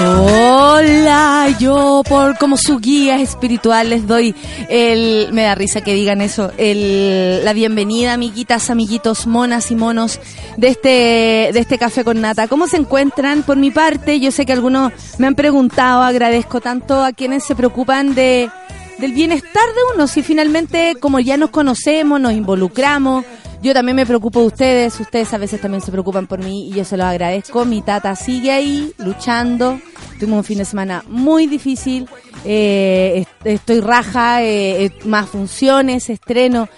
Hola, yo por como su guía espiritual les doy el, me da risa que digan eso, el, la bienvenida amiguitas, amiguitos, monas y monos de este, de este café con nata. ¿Cómo se encuentran? Por mi parte, yo sé que algunos me han preguntado, agradezco tanto a quienes se preocupan de, del bienestar de uno, si finalmente como ya nos conocemos, nos involucramos, yo también me preocupo de ustedes, ustedes a veces también se preocupan por mí y yo se los agradezco. Mi tata sigue ahí luchando. Tuvimos un fin de semana muy difícil. Eh, estoy raja, eh, eh, más funciones, estreno.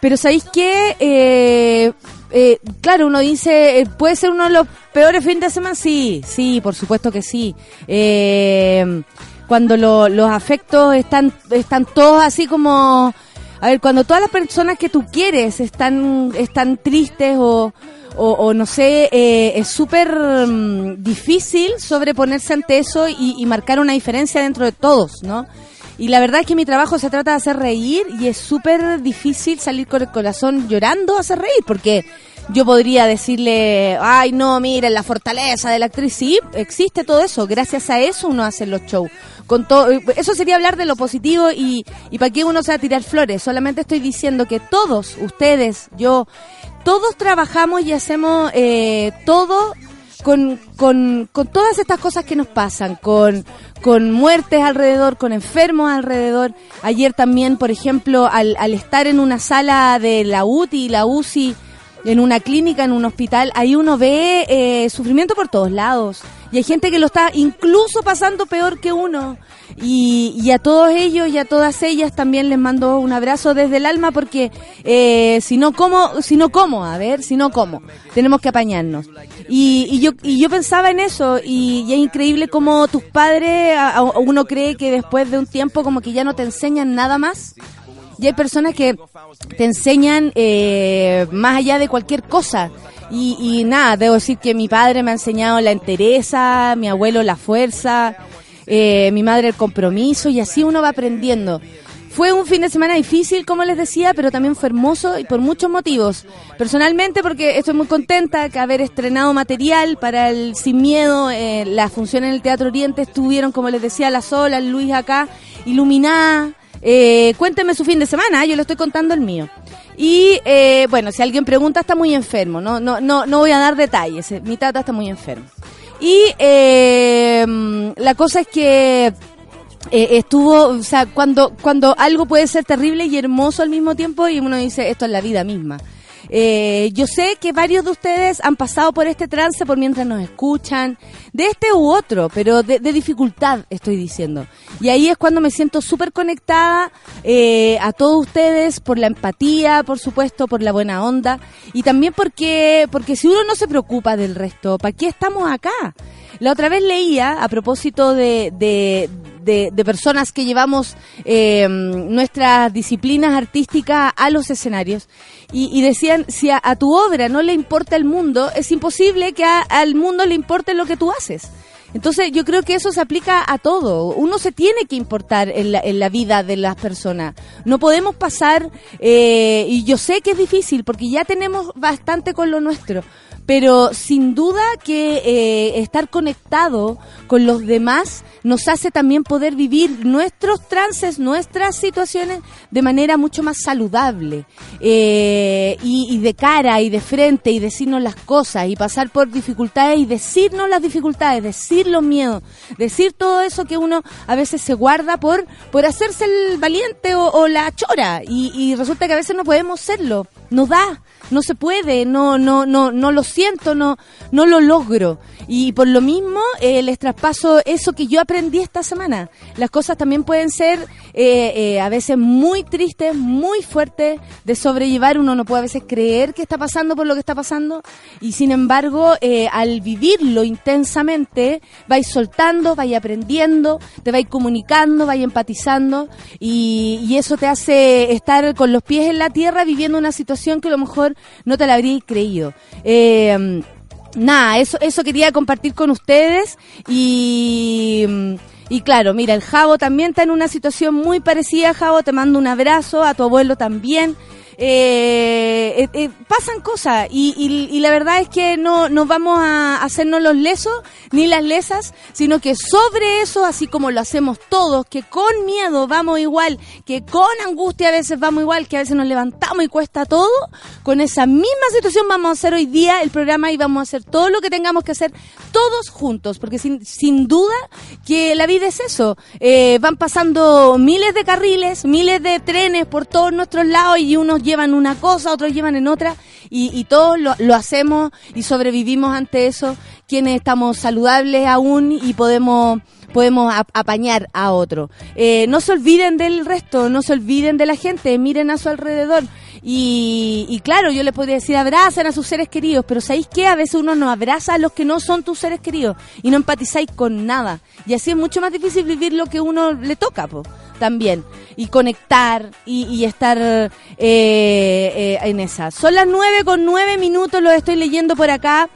Pero ¿sabéis qué? Eh, claro, uno dice, ¿puede ser uno de los peores fines de semana? Sí, sí, por supuesto que sí. cuando los afectos están, están todos así como a ver, cuando todas las personas que tú quieres están, están tristes o, o, no sé, eh, es súper mm, difícil sobreponerse ante eso y, marcar una diferencia dentro de todos, ¿no? Y la verdad es que mi trabajo se trata de hacer reír y es súper difícil salir con el corazón llorando a hacer reír, porque yo podría decirle, ay no, miren la fortaleza de la actriz, sí, existe todo eso, gracias a eso uno hace los shows con todo eso sería hablar de lo positivo y, y para qué uno se va a tirar flores. Solamente estoy diciendo que todos, ustedes, yo, todos trabajamos y hacemos eh, todo con, con, con, todas estas cosas que nos pasan, con, con muertes alrededor, con enfermos alrededor. Ayer también, por ejemplo, al, al estar en una sala de la UTI y la UCI, en una clínica, en un hospital, ahí uno ve eh, sufrimiento por todos lados. Y hay gente que lo está incluso pasando peor que uno. Y, a todos ellos y a todas ellas también les mando un abrazo desde el alma porque eh, si no, ¿cómo? Si no, ¿cómo? A ver, si no, ¿cómo? Tenemos que apañarnos. Y, yo, y yo pensaba en eso y, es increíble cómo tus padres, uno cree que después de un tiempo como que ya no te enseñan nada más. Y hay personas que te enseñan eh, más allá de cualquier cosa. Y, nada, debo decir que mi padre me ha enseñado la entereza, mi abuelo la fuerza, eh, mi madre el compromiso y así uno va aprendiendo. Fue un fin de semana difícil, como les decía, pero también fue hermoso y por muchos motivos. Personalmente, porque estoy muy contenta que haber estrenado material para el Sin Miedo, eh, las funciones en el Teatro Oriente estuvieron, como les decía, la Sola, Luis acá, iluminada. Eh, cuénteme su fin de semana, yo le estoy contando el mío. Y eh, bueno, si alguien pregunta, está muy enfermo. No, no, no, no voy a dar detalles. Eh, mi tata está muy enfermo. Y eh, la cosa es que estuvo, o sea, cuando, cuando algo puede ser terrible y hermoso al mismo tiempo, y uno dice, esto es la vida misma. Eh, yo sé que varios de ustedes han pasado por este trance por mientras nos escuchan, de este u otro, pero de, dificultad estoy diciendo. Y ahí es cuando me siento súper conectada eh, a todos ustedes por la empatía, por supuesto, por la buena onda y también porque, porque si uno no se preocupa del resto, ¿para qué estamos acá? La otra vez leía, a propósito de, de, de, personas que llevamos eh, nuestras disciplinas artísticas a los escenarios, y, decían, si a, tu obra no le importa el mundo, es imposible que al mundo le importe lo que tú haces. Entonces yo creo que eso se aplica a todo. Uno se tiene que importar en la, en la vida de las personas. No podemos pasar, eh, y yo sé que es difícil porque ya tenemos bastante con lo nuestro, pero sin duda que eh, estar conectado con los demás nos hace también poder vivir nuestros trances, nuestras situaciones de manera mucho más saludable eh, y, de cara y de frente y decirnos las cosas y pasar por dificultades y decirnos las dificultades, decir los miedos, decir todo eso que uno a veces se guarda por, por hacerse el valiente o, la chora. Y, y resulta que a veces no podemos serlo, no da no se puede, no, no, no, no lo siento, no, no lo logro. Y por lo mismo eh, les traspaso eso que yo aprendí esta semana. Las cosas también pueden ser eh, eh, a veces muy tristes, muy fuertes de sobrellevar. Uno no puede a veces creer que está pasando por lo que está pasando. Y sin embargo, al vivirlo intensamente, vais soltando, vais aprendiendo, te vais comunicando, vais empatizando. Y, y eso te hace estar con los pies en la tierra viviendo una situación que a lo mejor no te la habríais creído. Eh, nada, eso, eso quería compartir con ustedes y... Y claro, mira, el Javo también está en una situación muy parecida. Javo, te mando un abrazo, a tu abuelo también. Eh, eh, eh, pasan cosas y, y, la verdad es que no, no vamos a hacernos los lesos ni las lesas, sino que sobre eso, así como lo hacemos todos, que con miedo vamos igual, que con angustia a veces vamos igual, que a veces nos levantamos y cuesta todo, con esa misma situación vamos a hacer hoy día el programa y vamos a hacer todo lo que tengamos que hacer todos juntos, porque sin, sin duda que la vida es eso. Van pasando miles de carriles, miles de trenes por todos nuestros lados y unos llevan una cosa, otros llevan en otra, y, todos lo, lo, hacemos y sobrevivimos ante eso, quienes estamos saludables aún y podemos podemos apañar a otro. Eh, no se olviden del resto, no se olviden de la gente, miren a su alrededor. Y, claro, yo les podría decir, abrazan a sus seres queridos, pero ¿sabéis qué? A veces uno no abraza a los que no son tus seres queridos y no empatizáis con nada. Y así es mucho más difícil vivir lo que uno le toca, pues también y conectar y, estar eh, eh, en esa. Son las nueve con nueve minutos, lo estoy leyendo por acá.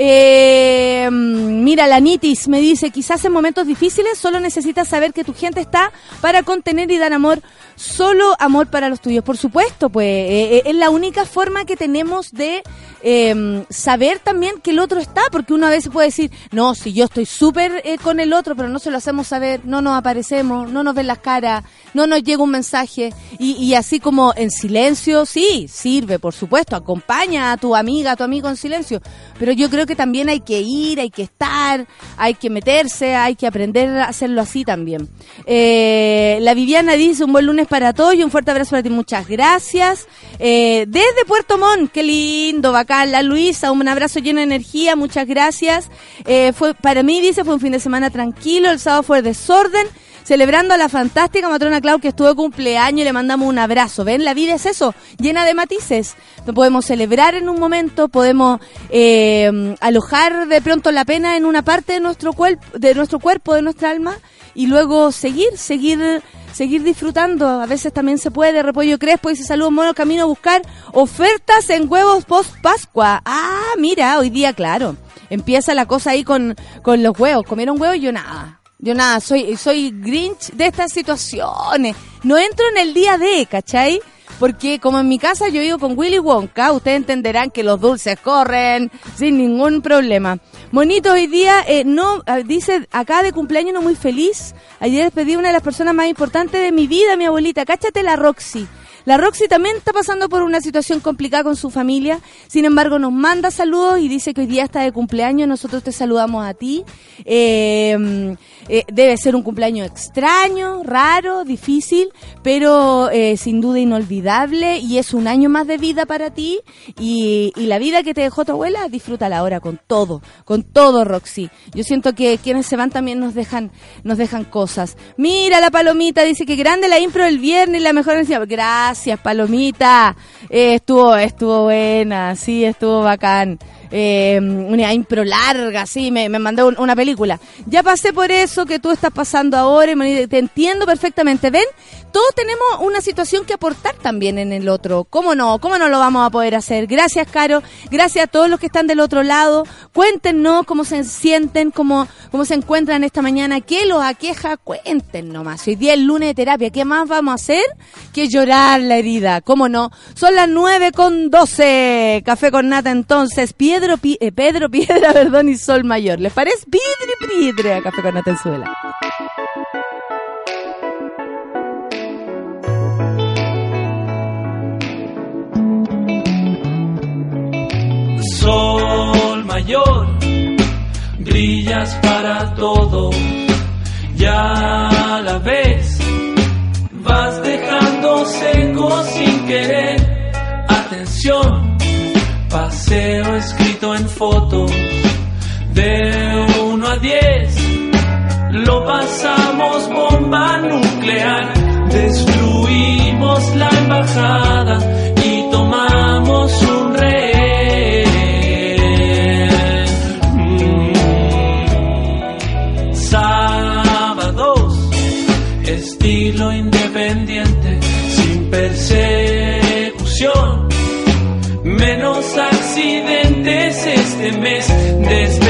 Eh, mira, la Nitis me dice, quizás en momentos difíciles solo necesitas saber que tu gente está para contener y dar amor, solo amor para los tuyos. Por supuesto, pues eh, eh, es la única forma que tenemos de eh, saber también que el otro está, porque uno a veces puede decir, no, si yo estoy súper eh, con el otro, pero no se lo hacemos saber, no nos aparecemos, no nos ven las caras, no nos llega un mensaje, y, y así como en silencio, sí, sirve, por supuesto, acompaña a tu amiga, a tu amigo en silencio, pero yo creo que también hay que ir, hay que estar, hay que meterse, hay que aprender a hacerlo así también. Eh, la Viviana dice un buen lunes para todos y un fuerte abrazo para ti, muchas gracias. Eh, desde Puerto Montt, qué lindo, acá la Luisa, un abrazo lleno de energía, muchas gracias. Eh, fue Para mí, dice, fue un fin de semana tranquilo, el sábado fue desorden celebrando a la fantástica matrona Clau que estuvo de cumpleaños y le mandamos un abrazo. ¿Ven? La vida es eso, llena de matices. Podemos celebrar en un momento, podemos eh, alojar de pronto la pena en una parte de nuestro, de nuestro cuerpo, de nuestra alma, y luego seguir, seguir seguir disfrutando. A veces también se puede. Repollo Crespo dice saludos mono camino a buscar ofertas en huevos post Pascua. Ah, mira, hoy día, claro. Empieza la cosa ahí con, con los huevos. ¿Comieron huevos? Yo nada. Yo nada, soy, soy Grinch de estas situaciones. No entro en el día de, ¿cachai? Porque como en mi casa yo vivo con Willy Wonka, ustedes entenderán que los dulces corren sin ningún problema. Monito, hoy día, eh, no, ah, dice acá de cumpleaños no muy feliz. Ayer despedí a una de las personas más importantes de mi vida, mi abuelita. Cáchate la Roxy. La Roxy también está pasando por una situación complicada con su familia, sin embargo nos manda saludos y dice que hoy día está de cumpleaños, nosotros te saludamos a ti. Eh, eh, debe ser un cumpleaños extraño, raro, difícil, pero eh, sin duda inolvidable y es un año más de vida para ti y, y la vida que te dejó tu abuela, disfrútala ahora con todo, con todo Roxy. Yo siento que quienes se van también nos dejan, nos dejan cosas. Mira la palomita, dice que grande la impro del viernes, la mejor Gracias Gracias, Palomita. Eh, estuvo, estuvo buena, sí, estuvo bacán eh, una impro larga, sí, me, me mandó una película. Ya pasé por eso que tú estás pasando ahora, y te entiendo perfectamente. ¿Ven? Todos tenemos una situación que aportar también en el otro. ¿Cómo no? ¿Cómo no lo vamos a poder hacer? Gracias, Caro. Gracias a todos los que están del otro lado. Cuéntenos cómo se sienten, cómo, cómo se encuentran esta mañana, qué los aqueja. Cuenten nomás. Hoy día es lunes de terapia. ¿Qué más vamos a hacer que llorar la herida? ¿Cómo no? Son las nueve con doce. Café con nata entonces. Piedra Pedro, eh, Pedro Piedra, perdón, y Sol Mayor. ¿Les parece? Piedre, piedre, Café con Atenzuela. Sol Mayor, brillas para todo, ya la ves, vas dejando seco sin querer, atención Paseo escrito en foto de 1 a 10. Lo pasamos bomba nuclear. Destruimos la embajada mes.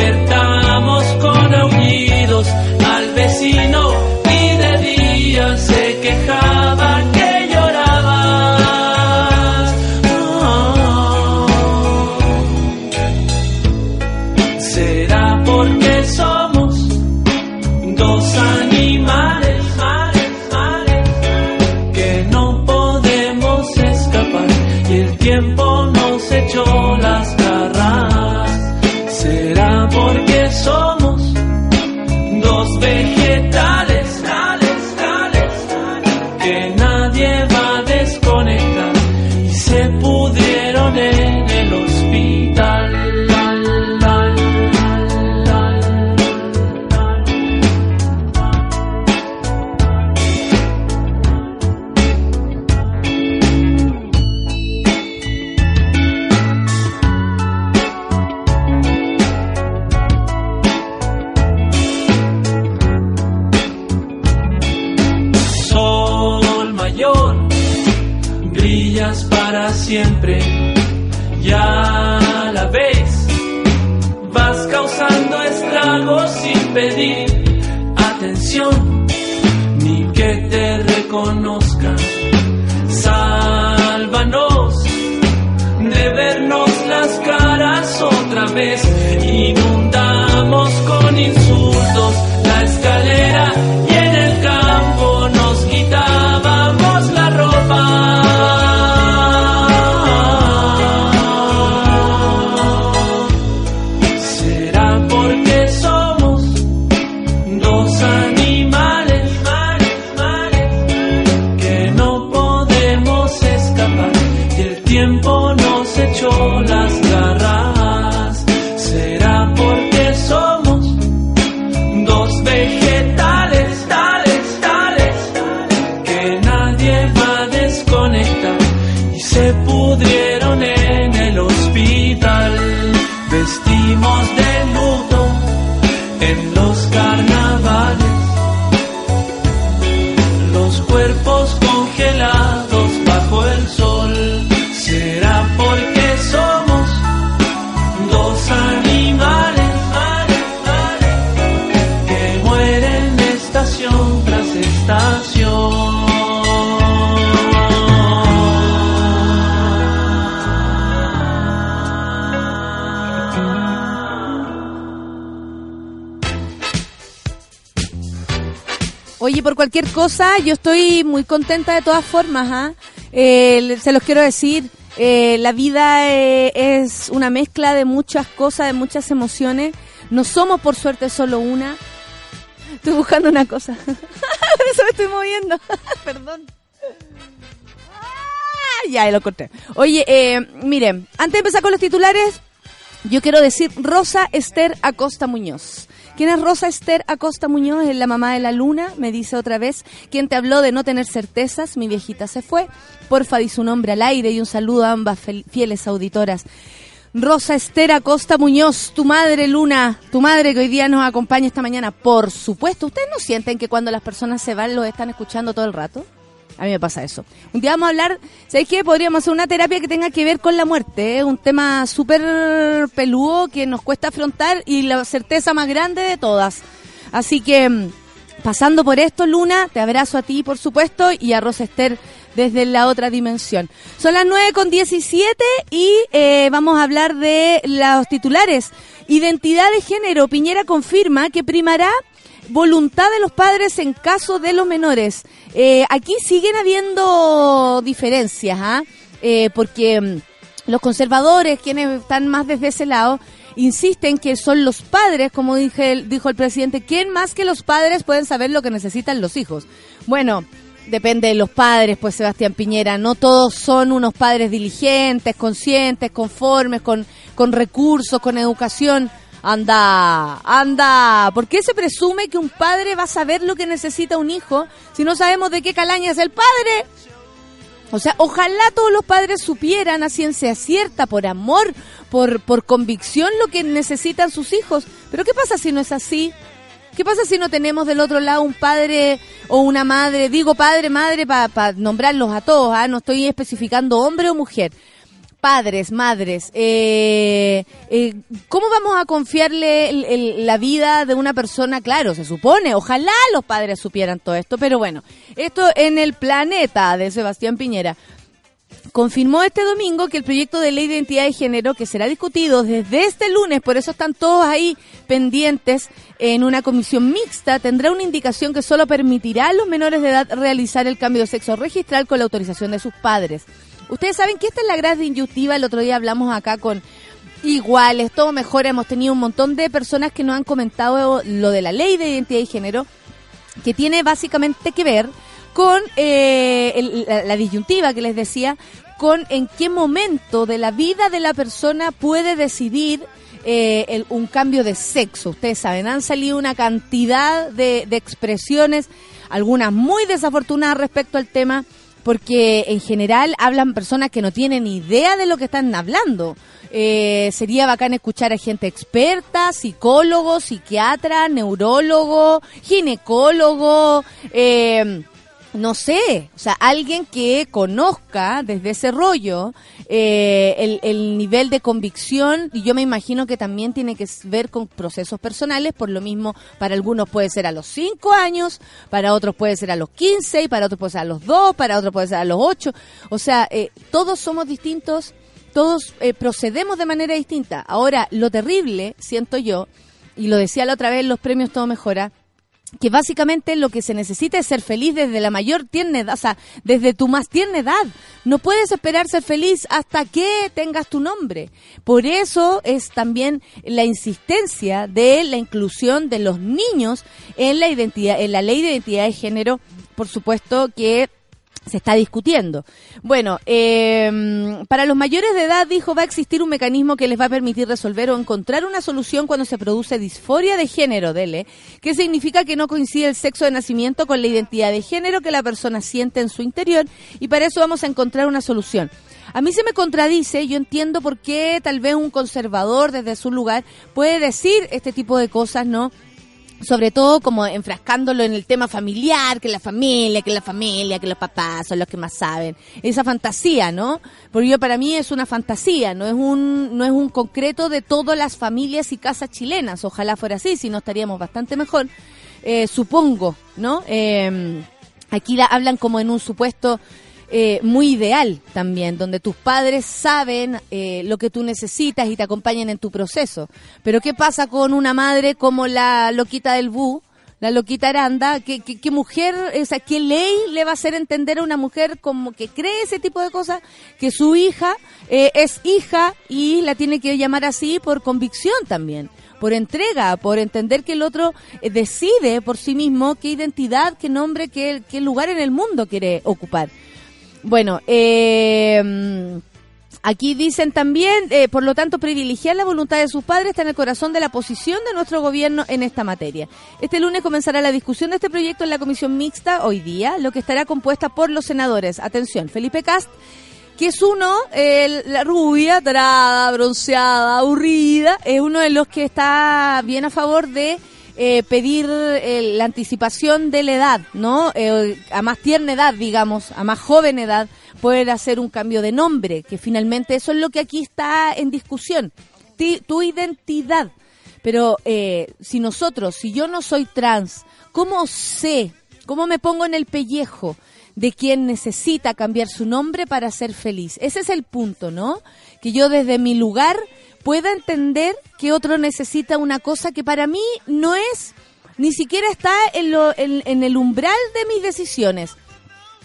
Siempre, muy contenta de todas formas, ¿ah? Eh, se los quiero decir, eh, la vida eh, es una mezcla de muchas cosas, de muchas emociones. No somos, por suerte, solo una. Estoy buscando una cosa. Por eso me estoy moviendo. Perdón. Ah, ya, lo corté. Oye, eh, miren, antes de empezar con los titulares, yo quiero decir Rosa Esther Acosta Muñoz. ¿Quién es Rosa Esther Acosta Muñoz? Es la mamá de la luna, me dice otra vez. ¿Quién te habló de no tener certezas? Mi viejita se fue. Porfa, di su nombre al aire y un saludo a ambas fieles auditoras. Rosa Esther Acosta Muñoz, tu madre Luna, tu madre que hoy día nos acompaña esta mañana, por supuesto. ¿Ustedes no sienten que cuando las personas se van los están escuchando todo el rato? A mí me pasa eso. Un día vamos a hablar, ¿sabéis qué? Podríamos hacer una terapia que tenga que ver con la muerte. Un tema súper peludo que nos cuesta afrontar y la certeza más grande de todas. Así que, mm, pasando por esto, Luna, te abrazo a ti, por supuesto, y a Rosa Esther desde la otra dimensión. Son las 9 con 17 y eh, vamos a hablar de los titulares. Identidad de género. Piñera confirma que primará voluntad de los padres en caso de los menores. Eh, aquí siguen habiendo diferencias, ¿ah? Eh, porque mm, los conservadores, quienes están más desde ese lado, insisten que son los padres, como dije, dijo el presidente, ¿quién más que los padres pueden saber lo que necesitan los hijos? Bueno, depende de los padres, pues Sebastián Piñera, no todos son unos padres diligentes, conscientes, conformes, con, con recursos, con educación. Anda, anda. ¿Por qué se presume que un padre va a saber lo que necesita un hijo si no sabemos de qué calaña es el padre? O sea, ojalá todos los padres supieran a ciencia cierta, por amor, por, por convicción, lo que necesitan sus hijos. Pero ¿qué pasa si no es así? ¿Qué pasa si no tenemos del otro lado un padre o una madre? Digo padre, madre, para nombrarlos a todos, ¿ah? no estoy especificando hombre o mujer padres, madres, eh, eh, ¿cómo vamos a confiarle la vida de una persona? Claro, se supone, ojalá los padres supieran todo esto, pero bueno, esto en el planeta de Sebastián Piñera. Confirmó este domingo que el proyecto de ley de identidad de género, que será discutido desde este lunes, por eso están todos ahí pendientes en una comisión mixta, tendrá una indicación que solo permitirá a los menores de edad realizar el cambio de sexo registral con la autorización de sus padres. Ustedes saben que esta es la gran inyectiva. El otro día hablamos acá con iguales, todo mejor. Hemos tenido un montón de personas que nos han comentado lo de la ley de identidad y género, que tiene básicamente que ver con eh, la, disyuntiva que les decía, con en qué momento de la vida de la persona puede decidir eh, un cambio de sexo. Ustedes saben, han salido una cantidad de expresiones, algunas muy desafortunadas respecto al tema porque en general hablan personas que no tienen idea de lo que están hablando. Eh, sería bacán escuchar a gente experta, psicólogo, psiquiatra, neurólogo, ginecólogo, eh, no sé, o sea, alguien que conozca desde ese rollo eh, el, nivel de convicción, y yo me imagino que también tiene que ver con procesos personales, por lo mismo, para algunos puede ser a los 5 años, para otros puede ser a los 15, y para otros puede ser a los 2, para otros puede ser a los 8, o sea, eh, todos somos distintos, todos eh, procedemos de manera distinta. Ahora, lo terrible, siento yo, y lo decía la otra vez, los premios todo mejora, que básicamente lo que se necesita es ser feliz desde la mayor tierna edad, o sea, desde tu más tierna edad. No puedes esperar ser feliz hasta que tengas tu nombre. Por eso es también la insistencia de la inclusión de los niños en la identidad, en la ley de identidad de género, por supuesto que se está discutiendo. Bueno, eh, para los mayores de edad, dijo, va a existir un mecanismo que les va a permitir resolver o encontrar una solución cuando se produce disforia de género, dele, que significa que no coincide el sexo de nacimiento con la identidad de género que la persona siente en su interior y para eso vamos a encontrar una solución. A mí se me contradice, yo entiendo por qué tal vez un conservador desde su lugar puede decir este tipo de cosas, ¿no? Sobre todo como enfrascándolo en el tema familiar, que la familia, que la familia, que los papás son los que más saben. Esa fantasía, ¿no? Porque yo para mí es una fantasía, no es un no es un concreto de todas las familias y casas chilenas. Ojalá fuera así, si no estaríamos bastante mejor. Eh, supongo, ¿no? Eh, aquí la, hablan como en un supuesto eh, muy ideal también, donde tus padres saben eh, lo que tú necesitas y te acompañan en tu proceso. Pero ¿qué pasa con una madre como la loquita del Bu? La loquita Aranda, ¿qué, qué, mujer, o sea, qué ley le va a hacer entender a una mujer como que cree ese tipo de cosas? Que su hija eh, es hija y la tiene que llamar así por convicción también por entrega, por entender que el otro decide por sí mismo qué identidad, qué nombre, qué, qué lugar en el mundo quiere ocupar. Bueno, eh, aquí dicen también, eh, por lo tanto, privilegiar la voluntad de sus padres está en el corazón de la posición de nuestro gobierno en esta materia. Este lunes comenzará la discusión de este proyecto en la comisión mixta hoy día, lo que estará compuesta por los senadores. Atención, Felipe Cast que es uno, la rubia, tarada, bronceada, aburrida, es uno de los que está bien a favor de eh, pedir eh, la anticipación de la edad, ¿no? Eh, a más tierna edad, digamos, a más joven edad, poder hacer un cambio de nombre, que finalmente eso es lo que aquí está en discusión, tu identidad. Pero si nosotros, si yo no soy trans, ¿cómo sé ¿Cómo me pongo en el pellejo de quien necesita cambiar su nombre para ser feliz? Ese es el punto, ¿no? Que yo desde mi lugar pueda entender que otro necesita una cosa que para mí no es, ni siquiera está en, lo, en, el umbral de mis decisiones.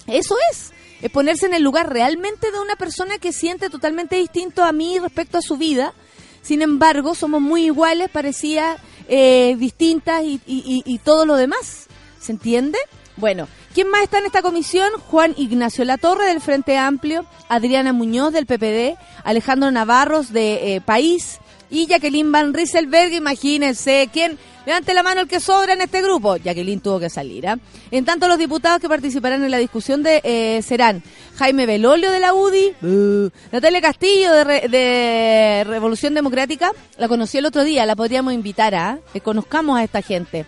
Eso es, es ponerse en el lugar realmente de una persona que siente totalmente distinto a mí respecto a su vida. Sin embargo, somos muy iguales, parecía eh, distintas y todo lo demás. ¿Se entiende? Bueno, ¿quién más está en esta comisión? Juan Ignacio Latorre del Frente Amplio, Adriana Muñoz del PPD, Alejandro Navarros de eh, País y Jacqueline Van Rieselberg, imagínense, ¿quién? Levante la mano el que sobra en este grupo. Jacqueline tuvo que salir. ¿ah? En tanto, los diputados que participarán en la discusión de eh, serán Jaime Belolio de la UDI, uh, Natalia Castillo de, Re- de Revolución Democrática, la conocí el otro día, la podríamos invitar a que conozcamos a esta gente.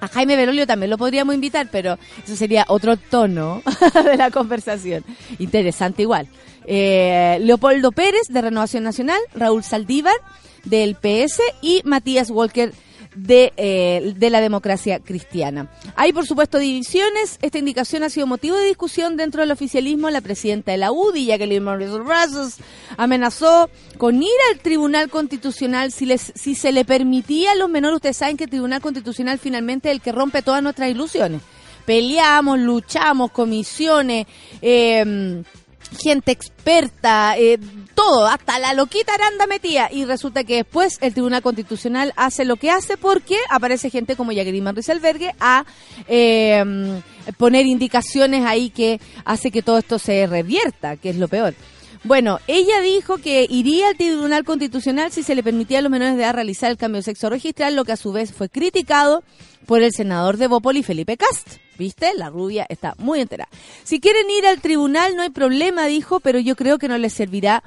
A Jaime Belolio también lo podríamos invitar, pero eso sería otro tono de la conversación. Interesante igual. Eh, Leopoldo Pérez, de Renovación Nacional, Raúl Saldívar, del PS, y Matías Walker, de, eh, de la democracia cristiana. Hay, por supuesto, divisiones. Esta indicación ha sido motivo de discusión dentro del oficialismo. La presidenta de la UDI, Jacqueline Brazos, amenazó con ir al Tribunal Constitucional si, les, si se le permitía a los menores. Ustedes saben que el Tribunal Constitucional finalmente es el que rompe todas nuestras ilusiones. Peleamos, luchamos, comisiones, eh, gente experta, eh, todo, hasta la loquita aranda metía. Y resulta que después el Tribunal Constitucional hace lo que hace porque aparece gente como Jacqueline Van Rieselberghe a eh, poner indicaciones ahí que hace que todo esto se revierta, que es lo peor. Bueno, ella dijo que iría al Tribunal Constitucional si se le permitía a los menores de edad realizar el cambio de sexo registral, lo que a su vez fue criticado por el senador de Bópoli, Felipe Cast. ¿Viste? La rubia está muy entera. Si quieren ir al tribunal no hay problema, dijo, pero yo creo que no les servirá,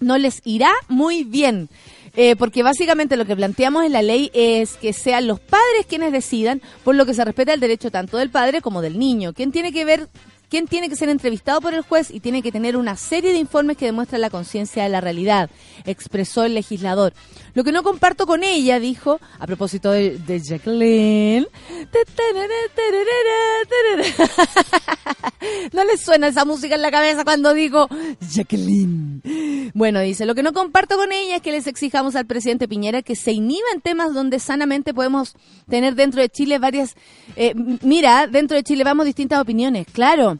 no les irá muy bien. Eh, porque básicamente lo que planteamos en la ley es que sean los padres quienes decidan, por lo que se respeta el derecho tanto del padre como del niño. ¿Quién tiene que ver quien tiene que ser entrevistado por el juez y tiene que tener una serie de informes que demuestran la conciencia de la realidad, expresó el legislador. Lo que no comparto con ella, dijo, a propósito de, Jacqueline, no le suena esa música en la cabeza cuando digo Jacqueline. Bueno, dice, lo que no comparto con ella es que les exijamos al presidente Piñera que se inhiba en temas donde sanamente podemos tener dentro de Chile varias... eh, mira, dentro de Chile vamos distintas opiniones, claro.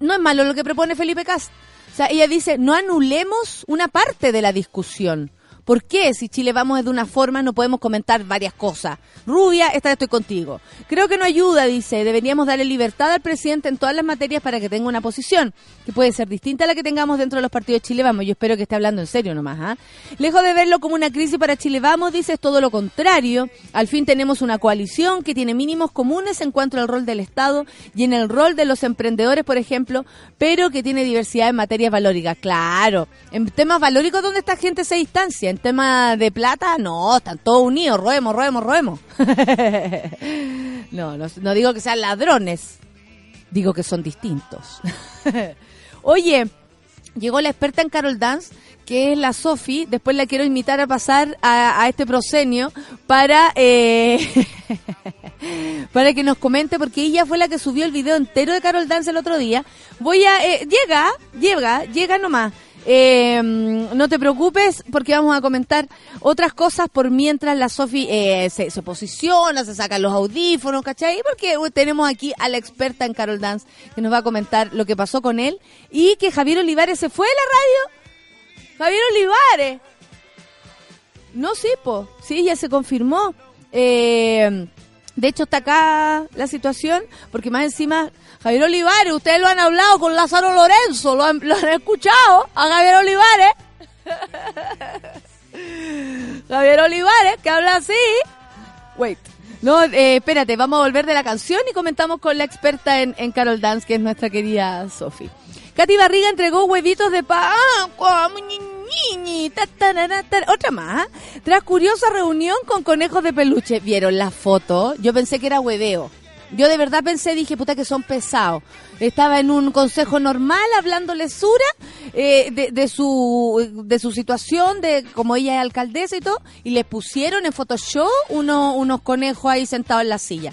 No es malo lo que propone Felipe Cast. O sea, ella dice, no anulemos una parte de la discusión. ¿Por qué? Si Chile vamos de una forma no podemos comentar varias cosas. Rubia, esta vez estoy contigo. Creo que no ayuda, dice. Deberíamos darle libertad al presidente en todas las materias para que tenga una posición, que puede ser distinta a la que tengamos dentro de los partidos de Chile Vamos. Yo espero que esté hablando en serio nomás. ¿ah? Lejos de verlo como una crisis para Chile Vamos, dice, es todo lo contrario. Al fin tenemos una coalición que tiene mínimos comunes en cuanto al rol del Estado y en el rol de los emprendedores, por ejemplo, pero que tiene diversidad en materias valóricas. Claro, en temas valóricos, ¿dónde esta gente se distancia? En temas de plata, no, están todos unidos, roemos, roemos, roemos. no, no, no digo que sean ladrones, digo que son distintos. Oye, llegó la experta en Carol Dance, que es la Sofi. Después la quiero invitar a pasar a, a este proscenio para eh, para que nos comente, porque ella fue la que subió el video entero de Carol Dance el otro día. Voy a eh, llega, llega, llega nomás. Eh, no te preocupes porque vamos a comentar otras cosas por mientras la Sofi eh, se, posiciona, se saca los audífonos, ¿cachai? Porque uh, tenemos aquí a la experta en Carol Dance que nos va a comentar lo que pasó con él y que Javier Olivares se fue de la radio. Javier Olivares. No, sí, po. Sí, ya se confirmó. Eh, de hecho, está acá la situación, porque más encima, Javier Olivares, ustedes lo han hablado con Lázaro Lorenzo, lo han, escuchado a Javier Olivares. Javier Olivares, que habla así. Wait. No, eh, espérate, vamos a volver de la canción y comentamos con la experta en, en Carol Dance, que es nuestra querida Sofi. Katy Barriga entregó huevitos de pan. Otra más. Tras curiosa reunión con conejos de peluche. ¿Vieron la foto? Yo pensé que era hueveo. Yo de verdad pensé, dije, puta que son pesados. Estaba en un consejo normal hablándole Sura eh, de, su de su situación, de como ella es alcaldesa y todo, y le pusieron en Photoshop uno, unos conejos ahí sentados en la silla.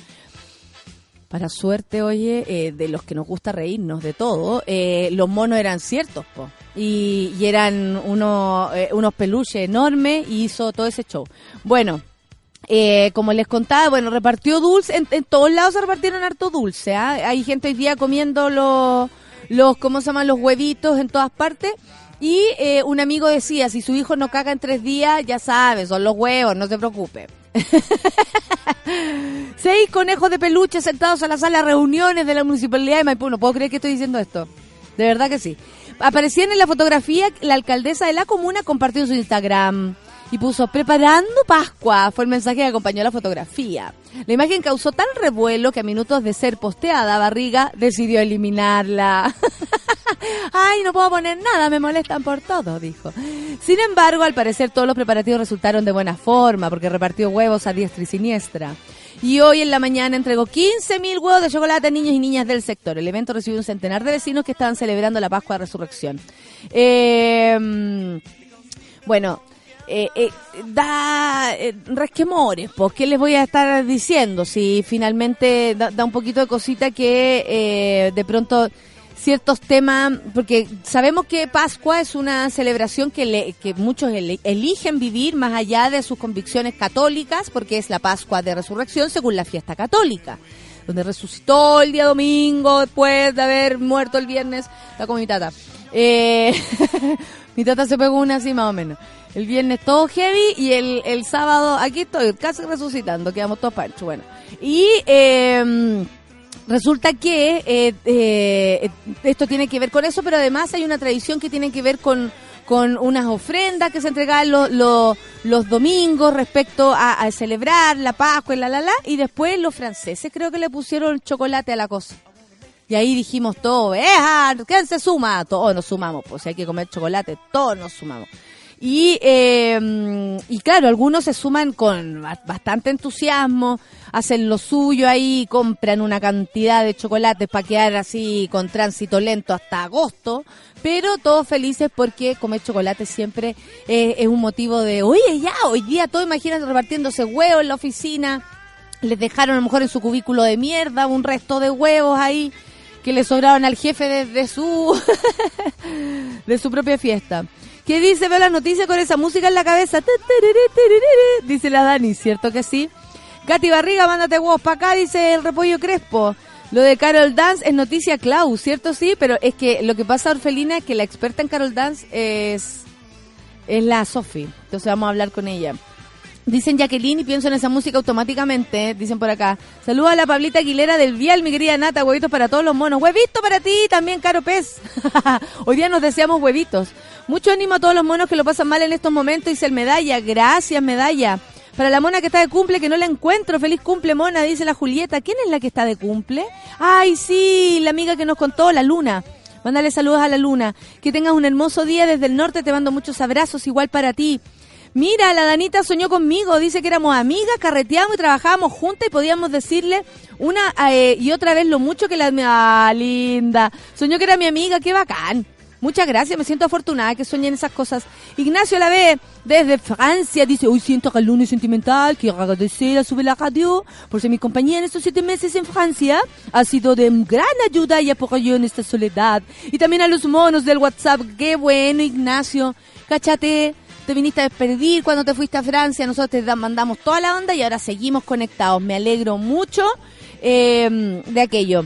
Para suerte, oye, eh, de los que nos gusta reírnos de todo, eh, los monos eran ciertos, po. Y, y eran unos, eh, unos peluches enormes y hizo todo ese show. Bueno, eh, como les contaba, bueno, repartió dulce, en, en todos lados se repartieron harto dulce, ¿ah? Hay gente hoy día comiendo los, los, ¿cómo se llaman? Los huevitos en todas partes. Y eh, un amigo decía, si su hijo no caga en tres días, ya sabe, son los huevos, no se preocupe. Seis conejos de peluche sentados a la sala de reuniones de la municipalidad de Maipú. No puedo creer que estoy diciendo esto. De verdad que sí. Aparecían en la fotografía, la alcaldesa de la comuna compartió en su Instagram y puso preparando Pascua. Fue el mensaje que acompañó la fotografía. La imagen causó tal revuelo que a minutos de ser posteada, Barriga decidió eliminarla. Ay, no puedo poner nada, me molestan por todo, dijo. Sin embargo, al parecer todos los preparativos resultaron de buena forma, porque repartió huevos a diestra y siniestra. Y hoy en la mañana entregó 15.000 huevos de chocolate a niños y niñas del sector. El evento recibió un centenar de vecinos que estaban celebrando la Pascua de Resurrección. Eh, bueno, eh, da eh, resquemores, pues, ¿qué les voy a estar diciendo? Si finalmente da, da un poquito de cosita que eh, de pronto ciertos temas, porque sabemos que Pascua es una celebración que, le- que muchos eligen vivir más allá de sus convicciones católicas, porque es la Pascua de Resurrección según la fiesta católica, donde resucitó el día domingo después de haber muerto el viernes, la como mi tata. Eh, mi tata se pegó una así más o menos. El viernes todo heavy y el, el sábado aquí estoy casi resucitando, quedamos todos panchos. Bueno, y... Eh, Resulta que eh, eh, esto tiene que ver con eso, pero además hay una tradición que tiene que ver con, con unas ofrendas que se entregaban lo- lo- los domingos respecto a, celebrar la Pascua y la la la, y después los franceses creo que le pusieron chocolate a la cosa. Y ahí dijimos todo, ¡eja! ¿Quién se suma? Todos nos sumamos, pues si hay que comer chocolate, todos nos sumamos. Y, eh, y claro, algunos se suman con ba- bastante entusiasmo, hacen lo suyo ahí, compran una cantidad de chocolates para quedar así con tránsito lento hasta agosto, pero todos felices porque comer chocolate siempre es un motivo de, oye, ya, hoy día todo, imagínate repartiéndose huevos en la oficina, les dejaron a lo mejor en su cubículo de mierda un resto de huevos ahí que le sobraron al jefe desde su de su propia fiesta. ¿Qué dice? Veo las noticias con esa música en la cabeza. Dice la Dani, ¿cierto que sí? Katy Barriga, mándate huevos para acá, dice el repollo Crespo. Lo de Carol Dance es noticia Clau, ¿cierto? Sí, pero es que lo que pasa, Orfelina, es que la experta en Carol Dance es, es la Sofi. Entonces vamos a hablar con ella. Dicen Jacqueline y pienso en esa música automáticamente, dicen por acá. Saluda a la Pablita Aguilera del Vial, mi querida Nata, huevitos para todos los monos. Huevito para ti, también Caro Pez. Hoy día nos deseamos huevitos. Mucho ánimo a todos los monos que lo pasan mal en estos momentos, dice el Medalla. Gracias, Medalla. Para la mona que está de cumple, que no la encuentro. Feliz cumple, mona, dice la Julieta. ¿Quién es la que está de cumple? Ay, sí, la amiga que nos contó, la Luna. Mándale saludos a la Luna. Que tengas un hermoso día desde el norte. Te mando muchos abrazos, igual para ti. Mira, la Danita soñó conmigo, dice que éramos amigas, carreteábamos y trabajábamos juntas y podíamos decirle una eh, y otra vez lo mucho que la... Ah, linda. Soñó que era mi amiga, qué bacán. Muchas gracias, me siento afortunada que sueñen esas cosas. Ignacio la ve desde Francia, dice, hoy siento el lunes sentimental, quiero agradecer a Sube la Radio por ser mi compañía en estos siete meses en Francia. Ha sido de gran ayuda y apoyo en esta soledad. Y también a los monos del WhatsApp, qué bueno, Ignacio. Cáchate, te viniste a despedir cuando te fuiste a Francia, nosotros te da- mandamos toda la onda y ahora seguimos conectados. Me alegro mucho eh, de aquello.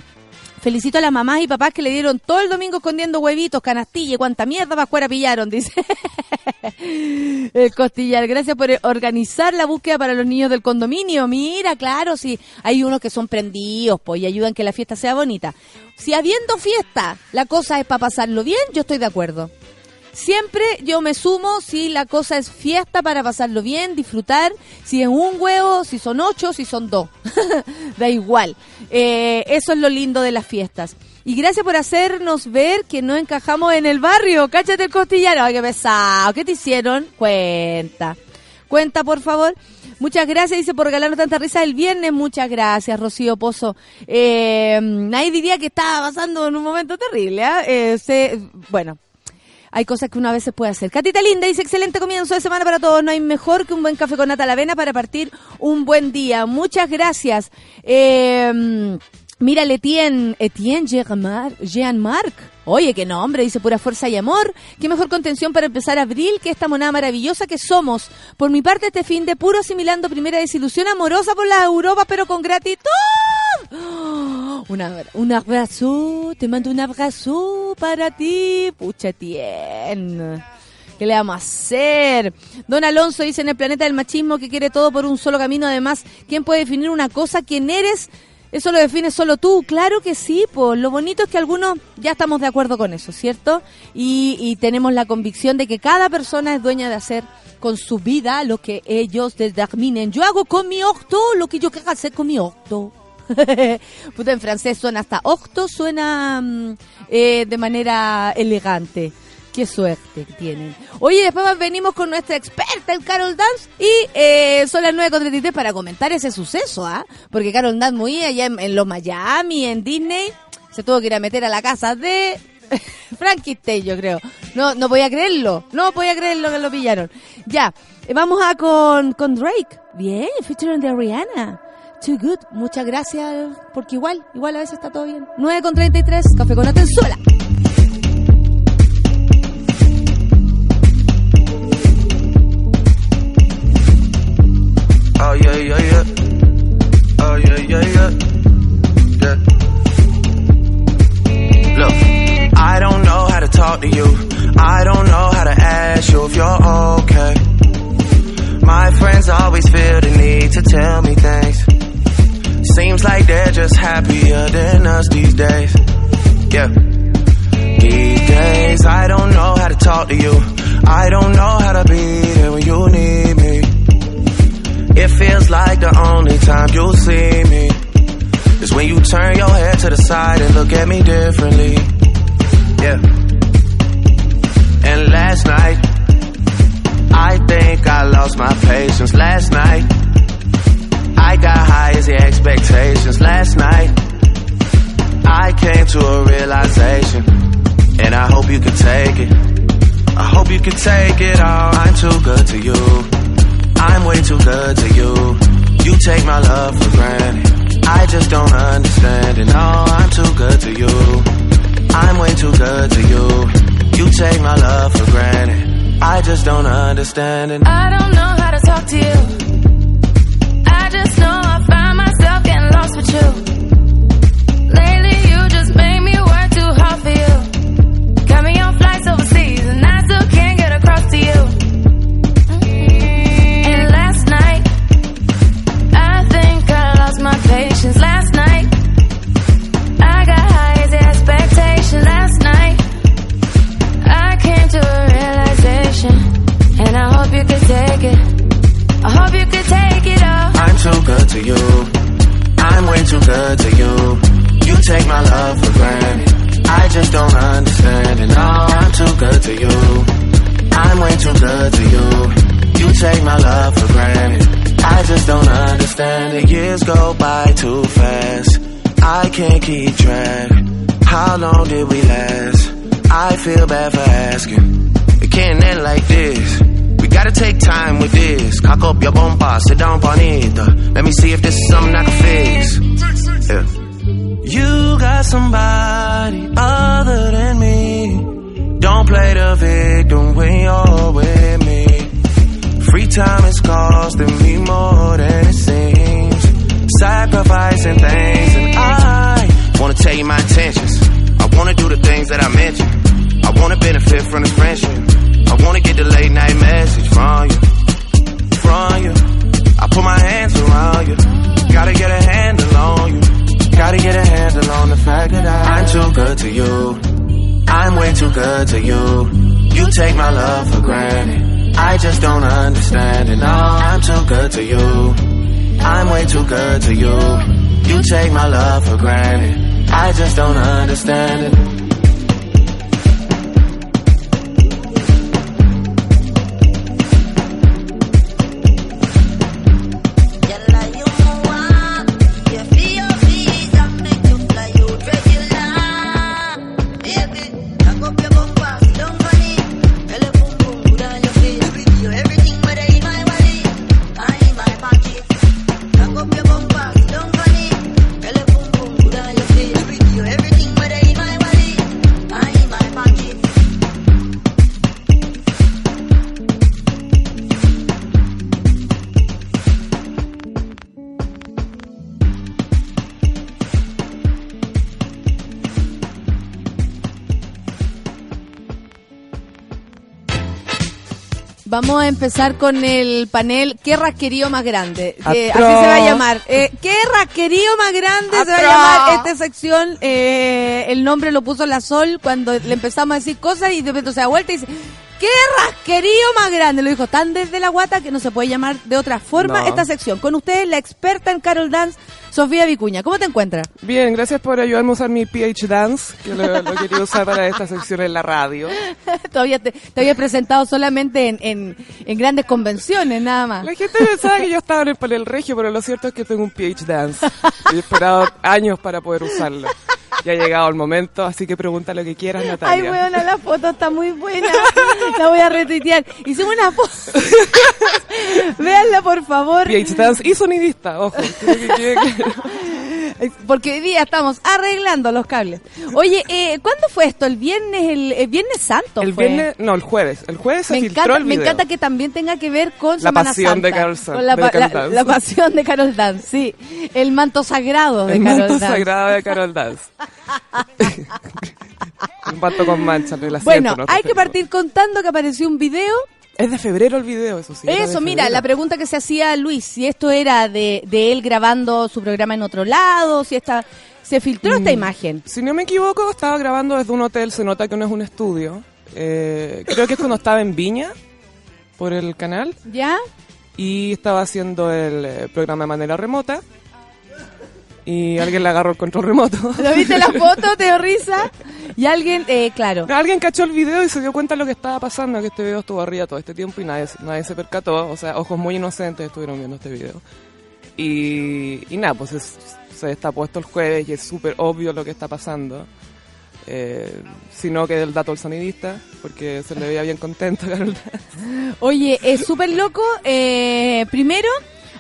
Felicito a las mamás y papás que le dieron todo el domingo escondiendo huevitos, canastilla y cuánta mierda para afuera pillaron, dice. el costillar. Gracias por organizar la búsqueda para los niños del condominio. Mira, claro, si hay unos que son prendidos, pues, y ayudan que la fiesta sea bonita. Si habiendo fiesta, la cosa es para pasarlo bien, yo estoy de acuerdo. Siempre yo me sumo si la cosa es fiesta para pasarlo bien, disfrutar, si es un huevo, si son ocho, si son dos. da igual. Eh, eso es lo lindo de las fiestas. Y gracias por hacernos ver que no encajamos en el barrio. Cáchate el costillano. Ay, qué pesado. ¿Qué te hicieron? Cuenta. Cuenta, por favor. Muchas gracias, dice, por regalarnos tanta risa el viernes. Muchas gracias, Rocío Pozo. Eh, nadie diría que estaba pasando en un momento terrible. ¿ah? Eh, se- bueno, hay cosas que uno a veces puede hacer. Catita Linda dice, excelente comienzo de semana para todos. No hay mejor que un buen café con nata a la avena para partir un buen día. Muchas gracias. Eh, Mira, Etienne, Etienne Jean-Marc. Jean-Marc. Oye, qué nombre, dice pura fuerza y amor. Qué mejor contención para empezar abril que esta monada maravillosa que somos. Por mi parte, este fin de puro asimilando primera desilusión amorosa por la Europa, pero con gratitud. Abra- un abrazo, te mando un abrazo para ti, pucha Etienne. ¿Qué le vamos a hacer? Don Alonso dice en el planeta del machismo que quiere todo por un solo camino. Además, ¿quién puede definir una cosa? ¿Quién eres? Eso lo defines solo tú. Claro que sí, pues lo bonito es que algunos ya estamos de acuerdo con eso, ¿cierto? Y, y tenemos la convicción de que cada persona es dueña de hacer con su vida lo que ellos determinen. Yo hago con mi octo lo que yo quiero hacer con mi octo. Puta, en francés suena hasta octo, suena mm, eh, de manera elegante. Qué suerte tienen. Oye, después venimos con nuestra experta en Carol Dance y eh, son las 9.33 para comentar ese suceso, ¿ah? Porque Carol Dance muy allá en, los Miami, en Disney, se tuvo que ir a meter a la casa de Frankie Tay, yo creo. No, no podía creerlo, no podía creerlo que lo pillaron. Ya, eh, vamos a con, con Drake. Bien, featuring de Rihanna. Too good, muchas gracias, porque igual, igual a veces está todo bien. 9.33, café con Atenzuela. understanding. I to you. I'm way too good to you. You take my love for granted. I just don't understand it. Vamos a empezar con el panel ¿Qué rasquerío más grande? Que así se va a llamar. Eh, ¿Qué rasquerío más grande se va a llamar esta sección? Eh, el nombre lo puso la Sol cuando le empezamos a decir cosas y de repente se da vuelta y dice ¿Qué rasquerío más grande? Lo dijo tan desde la guata que no se puede llamar de otra forma No. esta sección. Con ustedes la experta en Carol Dance, Sofía Vicuña. ¿Cómo te encuentras? Bien, gracias por ayudarme a usar mi PH Dance, que lo, lo quería usar para esta sección en la radio. Todavía te, te había presentado solamente en, en, en grandes convenciones, nada más. La gente pensaba que yo estaba en el panel regio, pero lo cierto es que tengo un PH Dance. He esperado años para poder usarlo. Ya ha llegado el momento, así que pregunta lo que quieras, Ay, Natalia. weona, la foto está muy buena. La voy a retuitear. Hicimos una foto. Véanla, por favor. PH Dance y sonidista, ojo. que quede claro. Porque hoy día estamos arreglando los cables. Oye, eh, ¿cuándo fue esto? ¿El viernes, el, el viernes santo El fue? viernes, no, el jueves. El jueves se me filtró encanta, el me video. encanta que también tenga que ver con La Semana pasión Santa. de Carol San- Con la, de pa- Carol la- Dance. la pasión de Carol Dance, sí. El manto sagrado de El Carol manto Dance. sagrado de Carol Dance. un manto con manchas, Bueno, no hay que partir contando que apareció un video Es de febrero el video, eso sí. Eso, mira, la pregunta que se hacía Luis, si esto era de, de él grabando su programa en otro lado, si esta, se filtró Mm. esta imagen. Si no me equivoco, estaba grabando desde un hotel, se nota que no es un estudio. Eh, creo que es cuando estaba en Viña, por el canal, ¿Ya? y estaba haciendo el eh, programa de manera remota. Y alguien le agarró el control remoto. ¿Lo viste la foto? ¿Te dio risa? Y alguien, eh, claro. Alguien cachó el video y se dio cuenta de lo que estaba pasando, que este video estuvo arriba todo este tiempo y nadie, nadie se percató. O sea, ojos muy inocentes estuvieron viendo este video. Y, y nada, pues es- se está puesto el jueves y es súper obvio lo que está pasando. Eh, sino que del dato del sonidista, porque se le veía bien contento, Carol. Oye, es súper loco. eh, primero,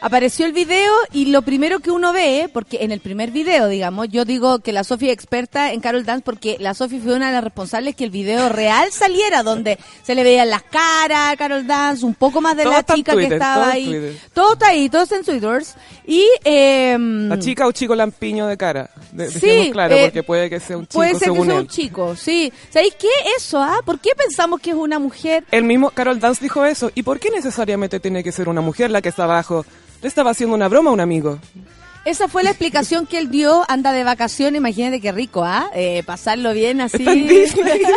apareció el video y lo primero que uno ve, porque en el primer video, digamos, yo digo que la Sofía es experta en Carol Dance porque la Sofía fue una de las responsables que el video real saliera, donde se le veían las caras a Carol Dance, un poco más de Todo la chica que estaba todo ahí. Todo está ahí, todo está en Twitter. Y, eh, La chica o chico lampiño de cara. De, Sí, claro, eh, porque puede que sea un chico puede ser que sea él. un chico, sí. ¿Sabéis qué? Eso, ¿ah? ¿Por qué pensamos que es una mujer? El mismo Carol Dance dijo eso. ¿Y por qué necesariamente tiene que ser una mujer la que está abajo? Le estaba haciendo una broma a un amigo. Esa fue la explicación que él dio, anda de vacaciones, imagínate qué rico, ¿ah? Eh, pasarlo bien así. Está en Disney.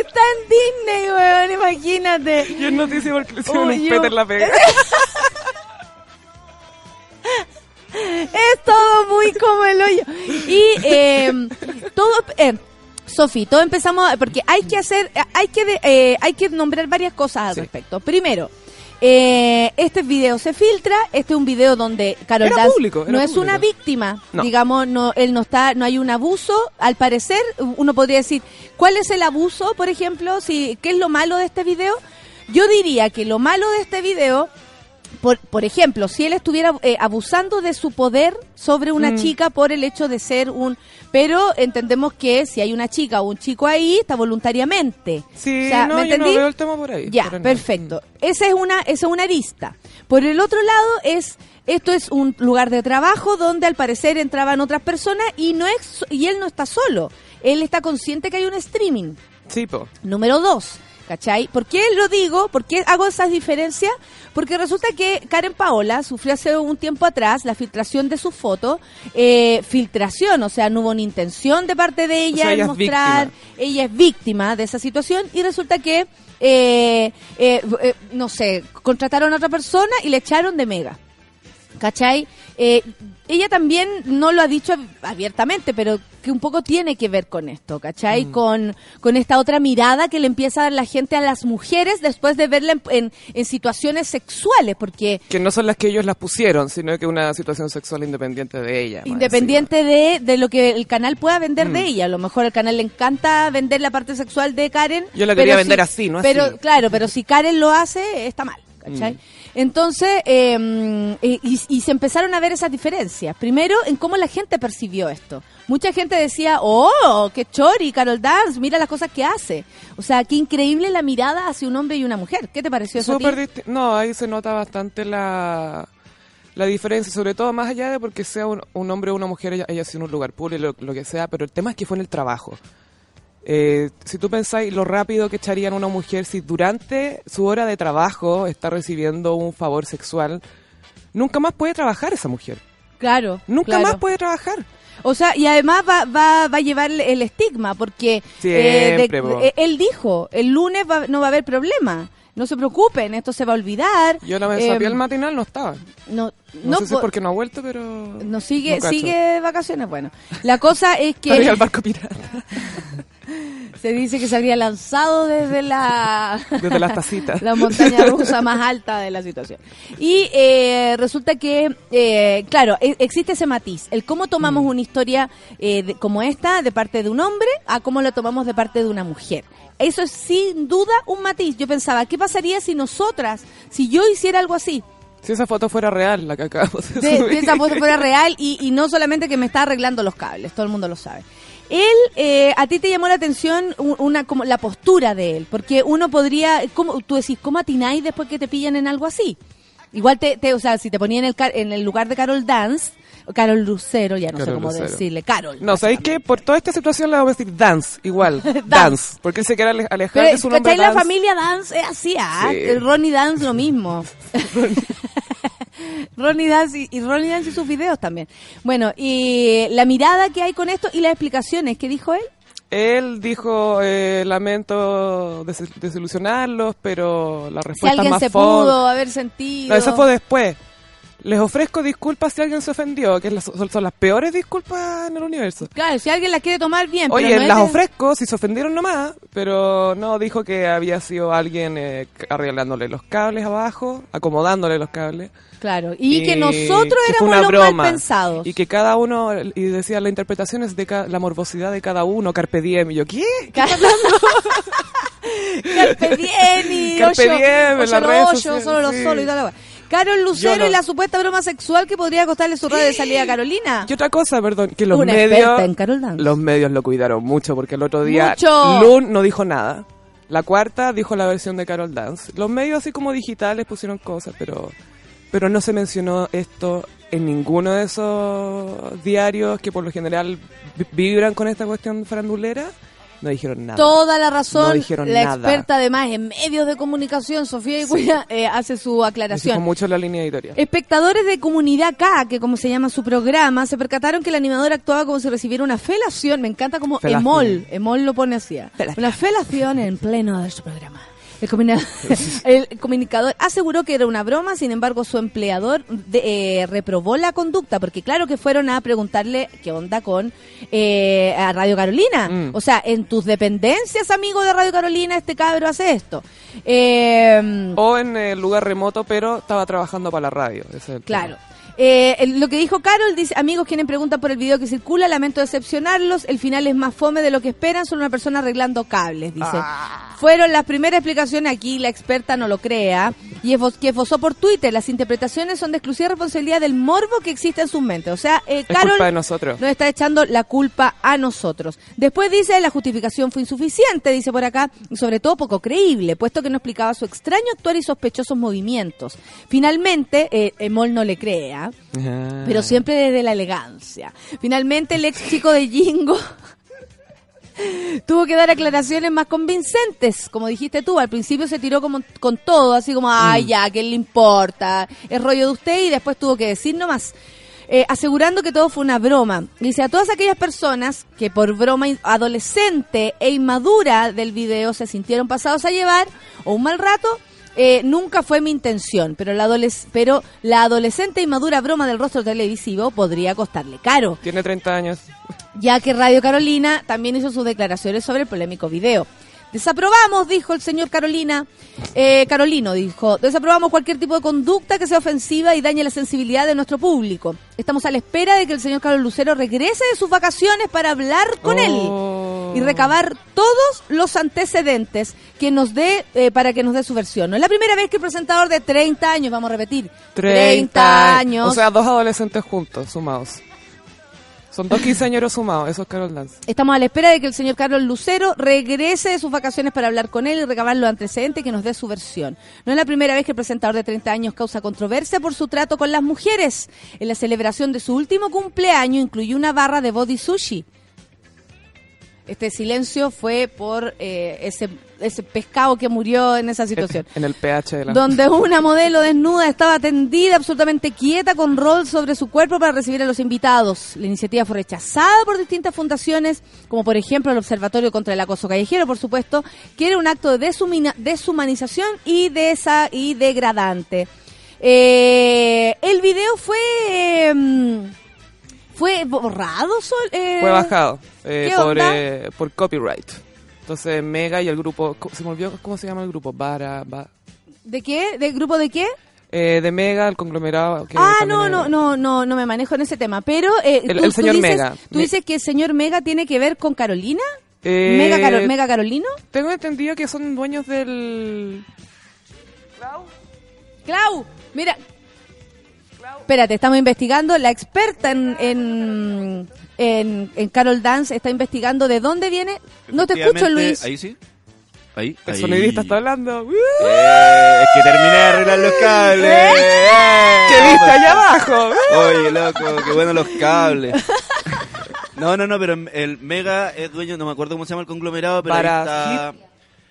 Está en Disney, weón, imagínate. Y es noticia porque le hicieron un yo- pete en la pega. Es todo muy como el hoyo. Y eh, todo, eh, Sofi, todo empezamos, porque hay que hacer, hay que, de- eh, hay que nombrar varias cosas al Sí. respecto. Primero, eh, este video se filtra, este es un video donde Carol público, era no es público. una víctima, No. digamos, no, él no está, no hay un abuso, al parecer, uno podría decir, ¿cuál es el abuso, por ejemplo? Si, ¿Qué es lo malo de este video? Yo diría que lo malo de este video por, por ejemplo, si él estuviera eh, abusando de su poder sobre una Mm. chica por el hecho de ser un... Pero entendemos que si hay una chica o un chico ahí, está voluntariamente. Sí, O sea, no, ¿me yo no entendí? veo el tema por ahí. Ya, no. perfecto. Esa es una esa es una arista. Por el otro lado es esto es un lugar de trabajo donde al parecer entraban otras personas y no es y él no está solo. Él está consciente que hay un streaming. Mm, Sí, po. Número dos, ¿cachai? ¿Por qué lo digo? ¿Por qué hago esas diferencias? Porque resulta que Karen Paola sufrió hace un tiempo atrás la filtración de su foto, eh, filtración, o sea, no hubo ni intención de parte de ella sea, en ella es mostrar, ella es víctima de esa situación y resulta que, eh, eh, eh, no sé, contrataron a otra persona y le echaron de mega. ¿Cachai? Eh, ella también no lo ha dicho ab- abiertamente, pero que un poco tiene que ver con esto, ¿cachai? Mm. Con, con esta otra mirada que le empieza a dar la gente a las mujeres después de verla en, en- en situaciones sexuales, porque Que no son las que ellos las pusieron, sino que una situación sexual independiente de ella. independiente de, de lo que el canal pueda vender Mm. de ella, a lo mejor al canal le encanta vender la parte sexual de Karen. Yo la quería si- vender así, no Pero así. claro, pero si Karen lo hace, está mal. ¿cachai? Mm. Entonces, eh, y, se empezaron a ver esas diferencias. Primero, en cómo la gente percibió esto. Mucha gente decía, oh, qué chori, Carol Dance, mira las cosas que hace. O sea, qué increíble la mirada hacia un hombre y una mujer. ¿Qué te pareció eso a No, ahí se nota bastante la, la diferencia, sobre todo más allá de porque sea un, un hombre o una mujer, ella, ella sí en un lugar público, lo que sea, pero el tema es que fue en el trabajo. Eh, si tú pensáis lo rápido que echarían una mujer si durante su hora de trabajo está recibiendo un favor sexual, nunca más puede trabajar esa mujer. Claro. Nunca claro. más puede trabajar. O sea, y además va, va, va a llevar el estigma, porque eh, de- Siempre, po. eh, él dijo, el lunes va- no va a haber problema. No se preocupen, esto se va a olvidar. Yo la Eh, sabía el matinal no estaba. No, No, no, sé si es porque no ha vuelto, pero... no sigue, no sigue vacaciones. Bueno, la cosa es que al barco pirata. se dice que se habría lanzado desde la Desde las tacitas. la montaña rusa más alta de la situación. Y eh, resulta que, eh, claro, e- existe ese matiz. El cómo tomamos una historia eh, de- como esta de parte de un hombre a cómo lo tomamos de parte de una mujer. Eso es sin duda un matiz. Yo pensaba, ¿qué pasaría si nosotras, si yo hiciera algo así? Si esa foto fuera real, la que acabamos de, de, subir. esa foto fuera real y, y no solamente que me está arreglando los cables, todo el mundo lo sabe. Él, eh, a ti te llamó la atención una como la postura de él, porque uno podría, ¿cómo, tú decís, ¿cómo atináis después que te pillan en algo así? Igual te, te o sea, si te ponía en el, en el lugar de Carol Dance, Carol Lucero, ya no sé cómo Lucero. decirle, Carol. No, ¿sabéis qué? Por toda esta situación le vamos a decir dance, igual. Dance. dance. Porque él se quiere ale- alejar Pero, de su nombre. La familia Dance es así, ¿ah? Sí. El Ronnie Dance lo mismo. Ronnie Dance y, y Ronnie Dance y sus videos también. Bueno, y la mirada que hay con esto y las explicaciones que dijo él. Él dijo, eh, lamento des- desilusionarlos, pero la Si respuesta alguien más se pudo haber sentido. No, eso fue después. Les ofrezco disculpas si alguien se ofendió, que son, las peores disculpas en el universo. Claro, si alguien las quiere tomar bien. pero Oye, no las ofrezco si se ofendieron nomás, pero no dijo que había sido alguien eh, arreglándole los cables abajo, acomodándole los cables. Claro, y, que nosotros que éramos los broma. mal pensados. Y que cada uno, y decía, la interpretación es de ca- la morbosidad de cada uno, carpe diem. Y yo, ¿qué? Carpe diem y Carpe diem en solo lo solo y. Carol Lucero no- y la supuesta broma sexual que podría costarle su radio de salida a Carolina. Y otra cosa, perdón, que los Una medios... en Carol Dance. Los medios lo cuidaron mucho, porque el otro día Mucho. Lun no dijo nada. La cuarta dijo la versión de Carol Dance. Los medios así como digitales pusieron cosas, pero pero no se mencionó esto en ninguno de esos diarios que por lo general vi- vibran con esta cuestión farandulera. No dijeron nada. Toda la razón. No dijeron la nada. experta además en medios de comunicación, Sofía Iguía, eh, hace su aclaración. mucho la línea editorial. Espectadores de Comunidad K, que como se llama su programa, se percataron que el animador actuaba como si recibiera una felación. Me encanta como Felación. Emol. Emol lo pone así. Una felación en pleno de su programa. El, comunicador aseguró que era una broma, sin embargo su empleador de- eh, reprobó la conducta, porque claro que fueron a preguntarle qué onda con eh, a Radio Carolina. Mm. O sea, en tus dependencias, amigo de Radio Carolina, este cabro hace esto. Eh, O en el lugar remoto, pero estaba trabajando para la radio. ese es el Claro. tema. Eh, lo que dijo Carol dice, amigos quienes preguntan por el video que circula, lamento decepcionarlos, el final es más fome de lo que esperan, son una persona arreglando cables, dice. Ah. Fueron las primeras explicaciones aquí, la experta no lo crea, y esbos- que esbozó por Twitter, las interpretaciones son de exclusiva responsabilidad del morbo que existe en sus mentes. O sea, eh, Es Carol culpa de nosotros. nos está echando la culpa a nosotros. Después dice, la justificación fue insuficiente, dice por acá, y sobre todo poco creíble, puesto que no explicaba su extraño actuar y sospechosos movimientos. Finalmente, eh, Emol no le crea, Pero siempre desde la elegancia. Finalmente, el ex chico de Jingo tuvo que dar aclaraciones más convincentes, como dijiste tú. Al principio se tiró como con todo, así como, ay, ya, ¿qué le importa? Es rollo de usted y después tuvo que decir nomás. eh, asegurando que todo fue una broma. Dice a todas aquellas personas que por broma adolescente e inmadura del video se sintieron pasados a llevar o un mal rato, eh, nunca fue mi intención, pero la, adoles- pero la adolescente e inmadura broma del rostro televisivo podría costarle caro Tiene 30 años. ya que Radio Carolina también hizo sus declaraciones sobre el polémico video. Desaprobamos, dijo el señor Carolina, eh, Carolino dijo, desaprobamos cualquier tipo de conducta que sea ofensiva y dañe la sensibilidad de nuestro público. Estamos a la espera de que el señor Carlos Lucero regrese de sus vacaciones para hablar con Oh. él y recabar todos los antecedentes que nos dé eh, para que nos dé su versión. No es la primera vez que el presentador de 30 años, vamos a repetir, 30, años, O sea, dos adolescentes juntos, sumados. Son dos quinceañeros sumados, eso es Carol Dance. Estamos a la espera de que el señor Carlos Lucero regrese de sus vacaciones para hablar con él y recabar los antecedentes que nos dé su versión. No es la primera vez que el presentador de 30 años causa controversia por su trato con las mujeres. En la celebración de su último cumpleaños incluyó una barra de body sushi. Este silencio fue por eh, ese, ese pescado que murió en esa situación. En el pH de la... donde una modelo desnuda estaba tendida absolutamente quieta con rol sobre su cuerpo para recibir a los invitados. La iniciativa fue rechazada por distintas fundaciones, como por ejemplo el Observatorio contra el Acoso Callejero, por supuesto, que era un acto de deshumanización y, de esa, y degradante. Eh, el video fue... eh, fue borrado, Sol? Eh, Fue bajado eh, ¿qué por, eh, por copyright. Entonces Mega y el grupo, se me olvidó cómo se llama el grupo, Bara, Ba- ¿De qué? ¿De grupo de qué? eh, de Mega, el conglomerado. que ah, no, no, no, no, no me manejo en ese tema. Pero eh, El- tú- el tú señor dices- Mega. ¿Tú dices que el señor Mega tiene que ver con Carolina? Eh, ¿Mega, Caro- Mega Carolino? Tengo entendido que son dueños del... Clau, mira. Espérate, estamos investigando. La experta en, en, en, en Carol Dance está investigando de dónde viene. No te escucho, Luis. Ahí sí. Ahí. El ahí. sonidista está hablando. Eh, es que terminé de arreglar los cables. Eh, ¿Qué viste allá abajo? Oye, loco, qué bueno los cables. No, no, no, pero el Mega es dueño, no me acuerdo cómo se llama el conglomerado, pero Para ahí está,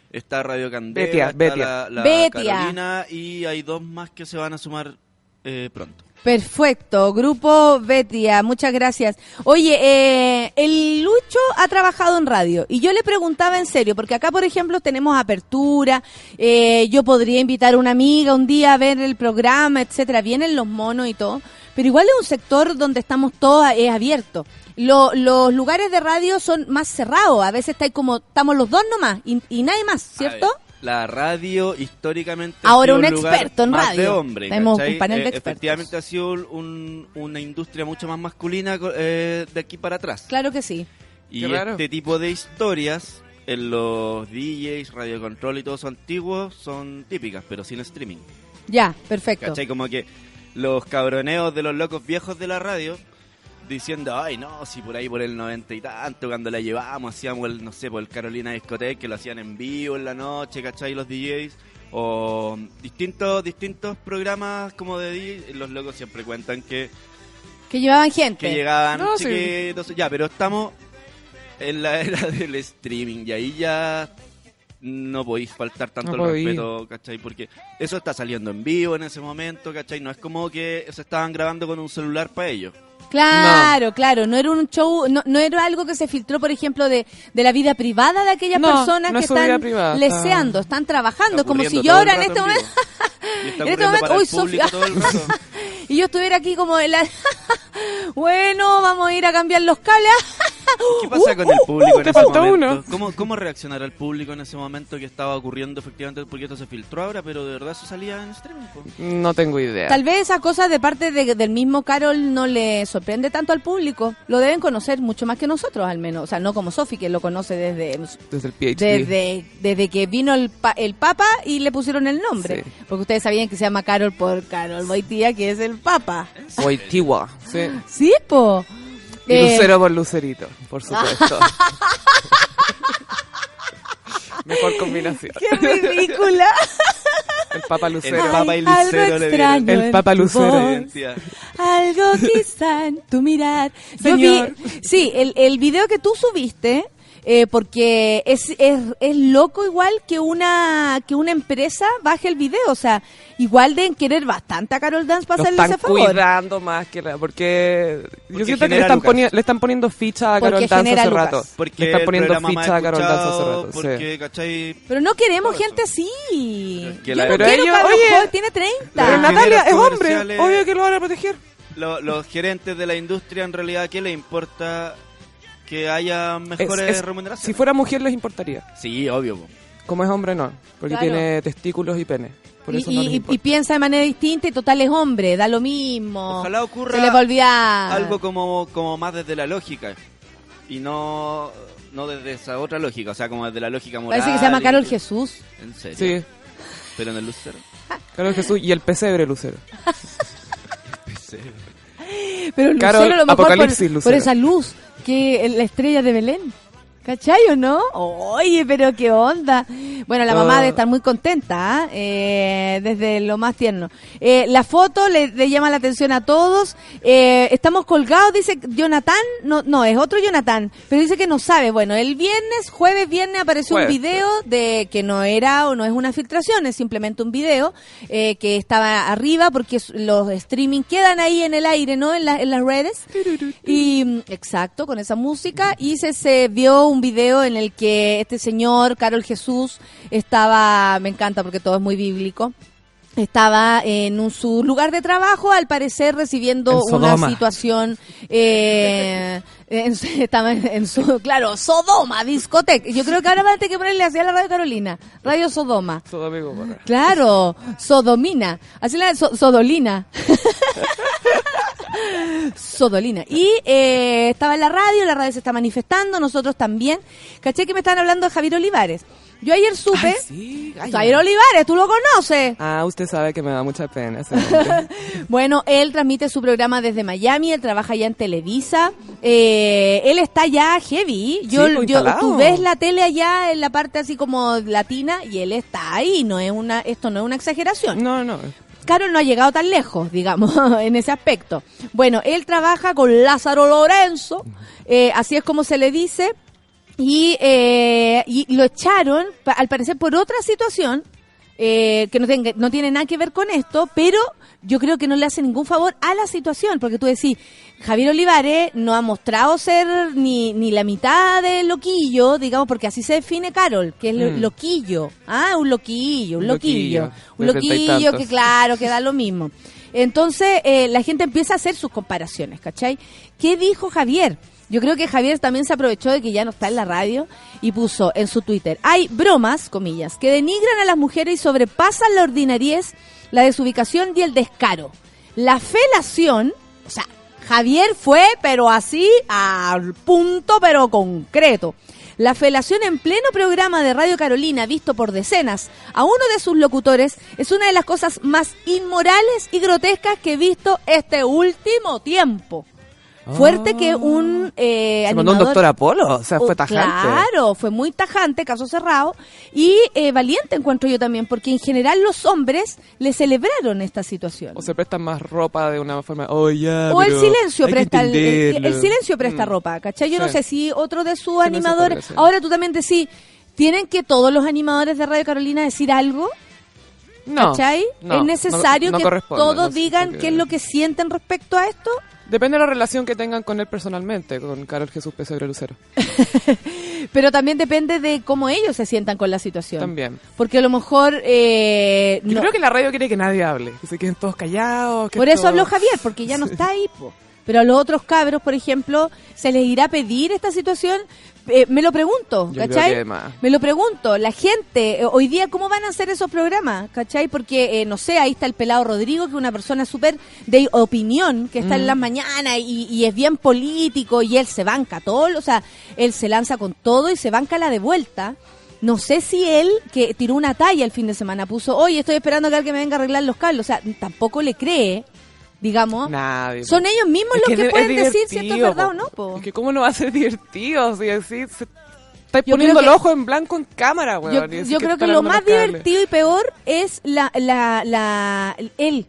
está Radio Candela, Betia, está Betia. la, la Betia. Carolina y hay dos más que se van a sumar eh, pronto. Perfecto, Grupo Betia, muchas gracias. Oye, eh, el Lucho ha trabajado en radio y yo le preguntaba en serio, porque acá, por ejemplo, tenemos apertura, eh, yo podría invitar a una amiga un día a ver el programa, etcétera, vienen los monos y todo, pero igual es un sector donde estamos todos, es abierto. Lo- los lugares de radio son más cerrados, a veces está ahí como, estamos los dos nomás y, y nadie más, ¿cierto? La radio históricamente ha Ahora sido un lugar experto en más radio. de hombre, Tenemos ¿cachai? un panel de Eh, expertos. Efectivamente ha sido un- una industria mucho más masculina eh, de aquí para atrás. Claro que sí. Y Qué raro. este tipo de historias en los DJs, radio control y todos antiguos son típicas, pero sin streaming. Ya, perfecto. ¿Cachai? Como que los cabroneos de los locos viejos de la radio diciendo, ay no, si por ahí por el noventa y tanto, cuando la llevábamos, hacíamos el, no sé, por el Carolina Discoteca, que lo hacían en vivo en la noche, ¿cachai? Los DJs. O distintos distintos programas como de DJ, los locos siempre cuentan que Que llevaban gente. que llegaban No, sí. chiquitos, ya, pero estamos en la era del streaming y ahí ya no podéis faltar tanto No el respeto, ¿cachai? Porque eso está saliendo en vivo en ese momento, ¿cachai? No es como que se estaban grabando con un celular para ellos. Claro, claro, no era un show, no, no era algo que se filtró, por ejemplo, de, de la vida privada de aquellas No, personas no que es están privada, leseando, están trabajando, Está como si yo ahora en este en momento, en este momento, uy, público Sofía, y yo estuviera aquí como en la, bueno, vamos a ir a cambiar los cables, ¿Qué pasa Uh, con el uh, público uh, en te ese momento? uno. ¿Cómo, ¿Cómo reaccionará el público en ese momento que estaba ocurriendo efectivamente? Porque esto se filtró ahora, pero de verdad eso salía en streaming. No tengo idea. Tal vez esa cosa de parte de- del mismo Carol no le sorprende tanto al público. Lo deben conocer mucho más que nosotros, al menos. O sea, no como Sofi, que lo conoce desde Desde el PhD. desde, desde que vino el, pa- el Papa y le pusieron el nombre. Sí. Porque ustedes sabían que se llama Carol por Carol Boitía, que es el Papa. Waitigua, sí. Sí, po. Y Eh, Lucero por Lucerito, por supuesto. Mejor combinación. ¡Qué ridícula! El Papa El Lucero. Papa y algo Lucero le extraño dieron El Papa Lucero. voz. Algo quizá en tu mirar. Yo Señor. vi, sí, el, el video que tú subiste, eh, porque es, es, es loco igual que una que una empresa baje el video, o sea, igual deben querer bastante a Carol Dance para hacerle están ese favor. cuidando más que la, porque, yo Porque siento que le están, le están poniendo ficha a Carol Dance hace lucas. rato. Porque le están poniendo ficha a Carol Dance hace rato. sí. Porque, ¿cachai? Pero no queremos gente así. que Yo no Pero quiero ellos- Carlos oye, tiene 30. Pero Natalia es hombre, obvio que lo van a proteger. Lo- los gerentes de la industria en realidad, ¿qué les importa que haya Es- mejores es- remuneraciones? si fuera mujer les importaría. Sí, obvio. po. Como es hombre no, porque Claro. tiene testículos y pene. Por Y, eso no y- les y- importa. y piensa de manera distinta y total es hombre, da lo mismo. Ojalá ocurra Se le va a olvidar. algo como, como más desde la lógica y no, no desde esa otra lógica, o sea, como desde la lógica moral. Parece que se llama y- Carol Jesús. En serio. Sí, Pero en el lucero. Carol Jesús y el pesebre Lucero. Pero Lucero Carol, a lo mejor por, esa luz que la estrella de Belén. ¿Cachai o no? Oye, pero qué onda. Bueno, la mamá Oh. debe estar muy contenta, ¿ah? Eh, desde lo más tierno. Eh, la foto le, le llama la atención a todos. Eh, estamos colgados, dice Jonathan. No, no, es otro Jonathan, pero dice que no sabe. Bueno, el viernes, jueves, viernes apareció un video de que no era o no es una filtración, es simplemente un video eh, que estaba arriba porque los streaming quedan ahí en el aire, ¿no? En, la- en las redes. Y mm, exacto, con esa música. Y se, se vio un video en el que este señor, Carol Jesús, estaba, me encanta porque todo es muy bíblico. Estaba en un, su lugar de trabajo, al parecer recibiendo En una situación. Eh, en- estaba en, en su, claro, Sodoma, discoteca. Yo creo que ahora van a tener que ponerle así a la Radio Carolina, Radio Sodoma. Claro, Sodomina. Así la so- Sodolina. Sodolina. Y eh, estaba en la radio, la radio se está manifestando, nosotros también. Caché que me estaban hablando de Javier Olivares. Yo ayer supe. Ay, sí, ay, Javier Olivares, tú lo conoces. Ah, usted sabe que me da mucha pena. Bueno, él transmite su programa desde Miami, él trabaja ya en Televisa. Eh, él está ya heavy. Yo, Sí, pues, yo, tú ves la tele allá en la parte así como latina y él está ahí. No es una, esto no es una exageración. No, no. Carol no ha llegado tan lejos, digamos, en ese aspecto. Bueno, él trabaja con Lázaro Lorenzo, eh, así es como se le dice, y, eh, y lo echaron, al parecer, por otra situación, eh, que no, tenga- no tiene nada que ver con esto, pero yo creo que no le hace ningún favor a la situación, porque tú decís, Javier Olivares no ha mostrado ser ni, ni la mitad de loquillo, digamos, porque así se define Carol, que es Mm. loquillo, ah, un loquillo, un loquillo, loquillo, un loquillo tantos. que claro, que da lo mismo. Entonces, eh, la gente empieza a hacer sus comparaciones, ¿cachai? ¿Qué dijo Javier? Yo creo que Javier también se aprovechó de que ya no está en la radio y puso en su Twitter, hay bromas, comillas, que denigran a las mujeres y sobrepasan la ordinariez, la desubicación y el descaro. La felación, o sea, Javier fue, pero así, al punto, pero concreto. La felación en pleno programa de Radio Carolina, visto por decenas a uno de sus locutores, es una de las cosas más inmorales y grotescas que he visto este último tiempo. Fuerte que un eh, Se mandó un doctor Apolo, o sea, fue Oh, tajante. Claro, fue muy tajante, caso cerrado. Y eh, valiente encuentro yo también, porque en general los hombres le celebraron esta situación. O se prestan más ropa de una forma. Oh, ya, O el silencio presta el, el- entenderlo". el silencio presta Mm. ropa, ¿cachai? Yo no sé si otro de sus animadores, ahora tú también decís, ¿tienen que todos los animadores de Radio Carolina decir algo? No, ¿Cachai? no, ¿Es necesario no- no que todos digan qué es lo que sienten respecto a esto? Depende de la relación que tengan con él personalmente, con Carol Jesús Pesebre Lucero. Pero también depende de cómo ellos se sientan con la situación. También. Porque a lo mejor... eh, Yo no- creo que la radio quiere que nadie hable, que se queden todos callados. que Por eso todo- habló Javier, porque ya no está ahí. po. Pero a los otros cabros, por ejemplo, ¿se les irá a pedir esta situación? Eh, me lo pregunto, Yo ¿cachai? Me lo pregunto. La gente, eh, hoy día, ¿cómo van a hacer esos programas? ¿Cachai? Porque, eh, no sé, ahí está el pelado Rodrigo, que es una persona súper de opinión, que está en Mm. las mañanas y, y es bien político y él se banca todo, o sea, él se lanza con todo y se banca la de vuelta. No sé si él, que tiró una talla el fin de semana, puso, oye, estoy esperando que alguien me venga a arreglar los cables. O sea, tampoco le cree, digamos. Nadie. Son ellos mismos los que, pueden decir si esto es verdad po. o no, po. Es que cómo no va a ser divertido si así se... Estáis Yo poniendo el ojo en blanco en cámara, weón. yo creo que lo más divertido y peor es la, la, la, él,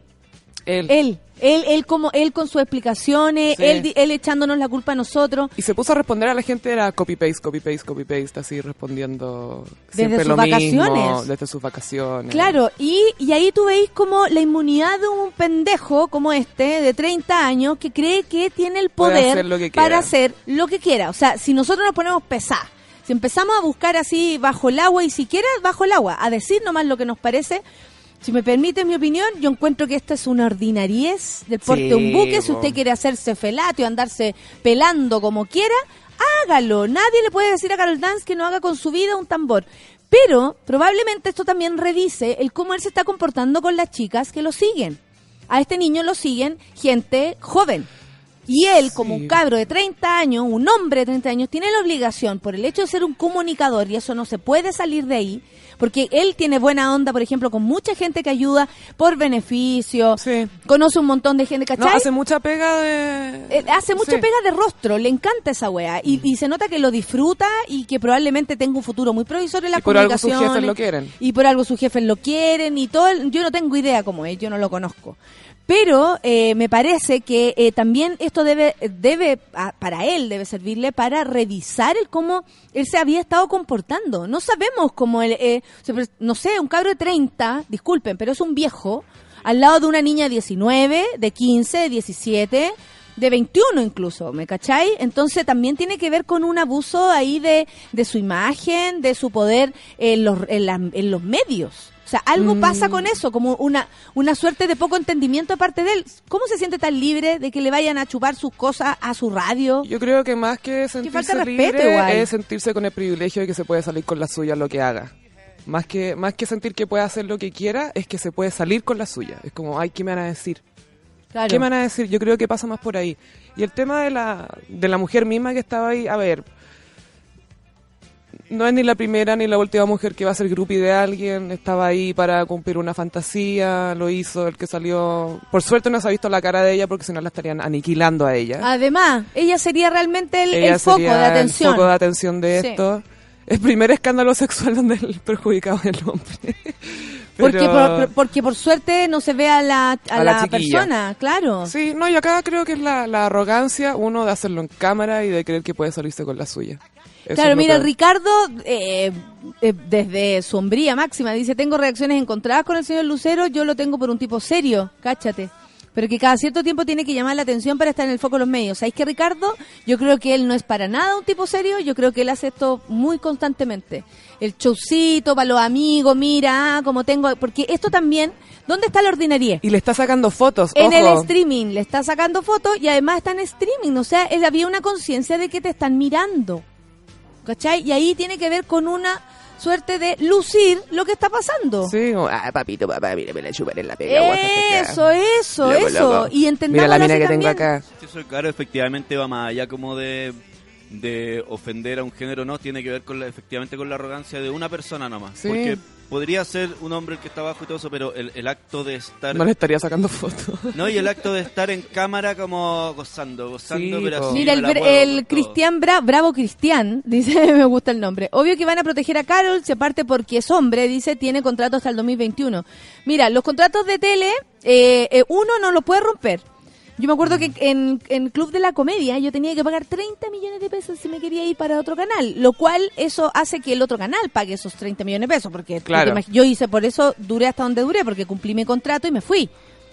Él. él, él, él como, él con sus explicaciones, Sí. él, di- él echándonos la culpa a nosotros. Y se puso a responder a la gente, era copy-paste, copy-paste, copy-paste, así respondiendo siempre sus lo vacaciones. mismo, desde sus vacaciones. Claro, y, y ahí tú veis como la inmunidad de un pendejo como este, de 30 años, que cree que tiene el poder hacer lo que para hacer lo que quiera. O sea, si nosotros nos ponemos pesar, si empezamos a buscar así bajo el agua y siquiera bajo el agua, a decir nomás lo que nos parece, si me permite mi opinión, yo encuentro que esto es una ordinariez del porte de un buque. Si usted quiere hacerse felato y andarse pelando como quiera, hágalo. Nadie le puede decir a Carol Dance que no haga con su vida un tambor. Pero probablemente esto también revise el cómo él se está comportando con las chicas que lo siguen. A este niño lo siguen gente joven. Y él, como Sí. un cabro de 30 años, un hombre de 30 años, tiene la obligación, por el hecho de ser un comunicador, y eso no se puede salir de ahí, porque él tiene buena onda, por ejemplo, con mucha gente que ayuda por beneficio, Sí. conoce un montón de gente, No, ¿cachai? hace mucha pega de... Eh, hace mucha Sí. pega de rostro, le encanta esa wea. Y, y se nota que lo disfruta y que probablemente tenga un futuro muy provisorio en la Y por algo sus comunicación. jefes lo quieren. Y por algo sus jefes lo quieren y todo. el- yo no tengo idea cómo es, yo no lo conozco. Pero eh, me parece que eh, también esto debe, debe a- para él debe servirle para revisar el cómo él se había estado comportando. No sabemos cómo él, eh, no sé, un cabro de 30, disculpen, pero es un viejo, al lado de una niña de 19, de 15, de 17, de 21 incluso, ¿me cachai? Entonces también tiene que ver con un abuso ahí de, de su imagen, de su poder en los, en la- en los medios. O sea, algo Mm. pasa con eso, como una, una suerte de poco entendimiento de parte de él. ¿Cómo se siente tan libre de que le vayan a chupar sus cosas a su radio? Yo creo que más que sentirse respeto libre es sentirse con el privilegio de que se puede salir con la suya lo que haga. Más que, más que sentir que puede hacer lo que quiera, es que se puede salir con la suya. Es como, ay, ¿qué me van a decir? Claro. ¿Qué me van a decir? Yo creo que pasa más por ahí. Y el tema de la, de la mujer misma que estaba ahí, a ver, no es ni la primera ni la última mujer que va a ser groupie de alguien, estaba ahí para cumplir una fantasía, lo hizo el que salió... Por suerte no se ha visto la cara de ella porque si no la estarían aniquilando a ella. Además, ella sería realmente el, foco de atención. El foco de atención de Sí. esto. El primer escándalo sexual donde el perjudicado es el hombre. Porque, Pero- por, por- porque por suerte no se ve a la, a A la persona, claro. Sí, no, y acá creo que es la, la arrogancia, uno, de hacerlo en cámara y de creer que puede salirse con la suya. Claro, mira. Ricardo, eh, eh, desde sombría máxima, dice, tengo reacciones encontradas con el señor Lucero, yo lo tengo por un tipo serio, cáchate. Pero que cada cierto tiempo tiene que llamar la atención para estar en el foco de los medios. ¿Sabéis que Ricardo? Yo creo que él no es para nada un tipo serio, yo creo que él hace esto muy constantemente. El showcito para los amigos, mira, ah, como tengo... Porque esto también, ¿dónde está la ordinaria? Y le está sacando fotos, En el streaming, le está sacando fotos y además está en streaming. O sea, él había una conciencia de que te están mirando. ¿Cachai? Y ahí tiene que ver con una suerte de lucir lo que está pasando. Sí, como, ah, papito, papá, mire, me la chupan en la pega. Eso, eso, Loco, eso. loco. Y entendamos Mira la mina que tengo también. acá. Sí, Eso, claro, efectivamente va más allá como de, de ofender a un género, no, tiene que ver con la, efectivamente con la arrogancia de una persona nomás. Sí. Porque podría ser un hombre el que está abajo y todo eso, pero el, el acto de estar... No le estaría sacando fotos. No, y el acto de estar en cámara como gozando, gozando, Sí, pero así Mira, el, el. Cristian Bra- Bravo Cristian, dice, me gusta el nombre. Obvio que van a proteger a Carol, se parte porque es hombre, dice, tiene contrato hasta el 2021. Mira, los contratos de tele, eh, eh, uno no lo puede romper. Yo me acuerdo que en, en Club de la Comedia yo tenía que pagar 30 millones de pesos si me quería ir para otro canal, lo cual eso hace que el otro canal pague esos 30 millones de pesos, porque Claro. yo hice por eso, duré hasta donde duré, porque cumplí mi contrato y me fui,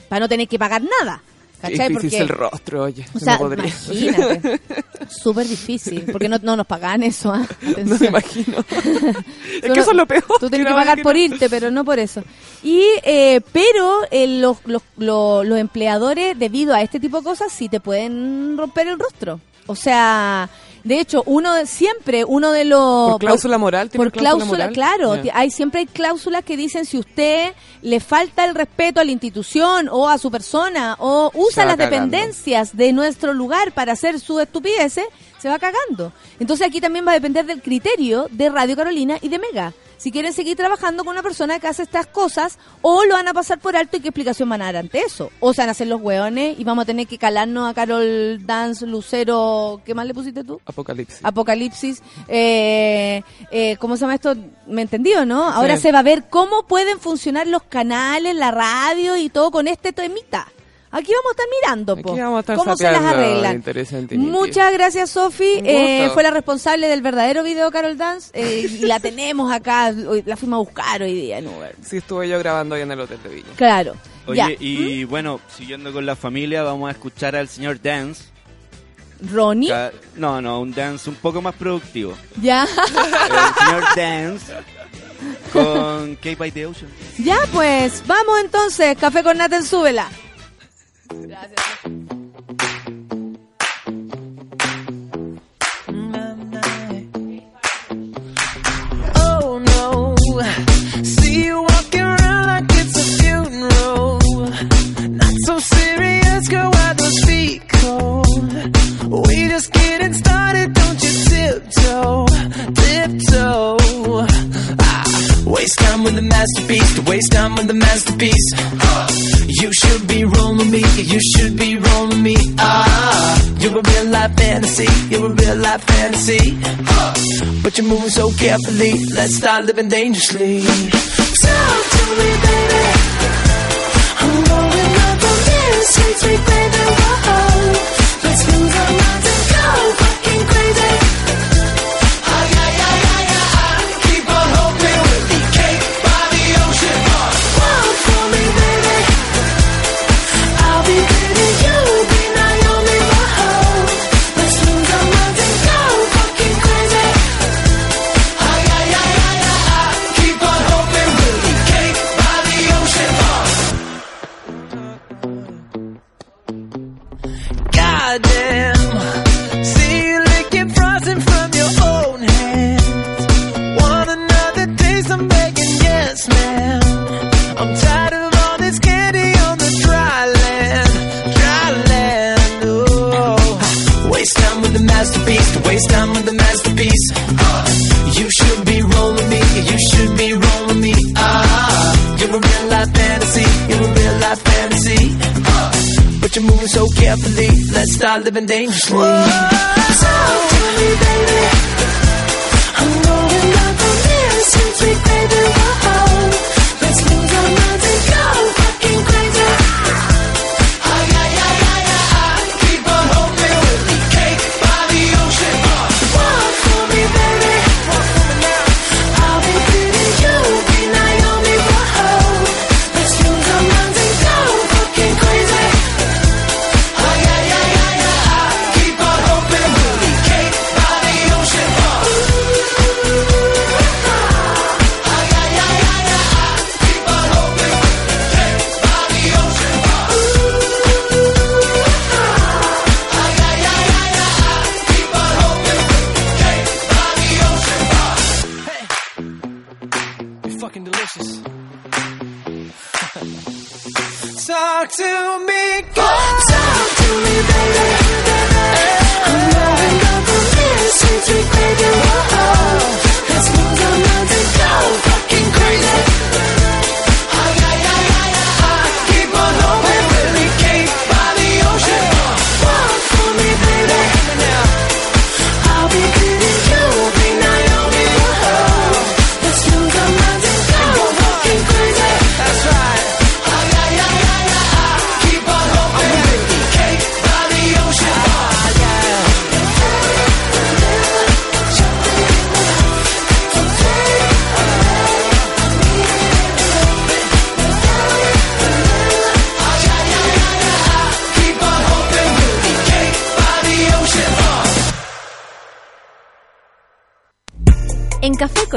para no tener que pagar nada. ¿Cachai? Difícil Porque- el rostro, oye. o no sea, imagínate. Súper difícil, porque no, no nos pagan eso. ¿ah? No me imagino. es que eso es lo peor. Tú tienes que pagar por irte, pero no por eso. Y eh, Pero eh, los, los, los, los empleadores, debido a este tipo de cosas, sí te pueden romper el rostro. O sea, de hecho, uno de- siempre, uno de los... Por cláusula moral, ¿tiene Por cláusula cláusula, moral? claro. Hay siempre hay cláusulas que dicen si usted le falta el respeto a la institución o a su persona o usa las cagando. dependencias de nuestro lugar para hacer sus estupideces, se va cagando. Entonces aquí también va a depender del criterio de Radio Carolina y de Mega. Si quieren seguir trabajando con una persona que hace estas cosas, o lo van a pasar por alto y qué explicación van a dar ante eso. O se van a hacer los hueones y vamos a tener que calarnos a Carol Dance, Lucero, ¿qué más le pusiste tú? Apocalipsis. Apocalipsis, eh, eh, ¿cómo se llama esto? ¿Me entendió, no? Ahora Sí. se va a ver cómo pueden funcionar los canales, la radio y todo con este temita. Aquí vamos a estar mirando, po, Aquí vamos a estar cómo se las arreglan. Muchas gracias, Sofi. Eh, fue la responsable del verdadero video Carol Dance eh, y la tenemos acá. hoy- La fuimos a buscar hoy día en Uber. Sí, estuve yo grabando ahí en el Hotel de Villa. Claro. Oye, ya. y bueno, siguiendo con la familia, vamos a escuchar al señor Dance. Ronnie, Ca- No, no, un dance un poco más productivo. ya. El señor Dance con Cave by the Ocean. ya, pues, vamos entonces. Café con Nathan, súbela. Oh no, see you walking around like it's a funeral. Not so serious, girl, why? We just getting started, don't you tiptoe, tiptoe with the masterpiece, to waste time with the masterpiece. You should be rolling me, you should be rolling me. Ah, you're a real life fantasy, you're a real life fantasy. But you're moving so carefully, let's start living dangerously. Talk to me, baby. I'm going up on this sweet, sweet baby. You're moving so carefully, let's start living dangerously. To me, baby. I'm going up on this baby. Talk to me, girl. Talk to me, baby. I'm going up on this sweet, sweet baby. Whoa.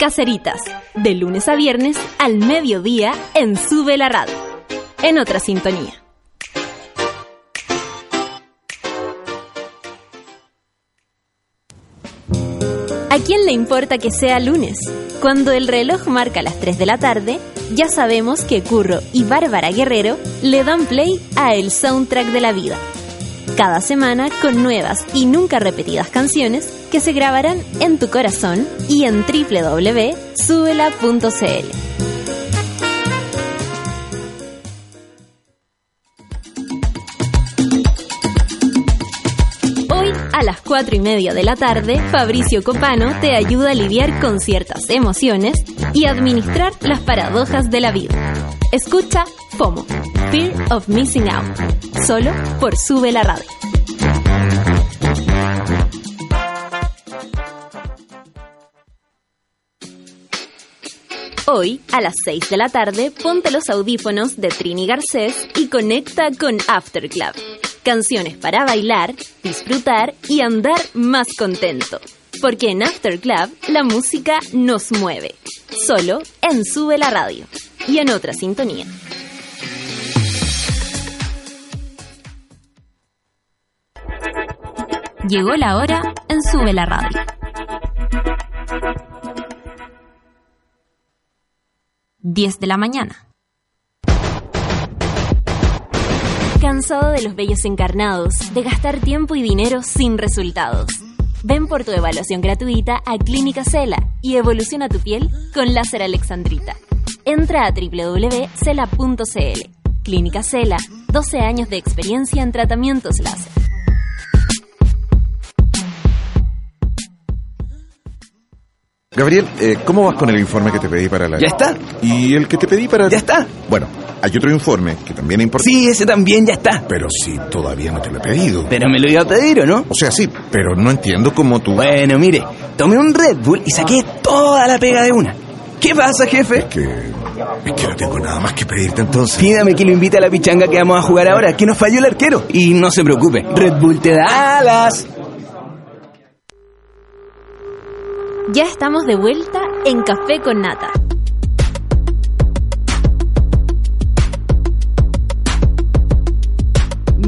Caceritas, de lunes a viernes al mediodía en Sube la Radio. En otra sintonía. ¿A quién le importa que sea lunes? Cuando el reloj marca las 3 de la tarde, ya sabemos que Curro y Bárbara Guerrero le dan play a El Soundtrack de la Vida. Cada semana con nuevas y nunca repetidas canciones que se grabarán en tu corazón y en www.subela.cl. Hoy, a las 4 y media de la tarde, Fabricio Copano te ayuda a lidiar con ciertas emociones y administrar las paradojas de la vida. Escucha FOMO, Fear of Missing Out, solo por Sube la Radio. Hoy, a las 6 de la tarde, ponte los audífonos de Trini Garcés y conecta con After Club. Canciones para bailar, disfrutar y andar más contento. Porque en After Club la música nos mueve. Solo en Sube la Radio y en otra sintonía. Llegó la hora en Sube la Radio. Diez de la mañana. Cansado de los bellos encarnados, de gastar tiempo y dinero sin resultados. Ven por tu evaluación gratuita a Clínica Cela y evoluciona tu piel con láser alexandrita. Entra a www.cela.cl. Clínica Cela, 12 años de experiencia en tratamientos láser. Gabriel, eh, ¿cómo vas con el informe que te pedí para la... ¿Ya está? ¿Y el que te pedí para... ¿Ya está? Bueno, hay otro informe que también es importante. Sí, ese también ya está. Pero si todavía no te lo he pedido. Pero me lo iba a pedir, ¿o no? O sea, sí, pero no entiendo cómo tú... Bueno, mire, tomé un Red Bull y saqué toda la pega de una. ¿Qué pasa, jefe? Que... Es que no tengo nada más que pedirte entonces. Pídame que lo invite a la pichanga que vamos a jugar ahora, que nos falló el arquero. Y no se preocupe, Red Bull te da alas. Ya estamos de vuelta en Café con Nata.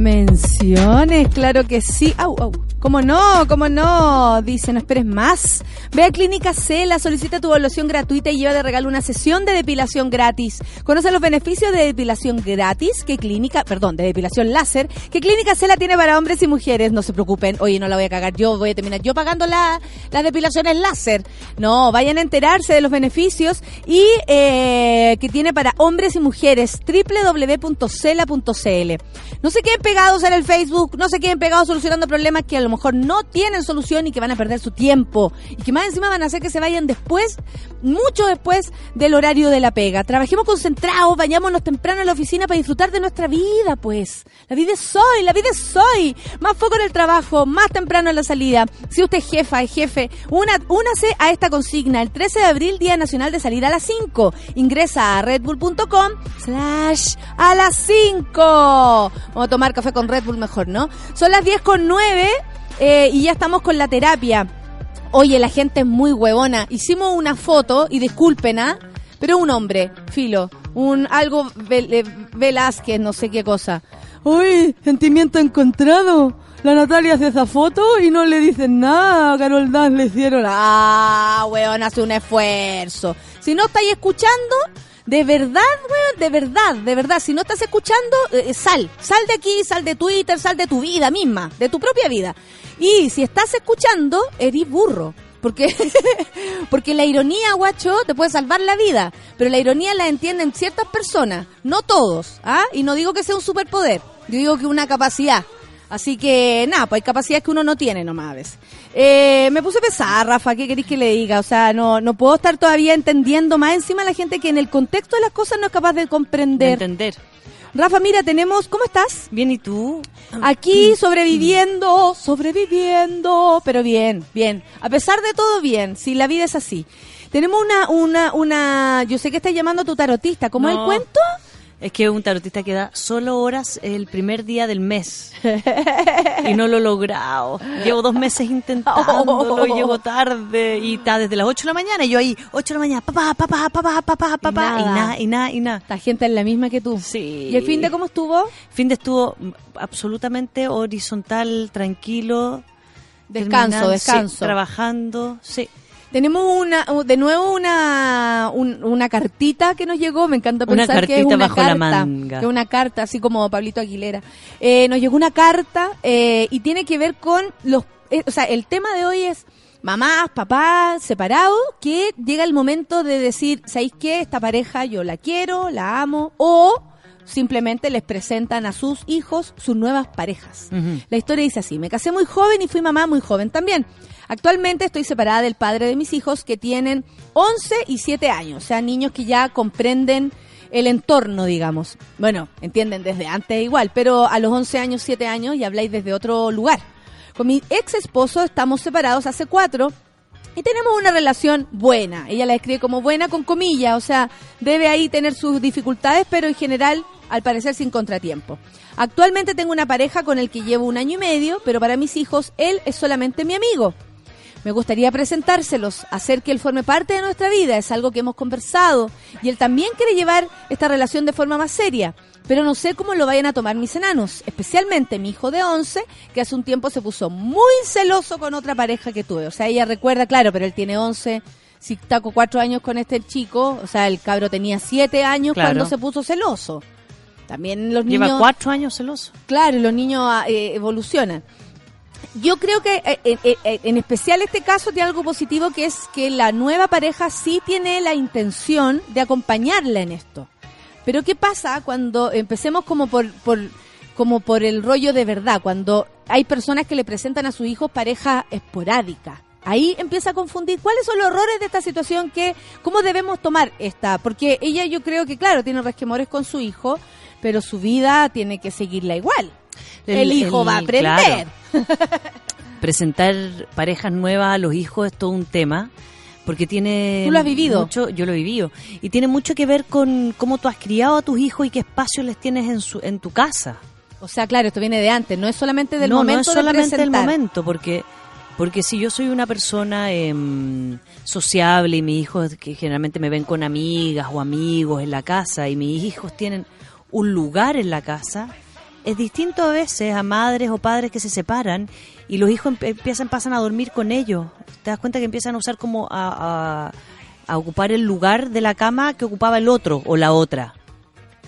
Menciones, claro que sí. Au, au. ¿Cómo no? ¿Cómo no? Dice, no esperes más. Ve a Clínica Cela, solicita tu evaluación gratuita y lleva de regalo una sesión de depilación gratis. Conoce los beneficios de depilación gratis que Clínica, perdón, de depilación láser, que Clínica Cela tiene para hombres y mujeres. No se preocupen, oye, no la voy a cagar yo, voy a terminar yo pagando la, las depilaciones láser. No, vayan a enterarse de los beneficios y eh, que tiene para hombres y mujeres. www.cela.cl. No se queden pegados en el Facebook, no se queden pegados solucionando problemas que a lo mejor no tienen solución y que van a perder su tiempo y que más encima van a hacer que se vayan después, mucho después del horario de la pega. Trabajemos concentrados, vayámonos temprano a la oficina para disfrutar de nuestra vida, pues. La vida es hoy, la vida es hoy. Más foco en el trabajo, más temprano en la salida. Si usted es jefa, es jefe, únase a esta consigna. El 13 de abril, Día Nacional de Salir a las 5. Ingresa a redbull.com slash a las 5. Vamos a tomar café con Red Bull mejor, ¿no? Son las 10 con 9 eh, y ya estamos con la terapia. Oye, la gente es muy huevona. Hicimos una foto, y disculpen, ¿ah? Pero un hombre, filo, un algo Vel- eh, Velázquez, no sé qué cosa. Uy, sentimiento encontrado. La Natalia hace esa foto y no le dicen nada. A Carol Dance le hicieron. Ah, weón, hace un esfuerzo. Si no estáis escuchando, de verdad, weón, de verdad, de verdad. Si no estás escuchando, eh, sal. Sal de aquí, sal de Twitter, sal de tu vida misma, de tu propia vida. Y si estás escuchando, eres burro. Porque, porque la ironía, guacho, te puede salvar la vida. Pero la ironía la entienden ciertas personas, no todos. ¿ah? Y no digo que sea un superpoder, yo digo que una capacidad. Así que, nada, pues hay capacidades que uno no tiene nomás a veces. Eh, me puse pesada, Rafa, ¿qué queréis que le diga? O sea, no, no puedo estar todavía entendiendo más encima la gente que en el contexto de las cosas no es capaz de De comprender. entender. Rafa, mira, tenemos, ¿cómo estás? Bien, ¿y tú? Aquí sobreviviendo, sobreviviendo, pero bien, bien. A pesar de todo, bien. Si la vida es así. Tenemos una, una, una. Yo sé que estás llamando a tu tarotista. ¿Cómo es el cuento? Es que un tarotista que da solo horas el primer día del mes. y no lo he logrado. Llevo dos meses intentándolo y llego tarde. Y está desde las 8 de la mañana. Y yo ahí, 8 de la mañana, papá, papá, papá, papá, papá. Y nada. y nada, y nada. Esta gente es la misma que tú. Sí. ¿Y el fin de cómo estuvo? Fin de estuvo absolutamente horizontal, tranquilo. Descanso, terminando, sí, descanso. trabajando, sí. Tenemos una, de nuevo una, un- una cartita que nos llegó. Me encanta Una pensar que es una bajo la carta. manga. Que una carta, así como Pablito Aguilera. Eh, nos llegó una carta eh, y tiene que ver con los, eh, o sea, el tema de hoy es mamás, papás, separados, que llega el momento de decir, ¿sabéis qué? Esta pareja yo la quiero, la amo, o simplemente les presentan a sus hijos sus nuevas parejas. La historia dice así, me casé muy joven y fui mamá muy joven también. Actualmente estoy separada del padre de mis hijos que tienen 11 y 7 años, o sea, niños que ya comprenden el entorno, digamos. Bueno, entienden desde antes igual, pero a los 11 años, 7 años ya habláis desde otro lugar. Con mi ex esposo estamos separados hace cuatro y tenemos una relación buena. Ella la describe como buena con comillas, o sea, debe ahí tener sus dificultades, pero en general, al parecer, sin contratiempo. Actualmente tengo una pareja con el que llevo un año y medio, pero para mis hijos él es solamente mi amigo. Me gustaría presentárselos, hacer que él forme parte de nuestra vida, es algo que hemos conversado y él también quiere llevar esta relación de forma más seria. pero no sé cómo lo vayan a tomar mis enanos, especialmente mi hijo de 11, que hace un tiempo se puso muy celoso con otra pareja que tuve. O sea, ella recuerda, claro, pero él tiene 11, si con cuatro años con este chico, o sea, el cabro tenía siete años Claro. cuando se puso celoso. También los Lleva niños... cuatro años celoso. Claro, los niños ah, eh, evolucionan. Yo creo que eh, eh, eh, en especial este caso tiene algo positivo que es que la nueva pareja sí tiene la intención de acompañarla en esto. Pero ¿qué pasa cuando empecemos como por, por como por el rollo de verdad, cuando hay personas que le presentan a sus hijos pareja esporádica? Ahí empieza a confundir cuáles son los errores de esta situación, que cómo debemos tomar esta, porque ella yo creo que claro, tiene resquemores con su hijo, pero su vida tiene que seguirla igual. El, hijo el- va a aprender. claro. Presentar parejas nuevas a los hijos es todo un tema. Porque tiene. Tú lo has vivido. Mucho, yo lo he vivido. Y tiene mucho que ver con cómo tú has criado a tus hijos y qué espacio les tienes en, su, en tu casa. O sea, claro, esto viene de antes, no es solamente del no, momento no es de solamente del momento, porque porque si yo soy una persona em, sociable y mis hijos que generalmente me ven con amigas o amigos en la casa y mis hijos tienen un lugar en la casa, es distinto a veces a madres o padres que se separan y los hijos emp- empiezan pasan a dormir con ellos. Te das cuenta que empiezan a usar como a, a- a ocupar el lugar de la cama que ocupaba el otro o la otra.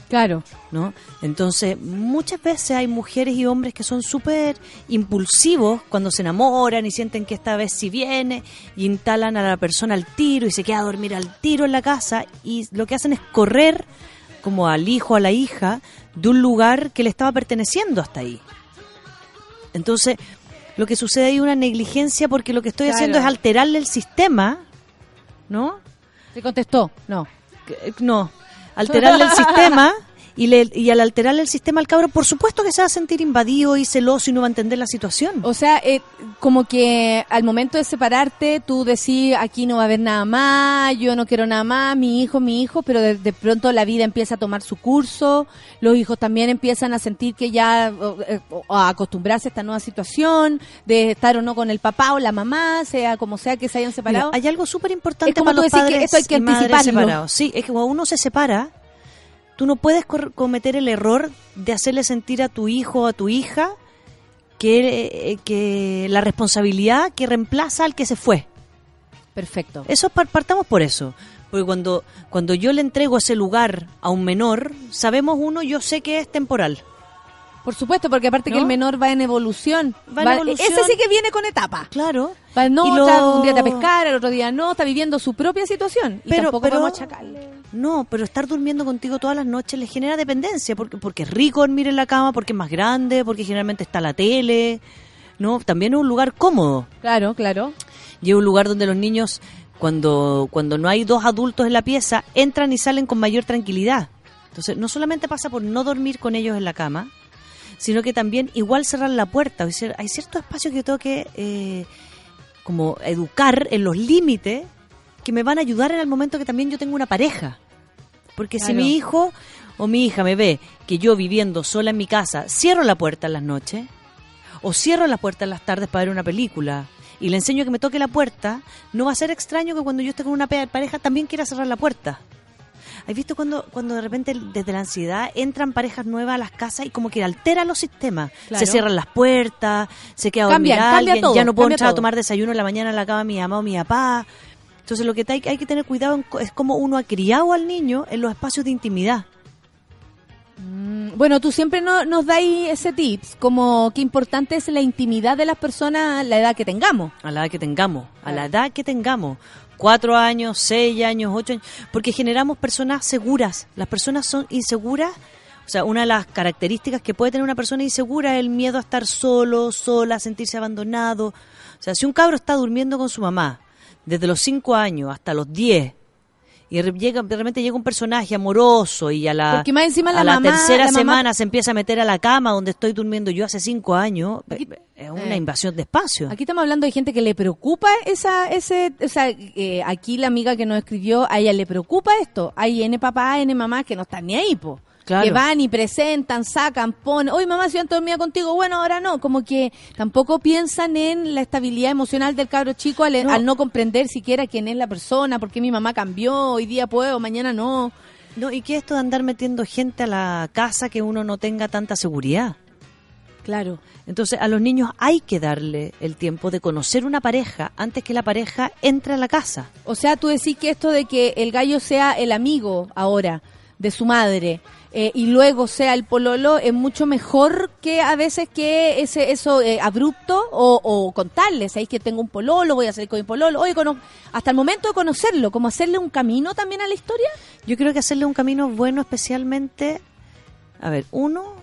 Claro. ¿no? Entonces, muchas veces hay mujeres y hombres que son súper impulsivos cuando se enamoran y sienten que esta vez sí viene y instalan a la persona al tiro y se queda a dormir al tiro en la casa y lo que hacen es correr como al hijo, a la hija, de un lugar que le estaba perteneciendo hasta ahí. Entonces, lo que sucede ahí es una negligencia porque lo que estoy Claro. haciendo es alterarle el sistema, ¿no? Se contestó, no. Que- No, alterarle el sistema y, le- y al alterarle el sistema al cabro, por supuesto que se va a sentir invadido y celoso y no va a entender la situación. O sea, eh, como que al momento de separarte, tú decís, aquí no va a haber nada más, yo no quiero nada más, mi hijo, mi hijo, pero de, de pronto la vida empieza a tomar su curso, los hijos también empiezan a sentir que ya, eh, a acostumbrarse a esta nueva situación, de estar o no con el papá o la mamá, sea como sea que se hayan Mira, separado. hay algo súper importante para los decís que padres esto hay que y anticiparlo. Sí, es que cuando uno se separa, tú no puedes cometer el error de hacerle sentir a tu hijo o a tu hija que, eh, que la responsabilidad que reemplaza al que se fue. Perfecto. Eso par- partamos por eso. Porque cuando, cuando yo le entrego ese lugar a un menor, sabemos uno, yo sé que es temporal. Por supuesto, porque aparte que el menor va en evolución. Va en evolución. Ese sí que viene con etapa. Claro. Va, no, lo- está- un día a pescar, el otro día no, está viviendo su propia situación. Y Pero- tampoco pero- podemos achacarle. No, pero estar durmiendo contigo todas las noches le genera dependencia, porque, porque es rico dormir en la cama, porque es más grande, porque generalmente está la tele, ¿no? También es un lugar cómodo. Claro, claro. Y es un lugar donde los niños, cuando, cuando no hay dos adultos en la pieza, entran y salen con mayor tranquilidad. Entonces, no solamente pasa por no dormir con ellos en la cama, sino que también igual cerrar la puerta. Hay ciertos espacios que yo tengo que eh, como educar en los límites que me van a ayudar en el momento que también yo tengo una pareja. Porque si mi hijo o mi hija me ve que yo viviendo sola en mi casa cierro la puerta en las noches o cierro la puerta en las tardes para ver una película y le enseño que me toque la puerta, no va a ser extraño que cuando yo esté con una pareja también quiera cerrar la puerta. ¿Has visto cuando, cuando de repente desde la ansiedad entran parejas nuevas a las casas y como que alteran los sistemas? Claro. Se cierran las puertas, se queda dormir cambia alguien, todo, ya no puedo entrar a tomar desayuno en la mañana en la cama de mi mamá o mi papá. Entonces lo que hay, hay que tener cuidado en es cómo uno ha criado al niño en los espacios de intimidad. Mm, Bueno, tú siempre no- nos dais ese tips, como qué importante es la intimidad de las personas a la edad que tengamos. a la edad que tengamos, a la edad que tengamos, cuatro años, seis años, ocho años, porque generamos personas seguras. Las personas son inseguras. O sea, una de las características que puede tener una persona insegura es el miedo a estar solo, sola, sentirse abandonado. O sea, si un cabro está durmiendo con su mamá desde los cinco años hasta los diez y re- llega, de repente llega un personaje amoroso y a la, Porque más encima la a la mamá- tercera la mamá- semana se empieza a meter a la cama donde estoy durmiendo yo hace cinco años, Aquí- es una eh. invasión de espacio. Aquí estamos hablando de gente que le preocupa esa, ese, o sea, eh, aquí la amiga que nos escribió, a ella le preocupa esto. Hay N papá, N mamá que no están ni ahí, po. Claro. Que van y presentan, sacan, ponen, oye mamá, si yo antes dormía contigo, bueno, ahora no. Como que tampoco piensan en la estabilidad emocional del cabro chico al No. al no comprender siquiera quién es la persona, por qué mi mamá cambió, hoy día puedo, mañana no. No, ¿y qué es esto de andar metiendo gente a la casa que uno no tenga tanta seguridad? Claro. Entonces, a los niños hay que darle el tiempo de conocer una pareja antes que la pareja entre a la casa. O sea, tú decís que esto de que el gallo sea el amigo ahora de su madre eh, y luego sea el pololo es mucho mejor que a veces que ese eso eh, abrupto o, o contarles, ¿sabéis que tengo un pololo, voy a salir con mi pololo? Oye, cono- hasta el momento de conocerlo, como hacerle un camino también a la historia. Yo creo que hacerle un camino bueno especialmente, a ver, uno,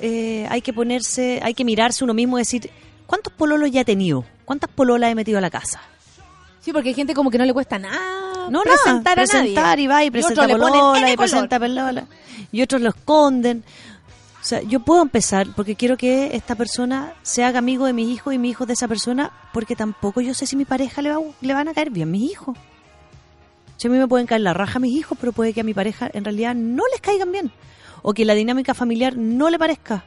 eh, hay que ponerse, hay que mirarse uno mismo y decir, ¿cuántos pololos ya he tenido? ¿Cuántas pololas he metido a la casa? Sí, porque hay gente como que no le cuesta nada No, presentar nada, a nadie. presentar y va y presenta polola y color. presenta polola y otros lo esconden. O sea, yo puedo empezar porque quiero que esta persona se haga amigo de mis hijos y mis hijos de esa persona porque tampoco yo sé si mi pareja le, va, le van a caer bien mis hijos. Si a mí me pueden caer la raja a mis hijos, pero puede que a mi pareja en realidad no les caigan bien. O que la dinámica familiar no le parezca.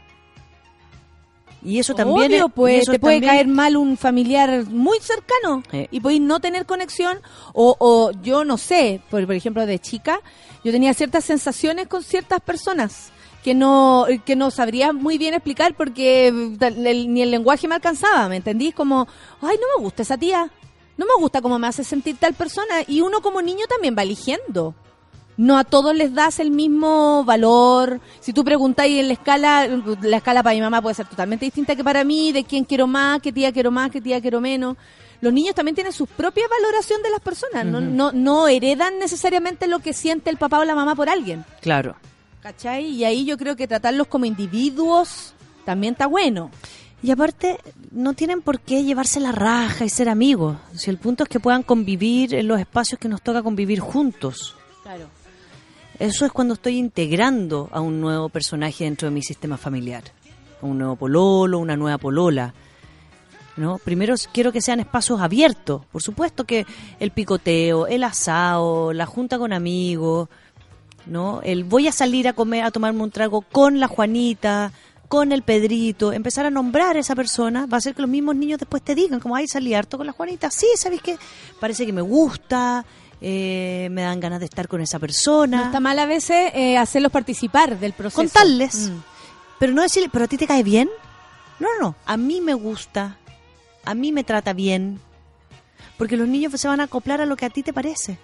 Y eso también Obvio, pues eso te puede también- caer mal un familiar muy cercano Eh. y podéis no tener conexión o, o yo no sé, por, por ejemplo de chica, yo tenía ciertas sensaciones con ciertas personas que no que no sabría muy bien explicar porque el- ni el lenguaje me alcanzaba, ¿me entendís? Como, ay, no me gusta esa tía, no me gusta cómo me hace sentir tal persona y uno como niño también va eligiendo. No a todos les das el mismo valor. Si tú preguntáis en la escala, la escala para mi mamá puede ser totalmente distinta que para mí, de quién quiero más, qué tía quiero más, qué tía quiero menos. Los niños también tienen su propia valoración de las personas. no, no, no heredan necesariamente lo que siente el papá o la mamá por alguien. Claro. ¿Cachai? Y ahí yo creo que tratarlos como individuos también está bueno. Y aparte, no tienen por qué llevarse la raja y ser amigos. Si el punto es que puedan convivir en los espacios que nos toca convivir juntos. Claro. Eso es cuando estoy integrando a un nuevo personaje dentro de mi sistema familiar. Un nuevo pololo, una nueva polola. ¿No? Primero quiero que sean espacios abiertos. Por supuesto que el picoteo, el asado, la junta con amigos, ¿no? El voy a salir a comer, a tomarme un trago con la Juanita, con el Pedrito, empezar a nombrar a esa persona, va a hacer que los mismos niños después te digan, como, ay, salí harto con la Juanita, sí, ¿sabes qué? Parece que me gusta, eh, me dan ganas de estar con esa persona. No está mal a veces eh, hacerlos participar del proceso. Contarles. Mm. Pero no decirle, ¿pero a ti te cae bien? No, no, no. A mí me gusta. A mí me trata bien. Porque los niños se van a acoplar a lo que a ti te parece.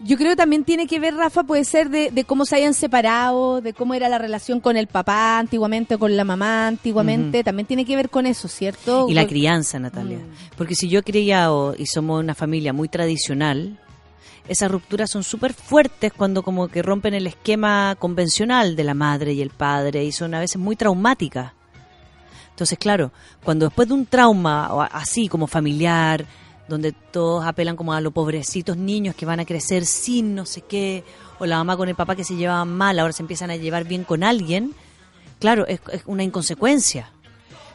Yo creo que también tiene que ver, Rafa, puede ser de, de cómo se hayan separado, de cómo era la relación con el papá antiguamente, con la mamá antiguamente. También tiene que ver con eso, ¿cierto? Y la crianza, Natalia. Mm. Porque si yo he criado y somos una familia muy tradicional, esas rupturas son súper fuertes cuando como que rompen el esquema convencional de la madre y el padre y son a veces muy traumáticas. Entonces, claro, cuando después de un trauma así como familiar, donde todos apelan como a los pobrecitos niños que van a crecer sin no sé qué, o la mamá con el papá que se llevaban mal, ahora se empiezan a llevar bien con alguien, claro, es, es una inconsecuencia.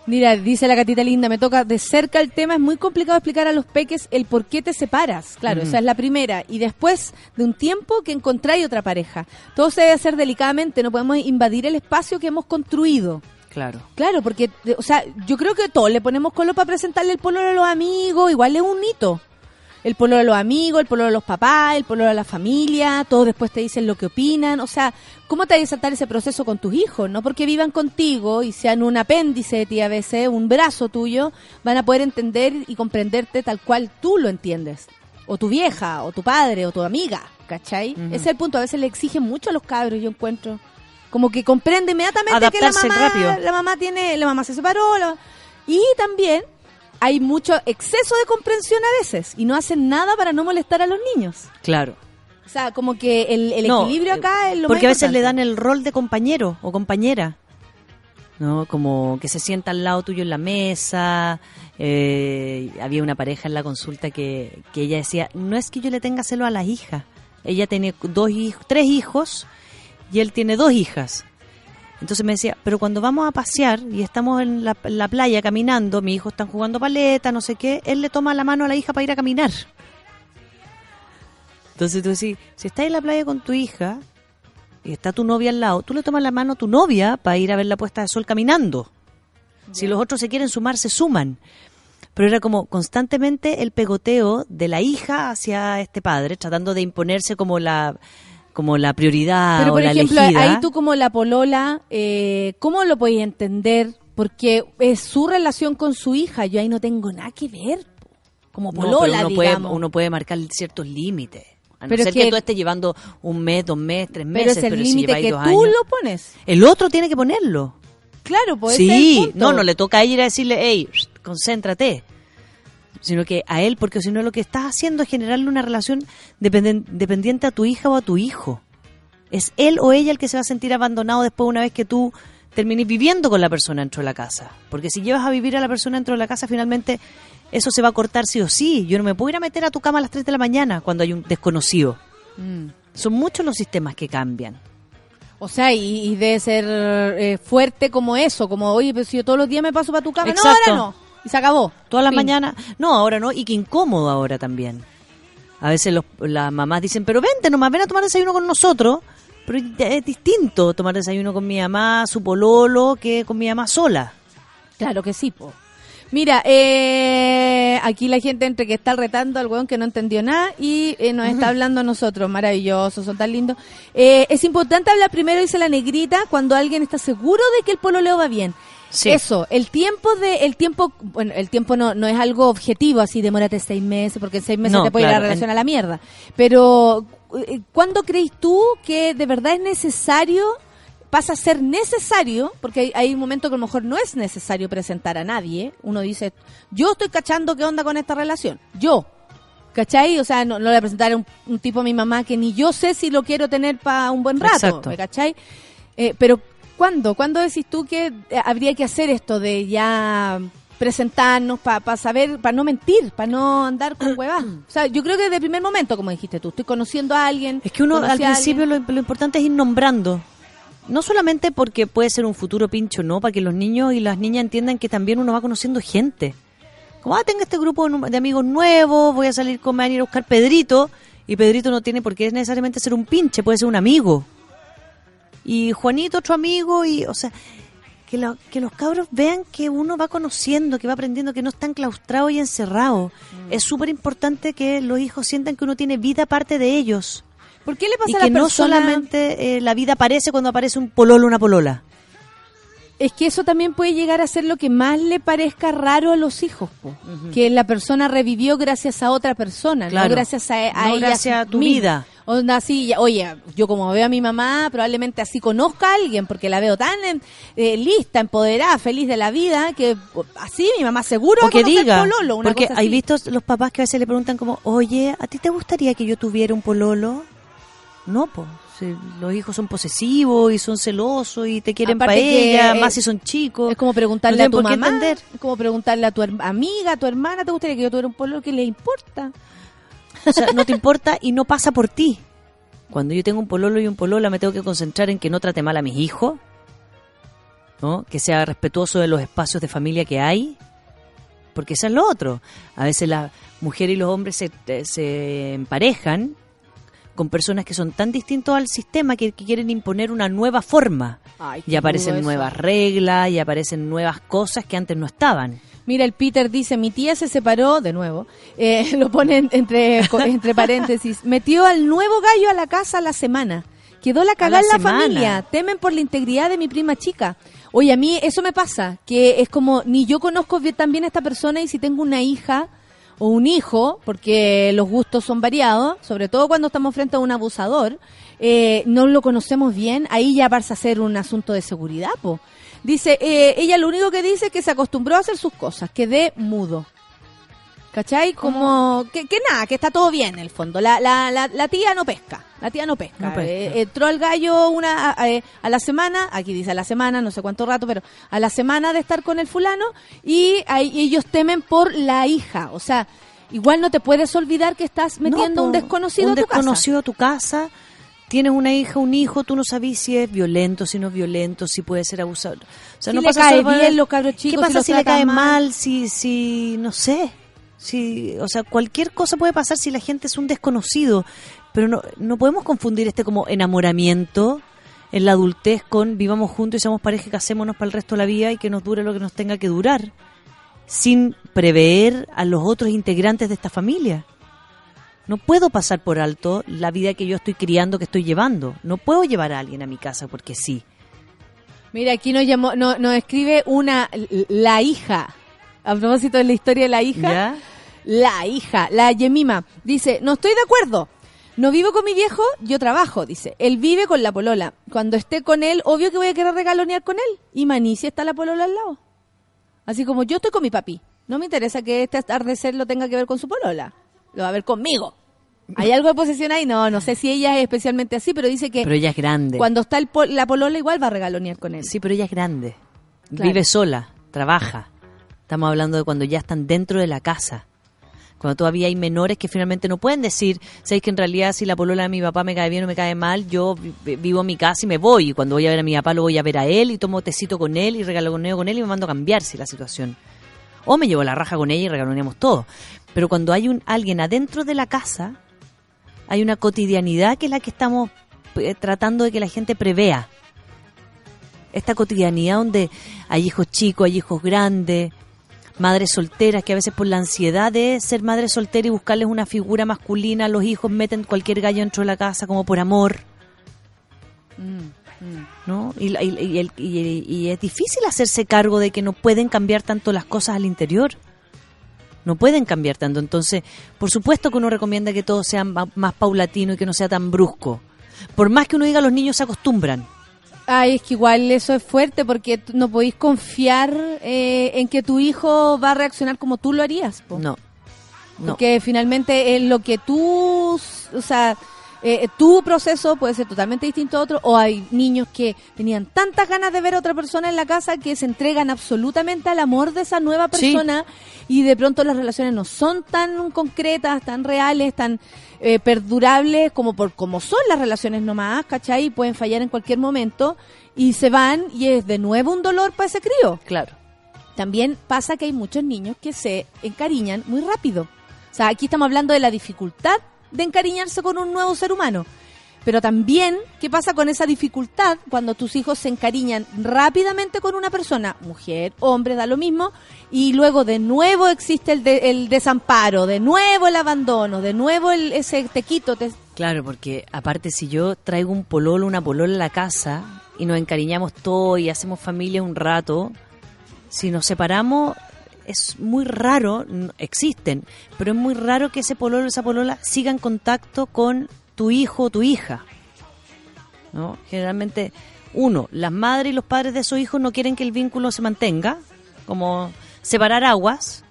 Mira, dice la gatita linda, me toca de cerca el tema, es muy complicado explicar a los peques el por qué te separas. Claro, Ujú. esa es la primera. Y después de un tiempo que encontráis otra pareja. Todo se debe hacer delicadamente, no podemos invadir el espacio que hemos construido. Claro. Claro, porque, o sea, yo creo que todos le ponemos color para presentarle el pololo a los amigos, igual es un hito. El pololo a los amigos, el pololo a los papás, el pololo a la familia, todos después te dicen lo que opinan. O sea, ¿cómo te vas a saltar ese proceso con tus hijos? No porque vivan contigo y sean un apéndice de ti a veces, un brazo tuyo, van a poder entender y comprenderte tal cual tú lo entiendes. O tu vieja, o tu padre, o tu amiga, ¿cachai? Ese es el punto. A veces le exigen mucho a los cabros, yo encuentro. Como que comprende inmediatamente que la Adaptarse mamá, rápido. la mamá tiene, la mamá se separó, la- y también hay mucho exceso de comprensión a veces y no hacen nada para no molestar a los niños. Claro. O sea, como que el, el No, equilibrio acá es lo Porque a veces le dan el rol de compañero o compañera. ¿No? Como que se sienta al lado tuyo en la mesa. eh, había una pareja en la consulta que, que ella decía, no es que yo le tenga celo a las hijas. Ella tiene dos hijos, tres hijos y él tiene dos hijas. Entonces me decía, pero cuando vamos a pasear y estamos en la, playa caminando, mis hijos están jugando paleta, no sé qué, él le toma la mano a la hija para ir a caminar. Entonces tú decís, si estás en la playa con tu hija y está tu novia al lado, tú le tomas la mano a tu novia para ir a ver la puesta de sol caminando. Si los otros se quieren sumar, se suman. Pero era como constantemente el pegoteo de la hija hacia este padre, tratando de imponerse como la como la prioridad Pero o por la ejemplo, elegida. ahí tú como la polola, eh, ¿cómo lo podéis entender? Porque es su relación con su hija, yo ahí no tengo nada que ver. Como No, pero polola, uno, puede, digamos. uno puede marcar ciertos límites. A no Pero es ser que, que- tú estés llevando un mes, dos meses, tres pero meses, es el pero si límite lleváis que dos tú años- lo pones. El otro tiene que ponerlo. Claro, pues ese es el sí, punto. no, no le toca a ella ir a decirle, hey, concéntrate. Sino que a él, porque si no lo que estás haciendo es generarle una relación dependiente a tu hija o a tu hijo. Es él o ella el que se va a sentir abandonado después una vez que tú termines viviendo con la persona dentro de la casa. Porque si llevas a vivir a la persona dentro de la casa, finalmente eso se va a cortar sí o sí. Yo no me puedo ir a meter a tu cama a las 3 de la mañana cuando hay un desconocido. Mm. Son muchos los sistemas que cambian. O sea, y, y debe ser eh, fuerte como eso, como, oye, pero si yo todos los días me paso para tu cama, Exacto. no, ahora no. Y se acabó. Todas las mañanas. No, ahora no. Y qué incómodo ahora también. A veces los- las mamás dicen, pero vente nomás, ven a tomar desayuno con nosotros. Pero es distinto tomar desayuno con mi mamá, su pololo, que con mi mamá sola. Claro que sí, po. Mira, eh, aquí la gente entre que está retando al weón que no entendió nada y eh, nos está hablando a nosotros. Maravilloso, son tan lindos. Eh, es importante hablar primero, dice la negrita, cuando alguien está seguro de que el pololeo va bien. Sí. Eso, el tiempo de, el tiempo, bueno, el tiempo no, no es algo objetivo, así demórate seis meses, porque en seis meses No, te puede ir claro, la relación en- a la mierda. Pero, eh, ¿cuándo crees tú que de verdad es necesario, pasa a ser necesario, porque hay, hay un momento que a lo mejor no es necesario presentar a nadie, uno dice, yo estoy cachando qué onda con esta relación, yo, ¿cachai? O sea, no, no le voy a presentar a un, un tipo a mi mamá que ni yo sé si lo quiero tener para un buen rato, Exacto. ¿me cachai? Eh, pero, ¿cuándo? ¿Cuándo decís tú que eh, habría que hacer esto de ya presentarnos para saber, para no mentir, para no andar con huevas? O sea, yo creo que desde el primer momento, como dijiste tú, estoy conociendo a alguien. Es que uno al principio lo, lo importante es ir nombrando. No solamente porque puede ser un futuro pincho, no, para que los niños y las niñas entiendan que también uno va conociendo gente. Como, ah, tengo este grupo de de amigos nuevos, voy a salir con, me van a ir a buscar Pedrito, y Pedrito no tiene por qué necesariamente ser un pinche, puede ser un amigo. Y Juanito otro amigo, y, o sea, que, lo- que los cabros vean que uno va conociendo, que va aprendiendo, que no está enclaustrado y encerrado. Mm. Es súper importante que los hijos sientan que uno tiene vida aparte de ellos. ¿Por qué le pasa Y a que la no persona- solamente eh, la vida aparece cuando aparece un pololo o una polola. Es que eso también puede llegar a ser lo que más le parezca raro a los hijos, po. que la persona revivió gracias a otra persona, Claro. no gracias a, a No ella gracias a tu misma. vida. Onda así, oye, yo como veo a mi mamá, probablemente así conozca a alguien, porque la veo tan eh, lista, empoderada, feliz de la vida, que así mi mamá seguro va O a diga. pololo, una porque cosa hay visto los papás que a veces le preguntan como, oye, ¿a ti te gustaría que yo tuviera un pololo? No, pues. los hijos son posesivos y son celosos y te quieren para ella, más si son chicos. Es como preguntarle No a tu mamá, entender. es como preguntarle a tu amiga, a tu hermana, ¿te gustaría que yo tuviera un pololo que le importa? O sea, no te importa y no pasa por ti. Cuando yo tengo un pololo y un polola, me tengo que concentrar en que no trate mal a mis hijos, ¿no? que sea respetuoso de los espacios de familia que hay, porque eso es lo otro. A veces las mujeres y los hombres se, eh, se emparejan con personas que son tan distintos al sistema que, que quieren imponer una nueva forma. Ay, Y aparecen nuevas reglas y aparecen nuevas cosas que antes no estaban. Mira, el Peter dice, mi tía se separó, de nuevo, eh, lo ponen entre, entre paréntesis, metió al nuevo gallo a la casa a la semana. Quedó la cagada en la la semana. familia. Temen por la integridad de mi prima chica. Oye, a mí eso me pasa, que es como, ni yo conozco bien- tan bien a esta persona y si tengo una hija o un hijo, porque los gustos son variados, sobre todo cuando estamos frente a un abusador, eh, no lo conocemos bien, ahí ya pasa a ser un asunto de seguridad, po. Dice, eh, ella lo único que dice es que se acostumbró a hacer sus cosas, quedé mudo. ¿Cachai? Como que, que nada, que está todo bien en el fondo. La, la, la, la tía no pesca, la tía no pesca. No pesca. Eh, entró al gallo una a, a- a la semana, aquí dice a la semana, no sé cuánto rato, pero a la semana de estar con el fulano y ahí ellos temen por la hija. O sea, igual no te puedes olvidar que estás metiendo No, un desconocido un a tu casa. desconocido a tu casa. Tienes una hija, un hijo, tú no sabes si es violento, si no es violento, si puede ser abusador. O sea, Si no le pasa cae bien los cabros chicos, ¿Qué pasa si, le cae mal? mal? Si, si, no sé. Si, o sea, cualquier cosa puede pasar si la gente es un desconocido. Pero no, no podemos confundir este como enamoramiento en la adultez con vivamos juntos y seamos pareja y casémonos para el resto de la vida y que nos dure lo que nos tenga que durar. Sin prever a los otros integrantes de esta familia. No puedo pasar por alto la vida que yo estoy criando, que estoy llevando. No puedo llevar a alguien a mi casa porque sí. Mira, aquí nos llamó, no- nos escribe una, la hija. A propósito de la historia de la hija. ¿Ya? La hija, la Yemima, dice, no estoy de acuerdo. No vivo con mi viejo, yo trabajo, dice. Él vive con la polola. Cuando esté con él, obvio que voy a querer regalonear con él. Y Manicia está la polola al lado. Así como yo estoy con mi papi. No me interesa que este atardecer lo tenga que ver con su polola. Lo va a ver conmigo. ¿Hay algo de posesión ahí? No, no sé si ella es especialmente así, pero dice que Pero ella es grande. cuando está el pol- la polola igual va a regalonear con él. Sí, pero ella es grande. Claro. Vive sola, trabaja. Estamos hablando de cuando ya están dentro de la casa. Cuando todavía hay menores que finalmente no pueden decir, sabéis que en realidad si la polola de mi papá me cae bien o me cae mal, yo vi- vivo en mi casa y me voy. Y cuando voy a ver a mi papá lo voy a ver a él y tomo tecito con él y regaloneo con él y me mando a cambiarse la situación. O me llevo la raja con ella y regaloneamos todo. Pero cuando hay un alguien adentro de la casa, hay una cotidianidad que es la que estamos eh, tratando de que la gente prevea esta cotidianidad donde hay hijos chicos, hay hijos grandes, madres solteras que a veces por la ansiedad de ser madre soltera y buscarles una figura masculina, los hijos meten cualquier gallo dentro de la casa como por amor, ¿no? Y, la- y- y y- y es difícil hacerse cargo de que no pueden cambiar tanto las cosas al interior. No pueden cambiar tanto. Entonces, por supuesto que uno recomienda que todo sea más paulatino y que no sea tan brusco. Por más que uno diga, los niños se acostumbran. Ay, es que igual eso es fuerte porque no podéis confiar eh, en que tu hijo va a reaccionar como tú lo harías. po. No. No. Porque finalmente es lo que tú, o sea, eh, tu proceso puede ser totalmente distinto a otro, o hay niños que tenían tantas ganas de ver a otra persona en la casa que se entregan absolutamente al amor de esa nueva Sí. persona y de pronto las relaciones no son tan concretas, tan reales, tan eh, perdurables como por como son las relaciones nomás, ¿cachai? Pueden fallar en cualquier momento y se van y es de nuevo un dolor para ese crío. Claro. También pasa que hay muchos niños que se encariñan muy rápido. O sea, aquí estamos hablando de la dificultad de encariñarse con un nuevo ser humano. Pero también, ¿qué pasa con esa dificultad cuando tus hijos se encariñan rápidamente con una persona, mujer, hombre, da lo mismo, y luego de nuevo existe el, de- el desamparo, de nuevo el abandono, de nuevo el, ese te quito, te- Claro, porque aparte si yo traigo un pololo, una polola a la casa y nos encariñamos todo y hacemos familia un rato, si nos separamos es muy raro, existen, pero es muy raro que ese pololo, esa polola siga en contacto con tu hijo o tu hija. ¿No? Generalmente, uno, las madres y los padres de esos hijos no quieren que el vínculo se mantenga, como separar aguas,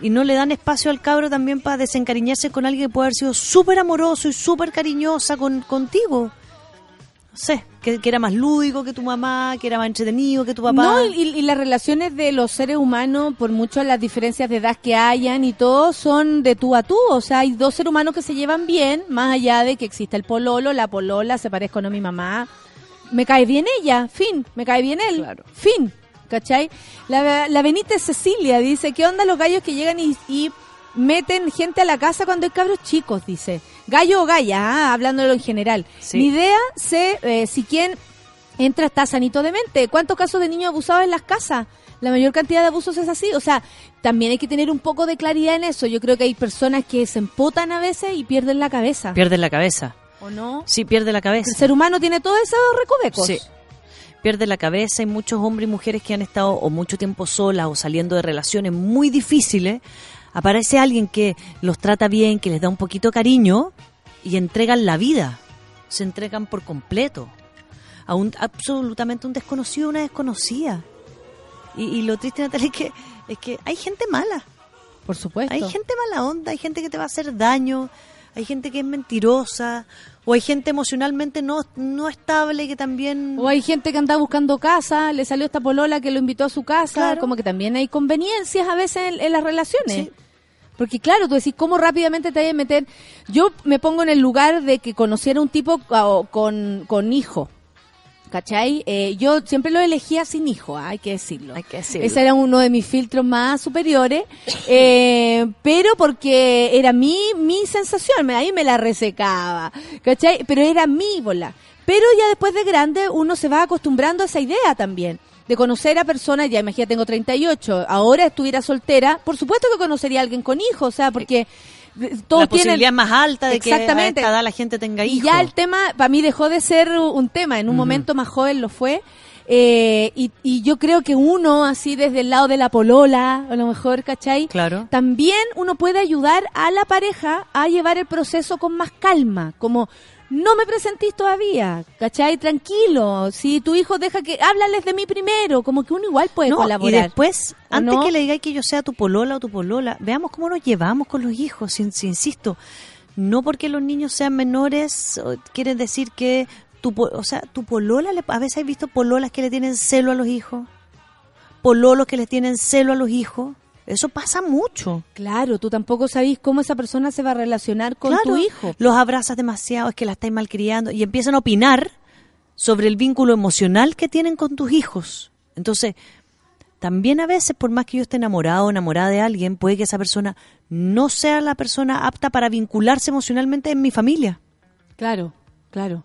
y no le dan espacio al cabro también para desencariñarse con alguien que puede haber sido súper amoroso y súper cariñosa con, contigo. Sé, que, que era más lúdico que tu mamá, que era más entretenido que tu papá. No, y, y las relaciones de los seres humanos, por mucho las diferencias de edad que hayan y todo, son de tú a tú. O sea, hay dos seres humanos que se llevan bien, más allá de que exista el pololo, la polola, se parezca o no a mi mamá. Me cae bien ella, fin. Me cae bien él, fin. ¿Cachai? La, la Benítez Cecilia dice, ¿qué onda los gallos que llegan y, y meten gente a la casa cuando hay cabros chicos? Dice. Gallo o galla, ah, hablándolo en general. Sí. Mi idea, sé eh, si quien entra está sanito de mente. ¿Cuántos casos de niños abusados en las casas? La mayor cantidad de abusos es así. O sea, también hay que tener un poco de claridad en eso. Yo creo que hay personas que se empotan a veces y pierden la cabeza. Pierde la cabeza. ¿O no? Sí, pierde la cabeza. El ser humano tiene todos esos recovecos. Sí. Pierde la cabeza. Hay muchos hombres y mujeres que han estado o mucho tiempo solas o saliendo de relaciones muy difíciles. Aparece alguien que los trata bien, que les da un poquito de cariño y entregan la vida. Se entregan por completo. A un absolutamente un desconocido, una desconocida. Y, y lo triste, Natalia, es que, es que hay gente mala. Por supuesto. Hay gente mala onda, hay gente que te va a hacer daño, hay gente que es mentirosa, o hay gente emocionalmente no, no estable que también... O hay gente que anda buscando casa, le salió esta polola que lo invitó a su casa, Claro. como que también hay conveniencias a veces en, en las relaciones. Sí. Porque claro, tú decís, ¿cómo rápidamente te hay a meter? Yo me pongo en el lugar de que conociera un tipo co- con, con hijo, ¿cachai? Eh, yo siempre lo elegía sin hijo, hay que decirlo. Hay que decirlo. Ese era uno de mis filtros más superiores, eh, pero porque era mi, mi sensación, ahí me la resecaba, ¿cachai? Pero era mi bola. Pero ya después de grande uno se va acostumbrando a esa idea también. De conocer a personas, ya imagínate, tengo 38, ahora estuviera soltera, por supuesto que conocería a alguien con hijos, o sea, porque todos la posibilidad tienen más alta de que a Exactamente. esta edad la gente tenga y hijos. ya el tema para mí dejó de ser un tema en un momento más joven lo fue eh, y, y yo creo que uno así desde el lado de la polola a lo mejor ¿cachai? Claro. también uno puede ayudar a la pareja a llevar el proceso con más calma como no me presentís todavía, ¿cachai? Tranquilo. Si tu hijo deja que... Háblales de mí primero. Como que uno igual puede No, colaborar. y después, ¿O antes no? que le digáis que yo sea tu polola o tu polola, veamos cómo nos llevamos con los hijos, si, si insisto. No porque los niños sean menores, o quiere decir que tu, o sea, tu polola, le- a veces he visto pololas que le tienen celo a los hijos, pololos que les tienen celo a los hijos. Eso pasa mucho. Claro, tú tampoco sabís cómo esa persona se va a relacionar con Claro, tu hijo. Los abrazas demasiado, es que la estáis malcriando y empiezan a opinar sobre el vínculo emocional que tienen con tus hijos. Entonces, también a veces, por más que yo esté enamorado o enamorada de alguien, puede que esa persona no sea la persona apta para vincularse emocionalmente en mi familia. Claro, claro.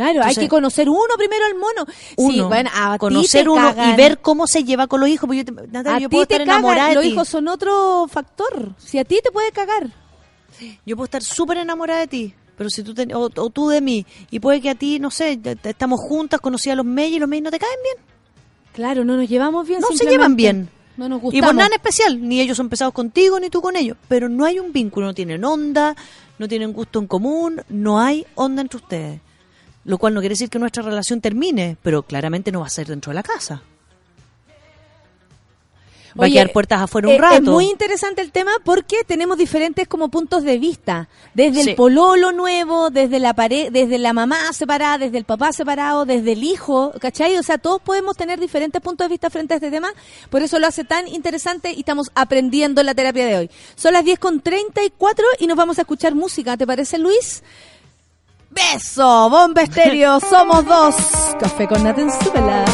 Claro, Entonces- hay que conocer uno primero al mono. sí, bueno, a conocer te uno cagan. y ver cómo se lleva con los hijos. Porque yo, te- Natalia, a yo puedo te estar cagan, enamorada los hijos son otro factor. Si a ti te puede cagar. Yo puedo estar súper enamorada de ti, pero si tú te- o, o tú de mí, y puede que a ti, no sé, te- estamos juntas, conocí a los May y los May no te caen bien. Claro, no nos llevamos bien. No se llevan bien. No nos Y gustamos. por nada en especial, ni ellos son pesados contigo, ni tú con ellos. Pero no hay un vínculo, no tienen onda, no tienen gusto en común, no hay onda entre ustedes. Lo cual no quiere decir que nuestra relación termine, pero claramente no va a ser dentro de la casa. Va Oye, a quedar puertas afuera eh, un rato. Es muy interesante el tema porque tenemos diferentes como puntos de vista. Desde Sí. el pololo nuevo, desde la pare desde la mamá separada, desde el papá separado, desde el hijo, ¿cachai? O sea, todos podemos tener diferentes puntos de vista frente a este tema. Por eso lo hace tan interesante y estamos aprendiendo en la terapia de hoy. Son las 10 con 34 y nos vamos a escuchar música. ¿Te parece, Luis? Beso, bomba estéreo, somos dos. Café con Nat en Súbela.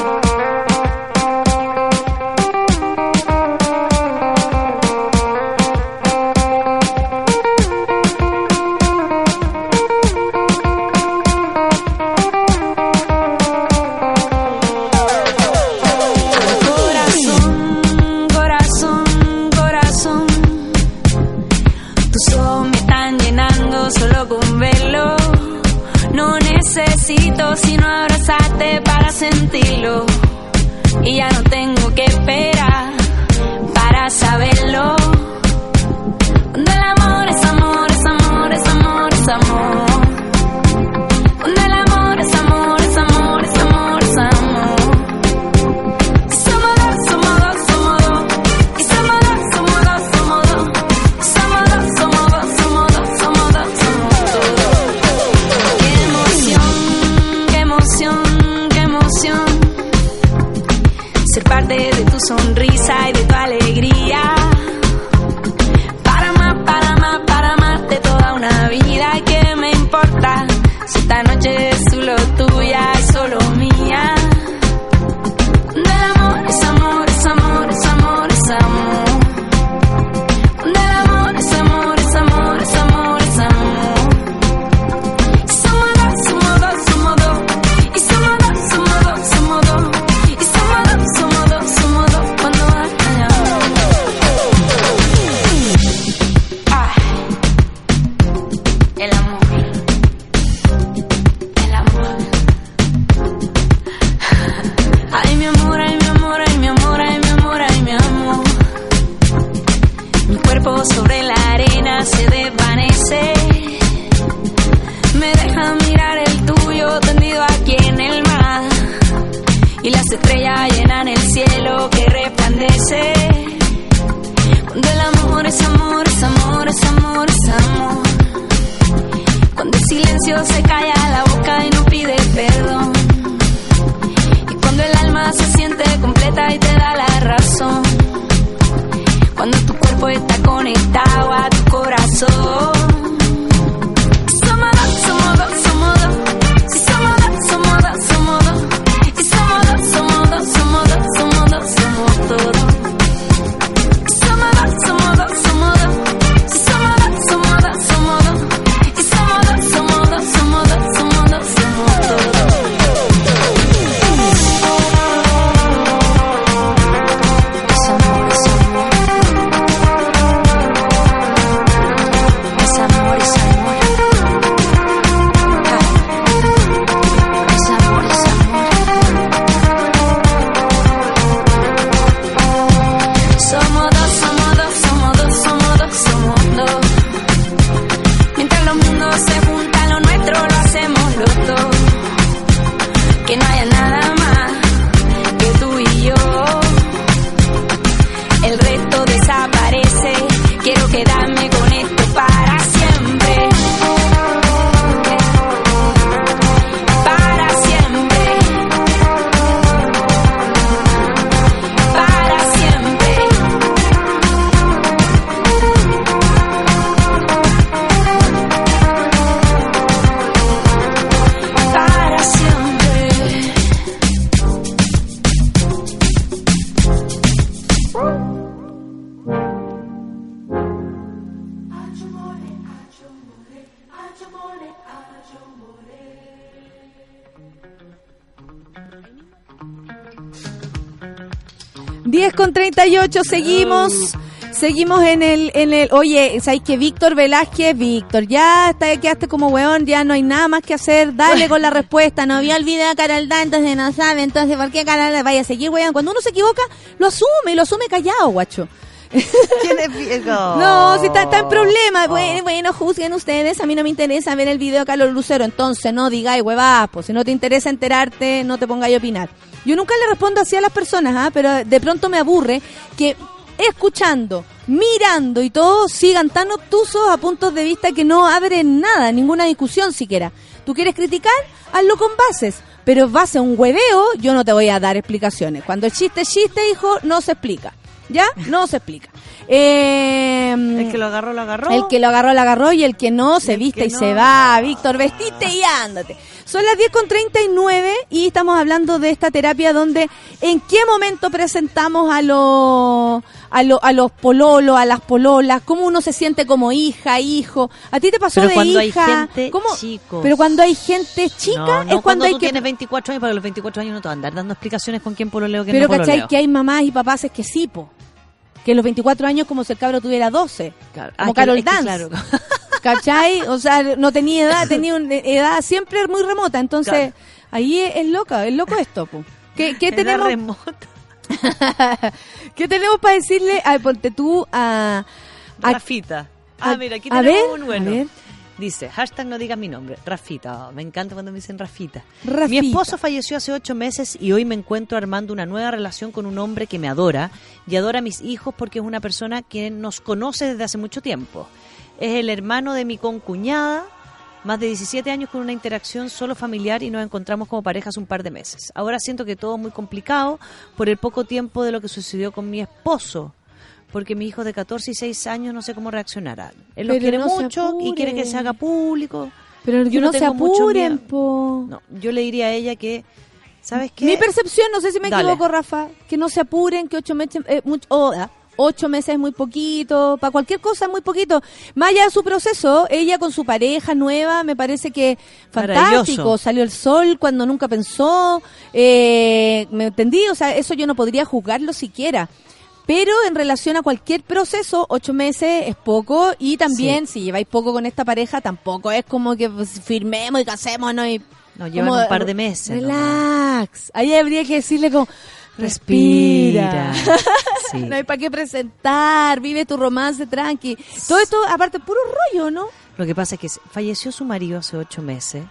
Seguimos. Seguimos en el, en el, oye, ¿sabes que Víctor Velázquez, Víctor, ya está, quedaste como weón, ya no hay nada más que hacer, dale con la respuesta, no vio el video de Carol Da, entonces no sabe, entonces ¿por qué vaya a seguir weón? Cuando uno se equivoca, lo asume, lo asume callado, guacho. ¿Quién es Diego? No, si está, está en problema. Bueno, bueno, juzguen ustedes. A mí no me interesa ver el video de Carlos Lucero. Entonces, no digáis huevas. Pues si no te interesa enterarte, no te pongáis a opinar. Yo nunca le respondo así a las personas, ¿ah? pero de pronto me aburre escuchando, mirando y todo sigan tan obtusos a puntos de vista que no abren nada, ninguna discusión siquiera. ¿Tú quieres criticar? Hazlo con bases. Pero base a un hueveo, yo no te voy a dar explicaciones. Cuando el chiste es chiste, hijo, no se explica. ¿Ya? No se explica. Eh, El que lo agarró, lo agarró. el que lo agarró, lo agarró y el que no se viste y no, se va. Víctor, vestite y ándate. Son las 10 con 39 y estamos hablando de esta terapia donde en qué momento presentamos a los a, lo- a los pololos, a las pololas, cómo uno se siente como hija, hijo. ¿A ti te pasó Pero de cuando hay hija? gente ¿Cómo? chicos. Pero cuando hay gente chica No, no, es cuando, cuando hay tú que tienes 24 años, para los 24 años no te van a andar dando explicaciones con quién pololeo, quién Pero no ¿cachai? pololeo. Que hay mamás y papás es que sí, po. Que los 24 años como si el cabro tuviera 12. Claro. Como Ah, Carol Dance. claro. ¿Cachai? O sea, no tenía edad, tenía una edad siempre muy remota. Entonces, Claro. ahí es, es loca, es loco esto, po. ¿Qué, qué tenemos? remota. ¿Qué tenemos para decirle? Ay, ponte tú a... a- Rafita. Ah, a- mira, aquí a tenemos ver, un bueno. a ver. Dice, hashtag no digas mi nombre, Rafita. Oh, me encanta cuando me dicen Rafita. Rafita. Mi esposo falleció hace ocho meses y hoy me encuentro armando una nueva relación con un hombre que me adora y adora a mis hijos porque es una persona que nos conoce desde hace mucho tiempo. Es el hermano de mi concuñada, más de 17 años con una interacción solo familiar y nos encontramos como pareja hace un par de meses. Ahora siento que todo es muy complicado por el poco tiempo de lo que sucedió con mi esposo. Porque mi hijo de 14 y 6 años no sé cómo reaccionará. Él Pero quiere no mucho y quiere que se haga público. Pero Yo que no se apuren, po. No, yo le diría a ella que, ¿sabes qué? Mi percepción, no sé si me Dale. equivoco, Rafa, que no se apuren, que ocho meses, eh, mucho, oh, ah, ocho meses es muy poquito, para cualquier cosa es muy poquito. Más allá de su proceso, ella con su pareja nueva, me parece que fantástico, salió el sol cuando nunca pensó, eh, me entendí, o sea, eso yo no podría juzgarlo siquiera. Pero en relación a cualquier proceso, ocho meses es poco y también si lleváis poco con esta pareja, tampoco es como que pues, firmemos y casémonos y No, llevan como, un par de meses. Relax. Ahí habría que decirle como, respira. Respira. Sí. no hay para qué presentar, vive tu romance tranqui. Todo esto, aparte, puro rollo, ¿no? Lo que pasa es que falleció su marido hace ocho meses,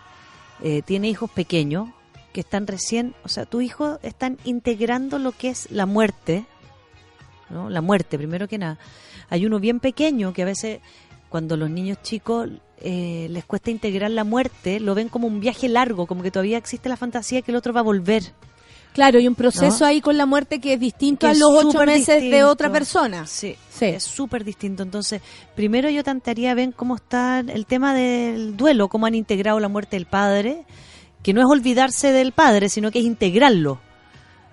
eh, tiene hijos pequeños que están recién, o sea, tu hijo están integrando lo que es la muerte, ¿no? La muerte, primero que nada. Hay uno bien pequeño que a veces, cuando los niños chicos eh, les cuesta integrar la muerte, lo ven como un viaje largo, como que todavía existe la fantasía que el otro va a volver. Claro, y un proceso ¿No? ahí con la muerte que es distinto Que a los ocho meses de otra persona. Sí, Sí. es súper distinto. Entonces, primero yo tantearía ver cómo está el tema del duelo, cómo han integrado la muerte del padre, que no es olvidarse del padre, sino que es integrarlo.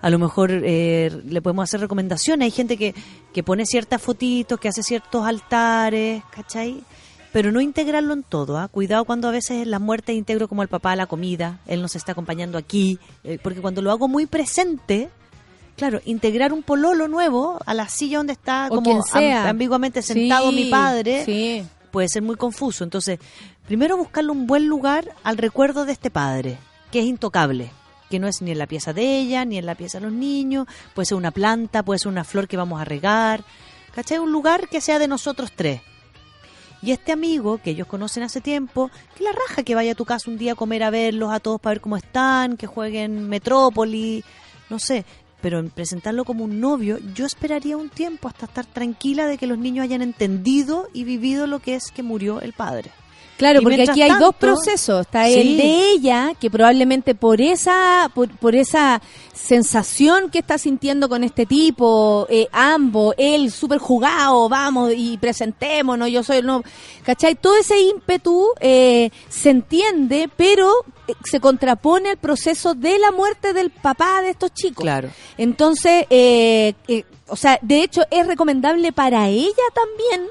A lo mejor eh, le podemos hacer recomendaciones. Hay gente que, que pone ciertas fotitos, que hace ciertos altares, ¿cachai? Pero no integrarlo en todo. ¿ah? Cuidado cuando a veces en las muertes integro como el papá a la comida, él nos está acompañando aquí, eh, porque cuando lo hago muy presente, Claro, integrar un pololo nuevo a la silla donde está O como sea. ambiguamente sentado Sí, mi padre Sí. puede ser muy confuso. Entonces, primero buscarle un buen lugar al recuerdo de este padre, que es intocable, que no es ni en la pieza de ella, ni en la pieza de los niños, puede ser una planta, puede ser una flor que vamos a regar, ¿cachai? Un lugar que sea de nosotros tres. Y este amigo, que ellos conocen hace tiempo, que la raja que vaya a tu casa un día a comer a verlos a todos para ver cómo están, que jueguen Metrópoli, no sé. Pero en presentarlo como un novio, yo esperaría un tiempo hasta estar tranquila de que los niños hayan entendido y vivido lo que es que murió el padre. Claro, Y porque aquí hay dos procesos. Está Sí. el de ella, que probablemente por esa, por, por esa sensación que está sintiendo con este tipo, eh, ambos, él súper jugado, vamos y presentémonos, yo soy el nuevo. ¿Cachai? Todo ese ímpetu eh, se entiende, pero eh, se contrapone al proceso de la muerte del papá de estos chicos. Claro. Entonces, eh, eh, o sea, de hecho es recomendable para ella también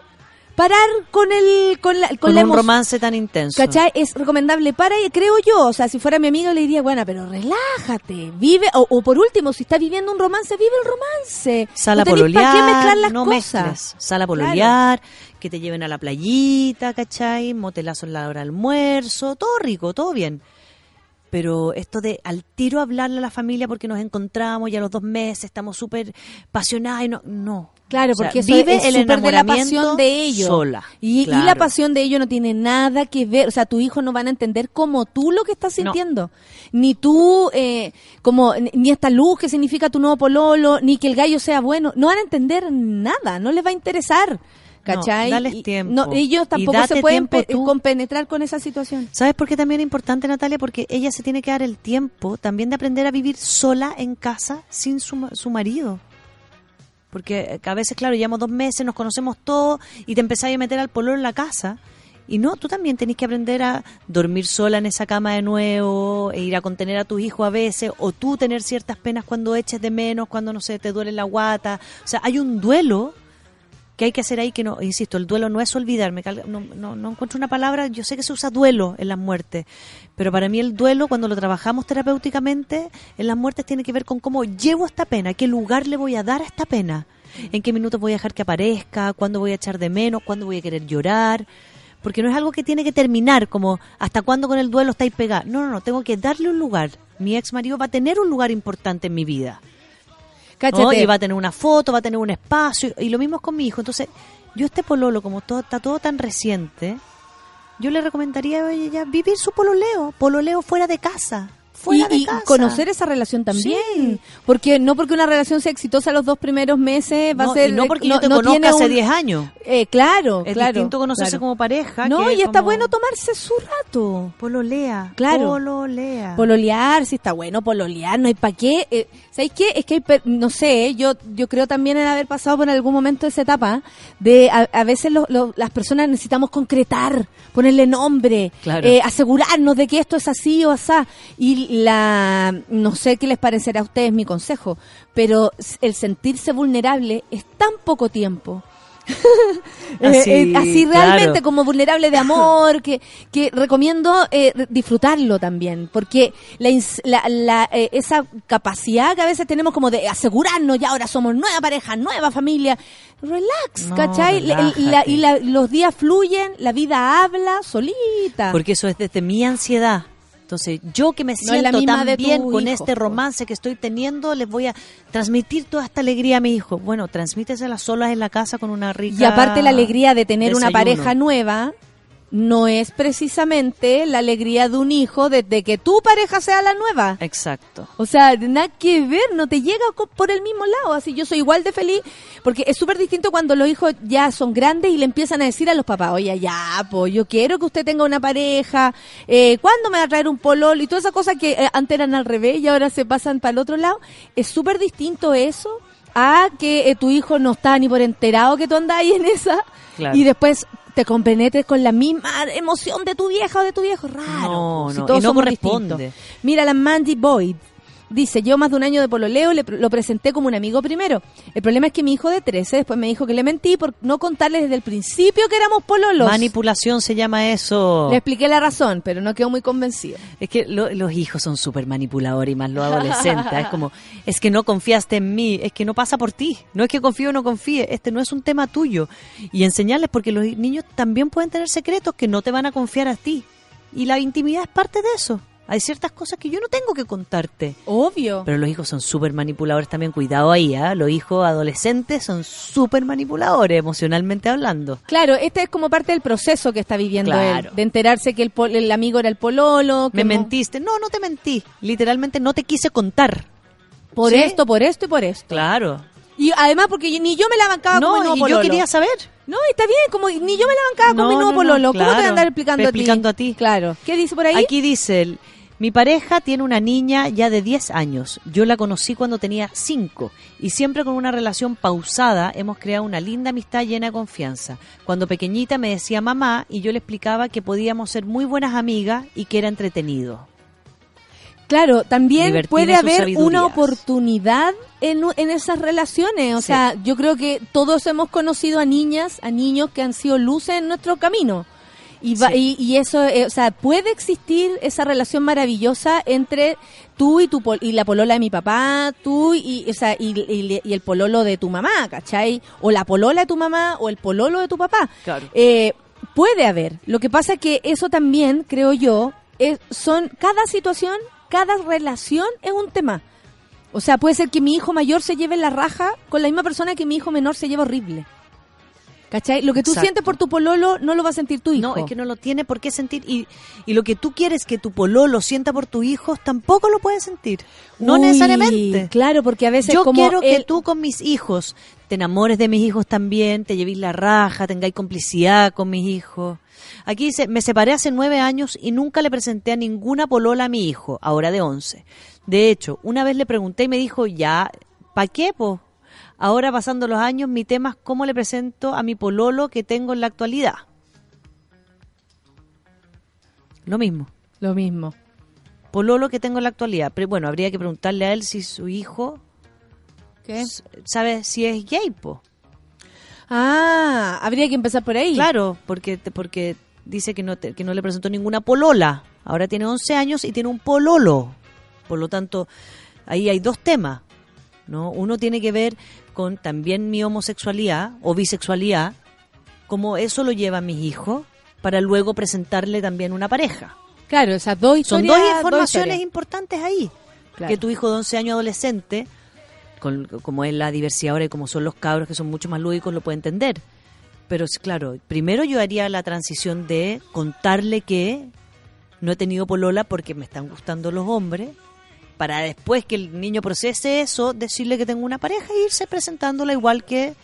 parar con el con la, con Con, la un romance tan intenso. ¿Cachai? Es recomendable para ella, creo yo. O sea, si fuera mi amiga le diría, bueno, pero relájate, vive, o, o por último, si está viviendo un romance, vive el romance. Sal no pololear, ¿Para qué mezclar las no cosas? mezcles. Sal a pololear, que te lleven a la playita, ¿cachai? Motelazo en la hora de almuerzo, todo rico, todo bien. Pero esto de al tiro hablarle a la familia porque nos encontramos y a los dos meses estamos súper apasionados y no, no. Claro, O sea, porque vive es el súper de la enamoramiento pasión de ellos. sola. Y, y la pasión de ellos no tiene nada que ver. O sea, tu hijo no van a entender como tú lo que estás sintiendo. Ni tú, eh, como, ni esta luz que significa tu nuevo pololo, ni que el gallo sea bueno. No van a entender nada. No les va a interesar. ¿Cachai? No, dales tiempo. no, ellos tampoco se pueden compenetrar con esa situación. ¿Sabes por qué también es importante, Natalia? Porque ella se tiene que dar el tiempo también de aprender a vivir sola en casa sin su, su marido. Porque eh, a veces, claro, llevamos dos meses, nos conocemos todos y te empezáis a meter al pololo en la casa. Y no, tú también tenés que aprender a dormir sola en esa cama de nuevo, e ir a contener a tus hijos a veces, o tú tener ciertas penas cuando eches de menos, cuando, no sé, te duele la guata. O sea, hay un duelo que hay que hacer ahí que no, insisto, el duelo no es olvidar, me cal- no, no, no encuentro una palabra, yo sé que se usa duelo en las muertes, pero para mí el duelo cuando lo trabajamos terapéuticamente en las muertes tiene que ver con cómo llevo esta pena, qué lugar le voy a dar a esta pena, en qué minutos voy a dejar que aparezca, cuándo voy a echar de menos, cuándo voy a querer llorar, porque no es algo que tiene que terminar como hasta cuándo con el duelo estáis pegados, no, no, no, tengo que darle un lugar, mi ex marido va a tener un lugar importante en mi vida. Cáchate. Y va a tener una foto, va a tener un espacio, y lo mismo es con mi hijo. Entonces, yo este pololo, como todo, está todo tan reciente, yo le recomendaría a ella vivir su pololeo, pololeo fuera de casa. Fuera y, de y casa. conocer esa relación también. Sí. Porque no porque una relación sea exitosa los dos primeros meses va No, a ser. y no porque yo te no conozca tiene hace un- 10 años. Eh, claro, Es claro. distinto conocerse claro. como pareja. No, que y está bueno tomarse su rato. Pololea. Claro. Pololea. Pololear, si está bueno pololear, no hay para qué. Eh, ¿Sabéis qué? Es que hay, no sé, yo yo creo también en haber pasado por algún momento esa etapa de a, a veces lo- lo- las personas necesitamos concretar, ponerle nombre, Claro. eh, asegurarnos de que esto es así o asá. Y la, no sé qué les parecerá a ustedes mi consejo, pero el sentirse vulnerable es tan poco tiempo. Así, eh, así realmente claro. como vulnerable de amor, que, que recomiendo eh, disfrutarlo también, porque la, la- la, eh, esa capacidad que a veces tenemos como de asegurarnos, ya ahora somos nueva pareja, nueva familia, relax, No, ¿cachai? La- y la- y la- los días fluyen, la vida habla solita. Porque eso es desde mi ansiedad. Entonces, yo que me No siento misma tan bien con hijo, este romance que estoy teniendo, les voy a transmitir toda esta alegría a mi hijo. Bueno, transmítesela solas en la casa con una rica Y aparte la alegría de tener una pareja nueva no es precisamente la alegría de un hijo desde que tu pareja sea la nueva. Exacto. O sea, nada que ver, no te llega por el mismo lado. Así yo soy igual de feliz, porque es súper distinto cuando los hijos ya son grandes y le empiezan a decir a los papás, oye, ya, pues yo quiero que usted tenga una pareja, eh, ¿cuándo me va a traer un pololo? Y todas esas cosas que eh, antes eran al revés y ahora se pasan para el otro lado. Es súper distinto eso a que eh, tu hijo no está ni por enterado que tú andas ahí en esa Claro. y después te compenetres con la misma emoción de tu vieja o de tu viejo. Raro. No, si no, todos y no corresponde. distintos. Mira la Mandy Boyd. Dice, yo más de un año de pololeo le, lo presenté como un amigo primero. El problema es que mi hijo de 13 después me dijo que le mentí por no contarle desde el principio que éramos pololos. Manipulación se llama eso. Le expliqué la razón, pero no quedó muy convencido. Es que lo- los hijos son súper manipuladores y más los adolescentes. es como, es que no confiaste en mí, es que no pasa por ti. No es que confío o no confíe, este no es un tema tuyo. Y enseñarles, porque los niños también pueden tener secretos que no te van a confiar a ti. Y la intimidad es parte de eso. Hay ciertas cosas que yo no tengo que contarte. Obvio. Pero los hijos son súper manipuladores también, cuidado ahí, ¿ah? Los hijos adolescentes son súper manipuladores, emocionalmente hablando. Claro, este es como parte del proceso que está viviendo Claro. él, de enterarse que el, pol- el amigo era el pololo. que Me mentiste. No, no te mentí. Literalmente no te quise contar. Por ¿Sí? esto, por esto y por esto. Claro. Y además porque ni yo me la bancaba con mi No, y yo quería saber. No, está bien, como ni yo me la bancaba con mi nuevo no, pololo. ¿Cómo te voy a andar explicando, Explicando a a ti? ti. Claro. ¿Qué dice por ahí? Aquí dice, mi pareja tiene una niña ya de 10 años. Yo la conocí cuando tenía 5 y siempre con una relación pausada hemos creado una linda amistad llena de confianza. Cuando pequeñita me decía mamá y yo le explicaba que podíamos ser muy buenas amigas y que era entretenido. Claro, también puede haber una oportunidad en, en esas relaciones. O Sí. sea, yo creo que todos hemos conocido a niñas, a niños que han sido luces en nuestro camino. Y, va- Sí. y, y eso, eh, o sea, puede existir esa relación maravillosa entre tú y tu pol- y la polola de mi papá, tú y, o sea, y, y- y el pololo de tu mamá, ¿cachai? O la polola de tu mamá o el pololo de tu papá. Claro. Eh, puede haber. Lo que pasa es que eso también, creo yo, es, son cada situación, cada relación es un tema. O sea, puede ser que mi hijo mayor se lleve la raja con la misma persona que mi hijo menor se lleva horrible. ¿Cachai? Lo que tú Exacto. sientes por tu pololo no lo va a sentir tu hijo. No, es que no lo tiene por qué sentir. Y, y lo que tú quieres que tu pololo sienta por tus hijos, tampoco lo puedes sentir. No Uy, necesariamente. Claro, porque a veces Yo como quiero que tú con mis hijos te enamores de mis hijos también, te llevéis la raja, tengáis complicidad con mis hijos. Aquí dice, me separé hace nueve años y nunca le presenté a ninguna polola a mi hijo, ahora de once. De hecho, una vez le pregunté y me dijo, ya, ¿pa' qué, po? Ahora pasando los años, mi tema es cómo le presento a mi pololo que tengo en la actualidad. Lo mismo. Lo mismo. Pololo que tengo en la actualidad. Pero bueno, habría que preguntarle a él si su hijo ¿Qué? sabe si es gay, po. Ah, habría que empezar por ahí. Claro, porque porque dice que no te- que no le presentó ninguna polola. Ahora tiene 11 años y tiene un pololo. Por lo tanto, ahí hay dos temas, ¿no? Uno tiene que ver con también mi homosexualidad o bisexualidad, cómo eso lo lleva a mis hijos para luego presentarle también una pareja. Claro, esas dos Son historias. dos informaciones importantes ahí. Claro. Que tu hijo de 11 años adolescente, con, como es la diversidad ahora y como son los cabros que son mucho más lúdicos, lo puede entender. Pero claro, primero yo haría la transición de contarle que no he tenido polola porque me están gustando los hombres, para después que el niño procese eso, decirle que tengo una pareja e irse presentándola igual que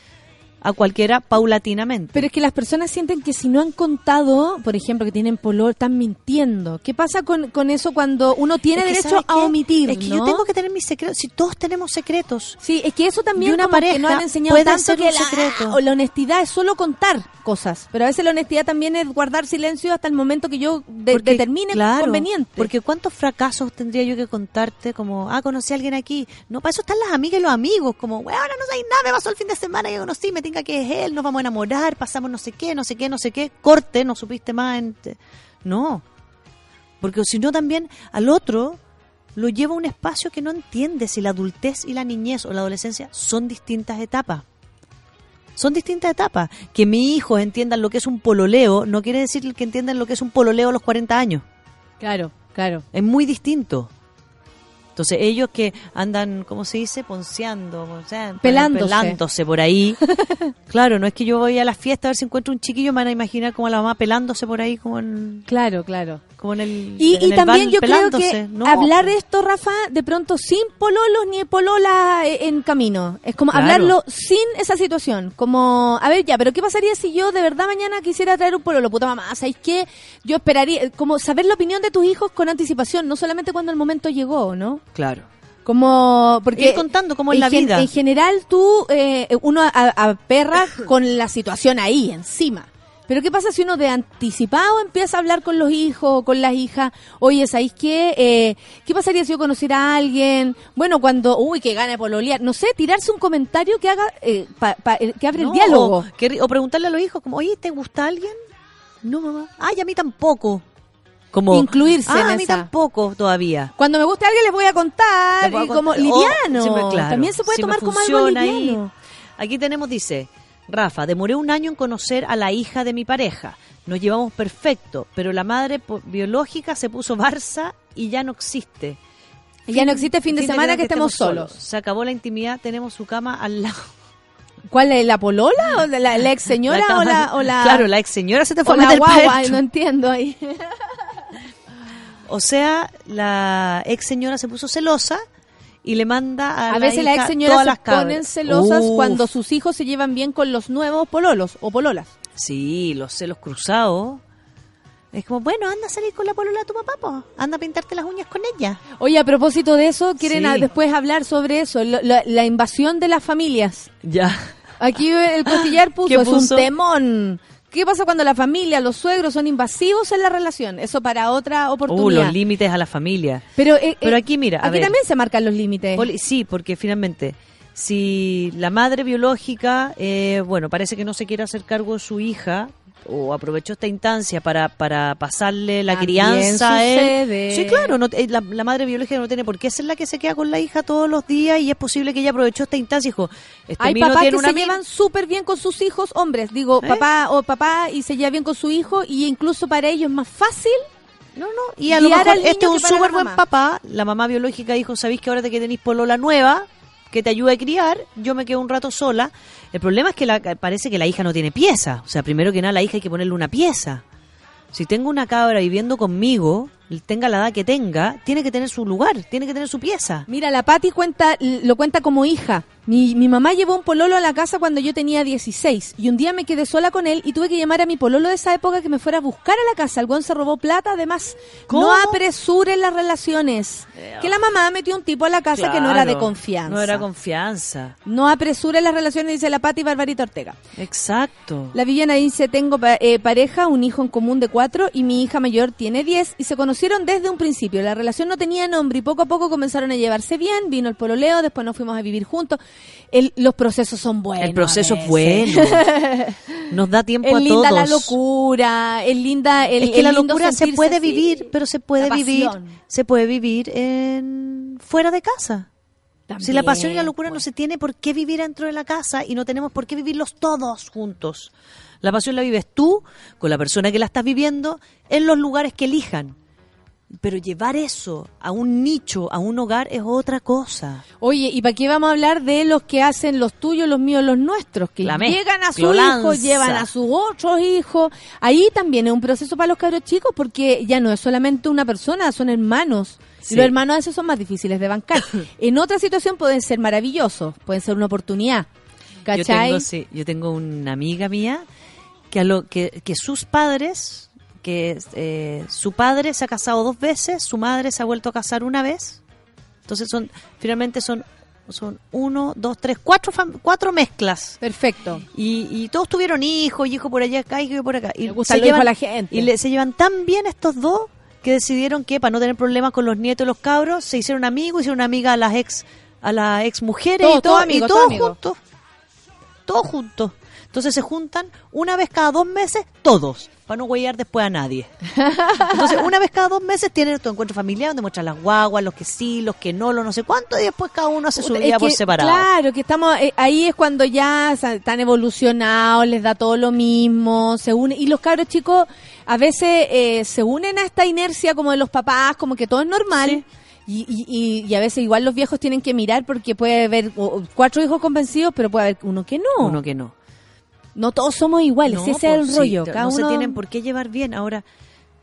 a cualquiera paulatinamente. Pero es que las personas sienten que si no han contado, por ejemplo, que tienen pololo, están mintiendo. ¿Qué pasa con, con eso cuando uno tiene Es que, derecho ¿sabes a qué? omitir? Es que yo ¿no? tengo que tener mis secretos. Si todos tenemos secretos. Sí, es que eso también una como que pareja nos han enseñado puede tanto que un la, secreto. o la honestidad es solo contar cosas, pero a veces la honestidad también es guardar silencio hasta el momento que yo de- Porque, determine claro, conveniente. Porque cuántos fracasos tendría yo que contarte como, ah, conocí a alguien aquí. No, para eso están las amigas y los amigos, como, bueno, ahora no sabéis nada, me pasó el fin de semana que conocí, me tenga que es él, nos vamos a enamorar, pasamos no sé qué, no sé qué, no sé qué, corte, no supiste más. en- No, porque si no también al otro lo lleva a un espacio que no entiende si la adultez y la niñez o la adolescencia son distintas etapas. Son distintas etapas. Que mis hijos entiendan lo que es un pololeo no quiere decir que entiendan lo que es un pololeo a los 40 años. Claro, claro. Es muy distinto. Entonces ellos que andan, ¿cómo se dice? Ponceando, o sea, Pelándose. pelándose por ahí. claro, no es que yo voy a la fiesta a ver si encuentro un chiquillo, me van a imaginar como a la mamá pelándose por ahí, como en, Claro, claro. como en el Y, en y el también yo creo que No, hablar esto, Rafa, de pronto sin pololos ni polola eh, en camino. Es como Claro. hablarlo sin esa situación. Como, a ver, ya, pero ¿qué pasaría si yo de verdad mañana quisiera traer un pololo? Puta mamá, ¿sabéis qué? Yo esperaría, como saber la opinión de tus hijos con anticipación, no solamente cuando el momento llegó, ¿no? Claro. Como, porque Ir contando cómo es la gen- vida. En general, tú, eh, uno a- aperra con la situación ahí, encima. Pero ¿qué pasa si uno de anticipado empieza a hablar con los hijos, con las hijas? Oye, ¿sabéis qué? Eh, ¿Qué pasaría si yo conociera a alguien? Bueno, cuando, uy, que gane pololear. No sé, tirarse un comentario que haga, eh, pa- pa- eh, que abre No, el diálogo. O, que o preguntarle a los hijos, como, oye, ¿te gusta alguien? No, mamá. Ay, a mí tampoco. Como, Incluirse ah, en a mí esa. tampoco todavía. Cuando me guste alguien les voy a contar. Voy a y como liviano. Oh, sí, claro, También se puede sí tomar como algo liviano. Aquí tenemos, dice, Rafa, demoré un año en conocer a la hija de mi pareja. Nos llevamos perfecto, pero la madre biológica se puso Barça y ya no existe. Ya no existe fin de semana que estemos solos. Se acabó la intimidad, tenemos su cama al lado. ¿Cuál es la polola o la, la ex señora o la o la Claro, la ex señora se te fue a meter guagua? No entiendo ahí. O sea, la ex señora se puso celosa y le manda a, A la veces las ex señoras se ponen celosas Uf, cuando sus hijos se llevan bien con los nuevos pololos o pololas. Sí, los celos cruzados. Es como, bueno, anda a salir con la polola de tu papá, po. anda a pintarte las uñas con ella. Oye, a propósito de eso, quieren Sí. a- después hablar sobre eso, lo- la, la invasión de las familias. Ya. Aquí el costillar puso, ¿Qué es un puso? temón. ¿Qué pasa cuando la familia, los suegros son invasivos en la relación? Eso para otra Uh, oportunidad. los límites a la familia. Pero, eh, Pero eh, aquí, mira, a aquí ver. también se marcan los límites. Sí, porque finalmente, si la madre biológica, eh, bueno, parece que no se quiere hacer cargo de su hija o aprovechó esta instancia para, para pasarle la También crianza a él. sucede. Sí, claro, no, eh, la, la madre biológica no tiene por qué ser la que se queda con la hija todos los días y es posible que ella aprovechó esta instancia y dijo, este Hay papás que una se llevan súper bien con sus hijos, hombres, digo, ¿Eh? papá o papá y se lleva bien con su hijo y incluso para ellos es más fácil. No, no, y a lo mejor este es un súper buen papá. La mamá biológica dijo, ¿sabéis que ahora de que tenéis polola nueva, que te ayuda a criar, yo me quedo un rato sola? El problema es que la- parece que la hija no tiene pieza. O sea, primero que nada, la hija hay que ponerle una pieza. Si tengo una cabra viviendo conmigo, tenga la edad que tenga, tiene que tener su lugar, tiene que tener su pieza. Mira, la Patti cuenta, lo cuenta como hija. Mi, mi mamá llevó un pololo a la casa cuando yo tenía 16 y un día me quedé sola con él y tuve que llamar a mi pololo de esa época que me fuera a buscar a la casa. El se robó plata, además. ¿Cómo? No apresuren las relaciones. Que la mamá metió un tipo a la casa que no era de confianza. No era confianza. No apresuren las relaciones, dice la Patti Barbarita Ortega. Exacto. La Viviana dice, tengo eh, pareja, un hijo en común de cuatro y mi hija mayor tiene diez y se desde un principio. La relación no tenía nombre y poco a poco comenzaron a llevarse bien, vino el pololeo, después nos fuimos a vivir juntos. El- los procesos son buenos. El proceso es bueno. Nos da tiempo Es a linda todos. la locura, es linda el es que la locura se puede así. vivir, pero se puede vivir, se puede vivir en fuera de casa. Si la pasión y la locura no pues. se tiene por qué vivir dentro de la casa y no tenemos por qué vivirlos todos juntos. La pasión la vives tú con la persona que la estás viviendo en los lugares que elijan. Pero llevar eso a un nicho, a un hogar, es otra cosa. Oye, ¿y para qué vamos a hablar de los que hacen los tuyos, los míos, los nuestros? Que llegan a su hijo, llevan a sus otros hijos. Ahí también es un proceso para los cabros chicos porque ya no es solamente una persona, son hermanos. Sí. Y los hermanos a veces son más difíciles de bancar. en otra situación pueden ser maravillosos, pueden ser una oportunidad. Yo ¿Cachai? tengo, sí, yo tengo una amiga mía que, a lo, que, que sus padres, que eh, su padre se ha casado dos veces, su madre se ha vuelto a casar una vez. Entonces son, finalmente son, son uno, dos, tres, cuatro, cuatro mezclas. Perfecto. Y, y todos tuvieron hijos, y hijo por allá acá, hijo por acá. Y gustan los hijos a la gente. Y le, se llevan tan bien estos dos que decidieron que para no tener problemas con los nietos y los cabros, se hicieron amigos, hicieron amiga a las ex, a las ex mujeres Todo- y todo, todo amigo, y todo todos juntos. Todos juntos. Entonces se juntan una vez cada dos meses, todos, para no huellar después a nadie. Entonces, una vez cada dos meses tienen tu encuentro familiar donde muestran las guaguas, los que sí, los que no, los no sé cuánto, y después cada uno hace su vida es por que, separado. Claro, que estamos eh, ahí es cuando ya están evolucionados, les da todo lo mismo, se une y los cabros chicos a veces eh, se unen a esta inercia como de los papás, como que todo es normal. Sí. Y, y, y- a veces igual los viejos tienen que mirar porque puede haber cuatro hijos convencidos, pero puede haber uno que no. Uno que no. No todos somos iguales, No, ese es el pues, sí, rollo. Cada no uno se tienen por qué llevar bien. Ahora,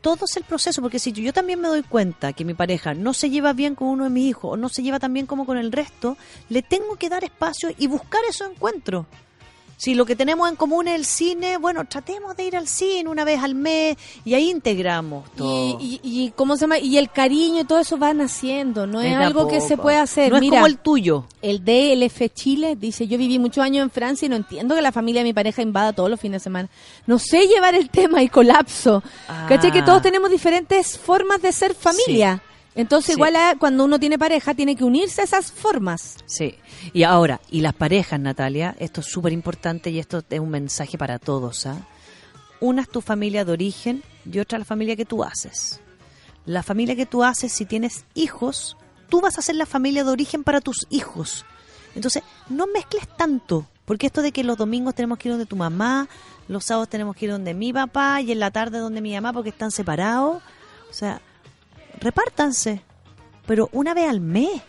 todo es el proceso, porque si yo, yo también me doy cuenta que mi pareja no se lleva bien con uno de mis hijos o no se lleva tan bien como con el resto, le tengo que dar espacio y buscar esos encuentros. Si lo que tenemos en común es el cine, bueno, tratemos de ir al cine una vez al mes y ahí integramos todo. y, y, y cómo se llama y el cariño y todo eso va naciendo, no es, algo que se puede hacer. No es como el tuyo. El DLF Chile dice, yo viví muchos años en Francia y no entiendo que la familia de mi pareja invada todos los fines de semana. No sé llevar el tema y colapso. Ah. ¿Cachai? Que todos tenemos diferentes formas de ser familia. Entonces Sí. igual a- cuando uno tiene pareja tiene que unirse a esas formas. Sí. Y ahora, y las parejas, Natalia, esto es súper importante y esto es un mensaje para todos. ¿ah? Una es tu familia de origen y otra la familia que tú haces. La familia que tú haces, si tienes hijos, tú vas a ser la familia de origen para tus hijos. Entonces, no mezcles tanto. Porque esto de que los domingos tenemos que ir donde tu mamá, los sábados tenemos que ir donde mi papá y en la tarde donde mi mamá porque están separados. O sea, repártanse, pero una vez al mes.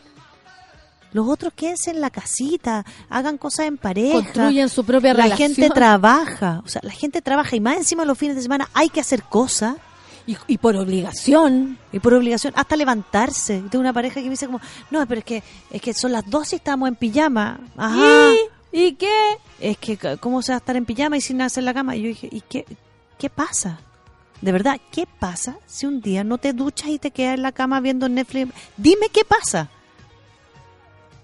Los otros quédense en la casita, hagan cosas en pareja. Construyen su propia La relación. gente trabaja, o sea, la gente trabaja y más encima los fines de semana hay que hacer cosas. Y, y por obligación. Y por obligación, hasta levantarse. Tengo una pareja que me dice como, no, pero es que, es que son las 12 y estamos en pijama. Ajá. ¿Y? ¿Y qué? Es que, ¿cómo se va a estar en pijama y sin hacer la cama? Y yo dije, ¿y qué, qué pasa? De verdad, ¿qué pasa si un día no te duchas y te quedas en la cama viendo Netflix? Dime qué pasa.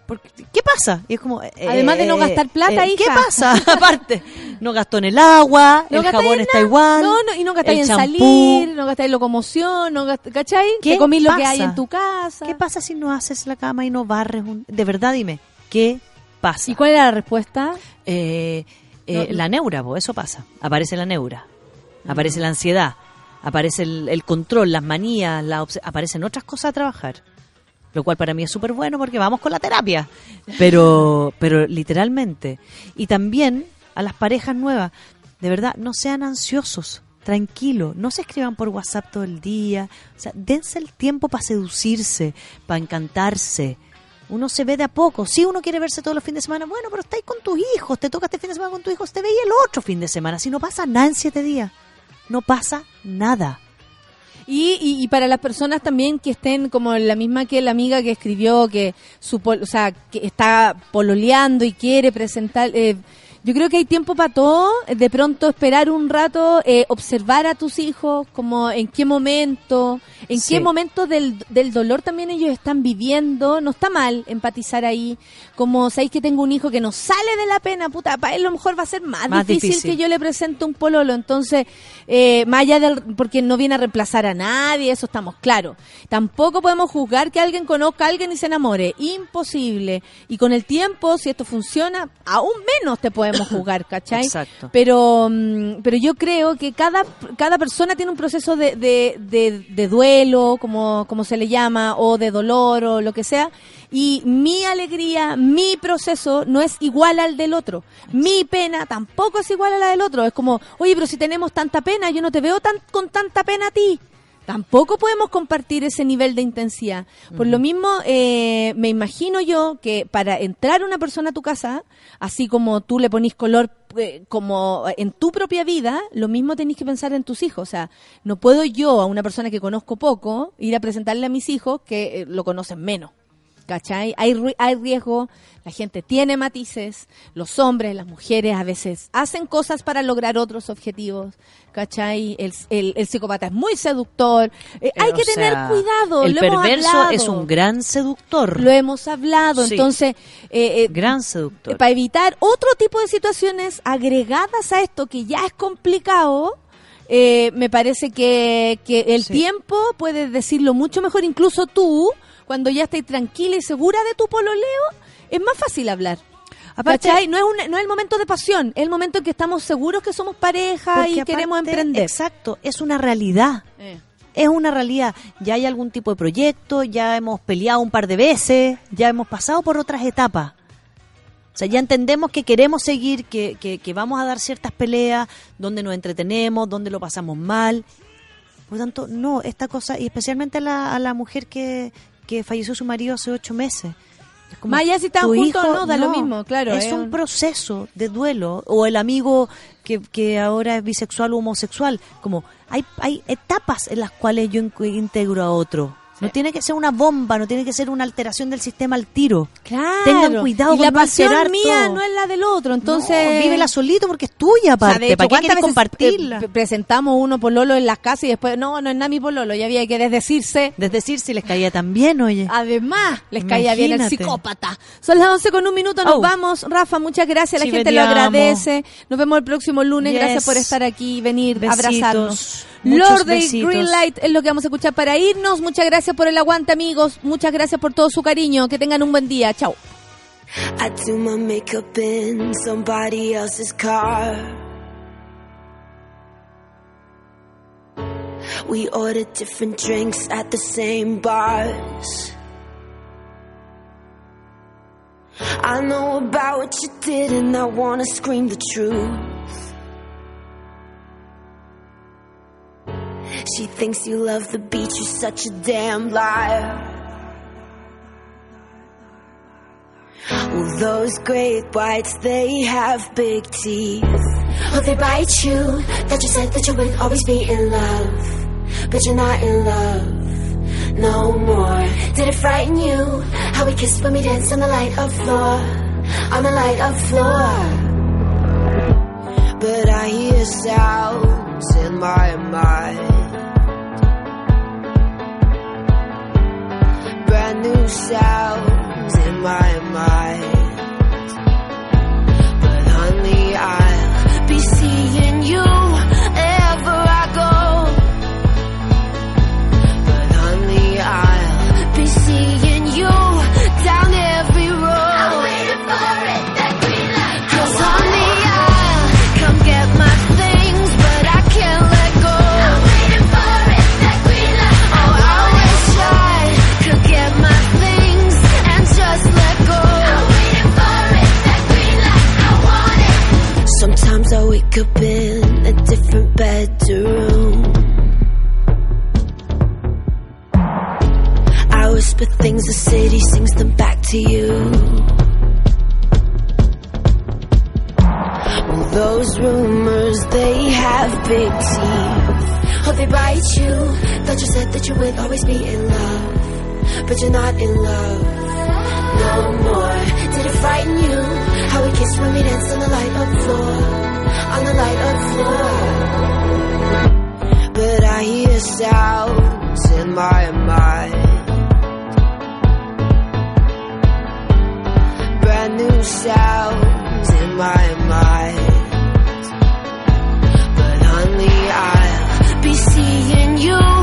Porque, ¿Qué pasa? Y es como, eh, Además de no gastar plata, ¿Qué hija. pasa? Aparte, no gastó en el agua, No el gastáis jabón está igual. No, no, y no gastáis el en champú. salir, no gastáis en locomoción, no gast- ¿cachai? ¿Qué Te comís lo que pasa? hay en tu casa. ¿Qué pasa si no haces la cama y no barres? un- De verdad, dime, ¿qué pasa? ¿Y cuál era la respuesta? Eh, eh, No, la neura, eso pasa. Aparece la neura, aparece la ansiedad, aparece el, el control, las manías, la aparecen otras cosas a trabajar. Lo cual para mí es súper bueno porque vamos con la terapia. Pero, pero literalmente. Y también a las parejas nuevas, de verdad, no sean ansiosos, tranquilos, no se escriban por WhatsApp todo el día. O sea, dense el tiempo para seducirse, para encantarse. Uno se ve de a poco. Si uno quiere verse todos los fines de semana, bueno, pero estáis con tus hijos, te toca este fin de semana con tus hijos, te veía el otro fin de semana. Si no pasa nada en siete días, no pasa nada. Y, y, y para las personas también que estén como la misma que la amiga que escribió que su o sea que está pololeando y quiere presentar eh, yo creo que hay tiempo para todo de pronto esperar un rato eh, observar a tus hijos como en qué momento en Sí. qué momento del, del dolor también ellos están viviendo. No está mal empatizar ahí como sabéis que tengo un hijo que no sale de la pena puta para él a lo mejor va a ser más, Más difícil, difícil. que yo le presento un pololo entonces eh, más allá del porque no viene a reemplazar a nadie eso estamos claros tampoco podemos juzgar que alguien conozca a alguien y se enamore. Imposible. Y con el tiempo si esto funciona aún menos te podemos juzgar ¿cachai? Exacto. pero mm, pero yo creo que cada cada persona tiene un proceso de, de, de, de duelo como como se le llama o de dolor o lo que sea y mi alegría mi proceso no es igual al del otro mi pena tampoco es igual a la del otro es como oye pero si tenemos tanta pena yo no te veo tan con tanta pena a ti Tampoco podemos compartir ese nivel de intensidad. Por lo mismo, eh, me imagino yo que para entrar una persona a tu casa, así como tú le ponís color eh, como en tu propia vida, lo mismo tenéis que pensar en tus hijos. O sea, no puedo yo a una persona que conozco poco ir a presentarle a mis hijos que eh, lo conocen menos. ¿Cachai? Hay, hay riesgo, la gente tiene matices, los hombres, las mujeres a veces hacen cosas para lograr otros objetivos, ¿cachai? El, el, el psicópata es muy seductor, Eh, hay O que tener cuidado, El lo perverso es un gran seductor. Lo hemos hablado, Sí. entonces, eh, eh, gran seductor. para evitar otro tipo de situaciones agregadas a esto que ya es complicado, eh, me parece que, que el Sí. tiempo puedes decirlo mucho mejor, incluso tú, cuando ya estés tranquila y segura de tu pololeo, es más fácil hablar. Aparte- ¿Cachai? No es, un- no es el momento de pasión, es el momento en que estamos seguros que somos pareja y aparte, queremos emprender. Exacto, es una realidad. Eh. Es una realidad. Ya hay algún tipo de proyecto, ya hemos peleado un par de veces, ya hemos pasado por otras etapas. O sea, ya entendemos que queremos seguir, que, que, que vamos a dar ciertas peleas, donde nos entretenemos, donde lo pasamos mal. Por lo tanto, no, esta cosa, y especialmente a la, a la mujer que, que falleció su marido hace ocho meses. Allá si están juntos no, da lo mismo, claro, Es un proceso de duelo. O el amigo que, que ahora es bisexual o homosexual. Como hay, hay etapas en las cuales yo integro a otro. No tiene que ser una bomba, no tiene que ser una alteración del sistema al tiro. Claro. Tengan cuidado y con la no pasión mía todo. no es la del otro, entonces... No, vívela solito porque es tuya, O sea, aparte. de hecho, ¿Para qué ¿cuántas quieres veces, compartirla? eh, p- presentamos uno pololo en las casas y después, no, no es nada mi pololo, ya había que desdecirse. Desdecir si les caía tan bien, oye. Además, les caía bien el psicópata. Son las 11 con un minuto, nos Oh. vamos. Rafa, muchas gracias, la Sí, gente te lo agradece. Nos vemos el próximo lunes, Yes. gracias por estar aquí, venir, Besitos. abrazarnos. Lord de. Greenlight es lo que vamos a escuchar para irnos. Muchas gracias por el aguante, amigos. Muchas gracias por todo su cariño. Que tengan un buen día. Chao. I do my makeup in somebody else's car. We order different drinks at the same bars. I know about what you did, and I wanna scream the truth. She thinks you love the beach, you're such a damn liar. Well, those great whites, they have big teeth. Oh, they bite you. That you said that you wouldn't always be in love. But you're not in love no more. Did it frighten you? How we kissed when we danced on the light of floor. On the light of floor. But I hear sounds in my mind. New sounds in my mind. But honey, I'll be seeing you things, the city sings them back to you. Well, those rumors, they have big teeth. Oh, they bite you. Thought you said that you would always be in love. But you're not in love no more. Did it frighten you? How we kissed when we danced on the light of floor. On the light of floor. But I hear sounds in my mind. New sounds in my mind. But honey, I'll be seeing you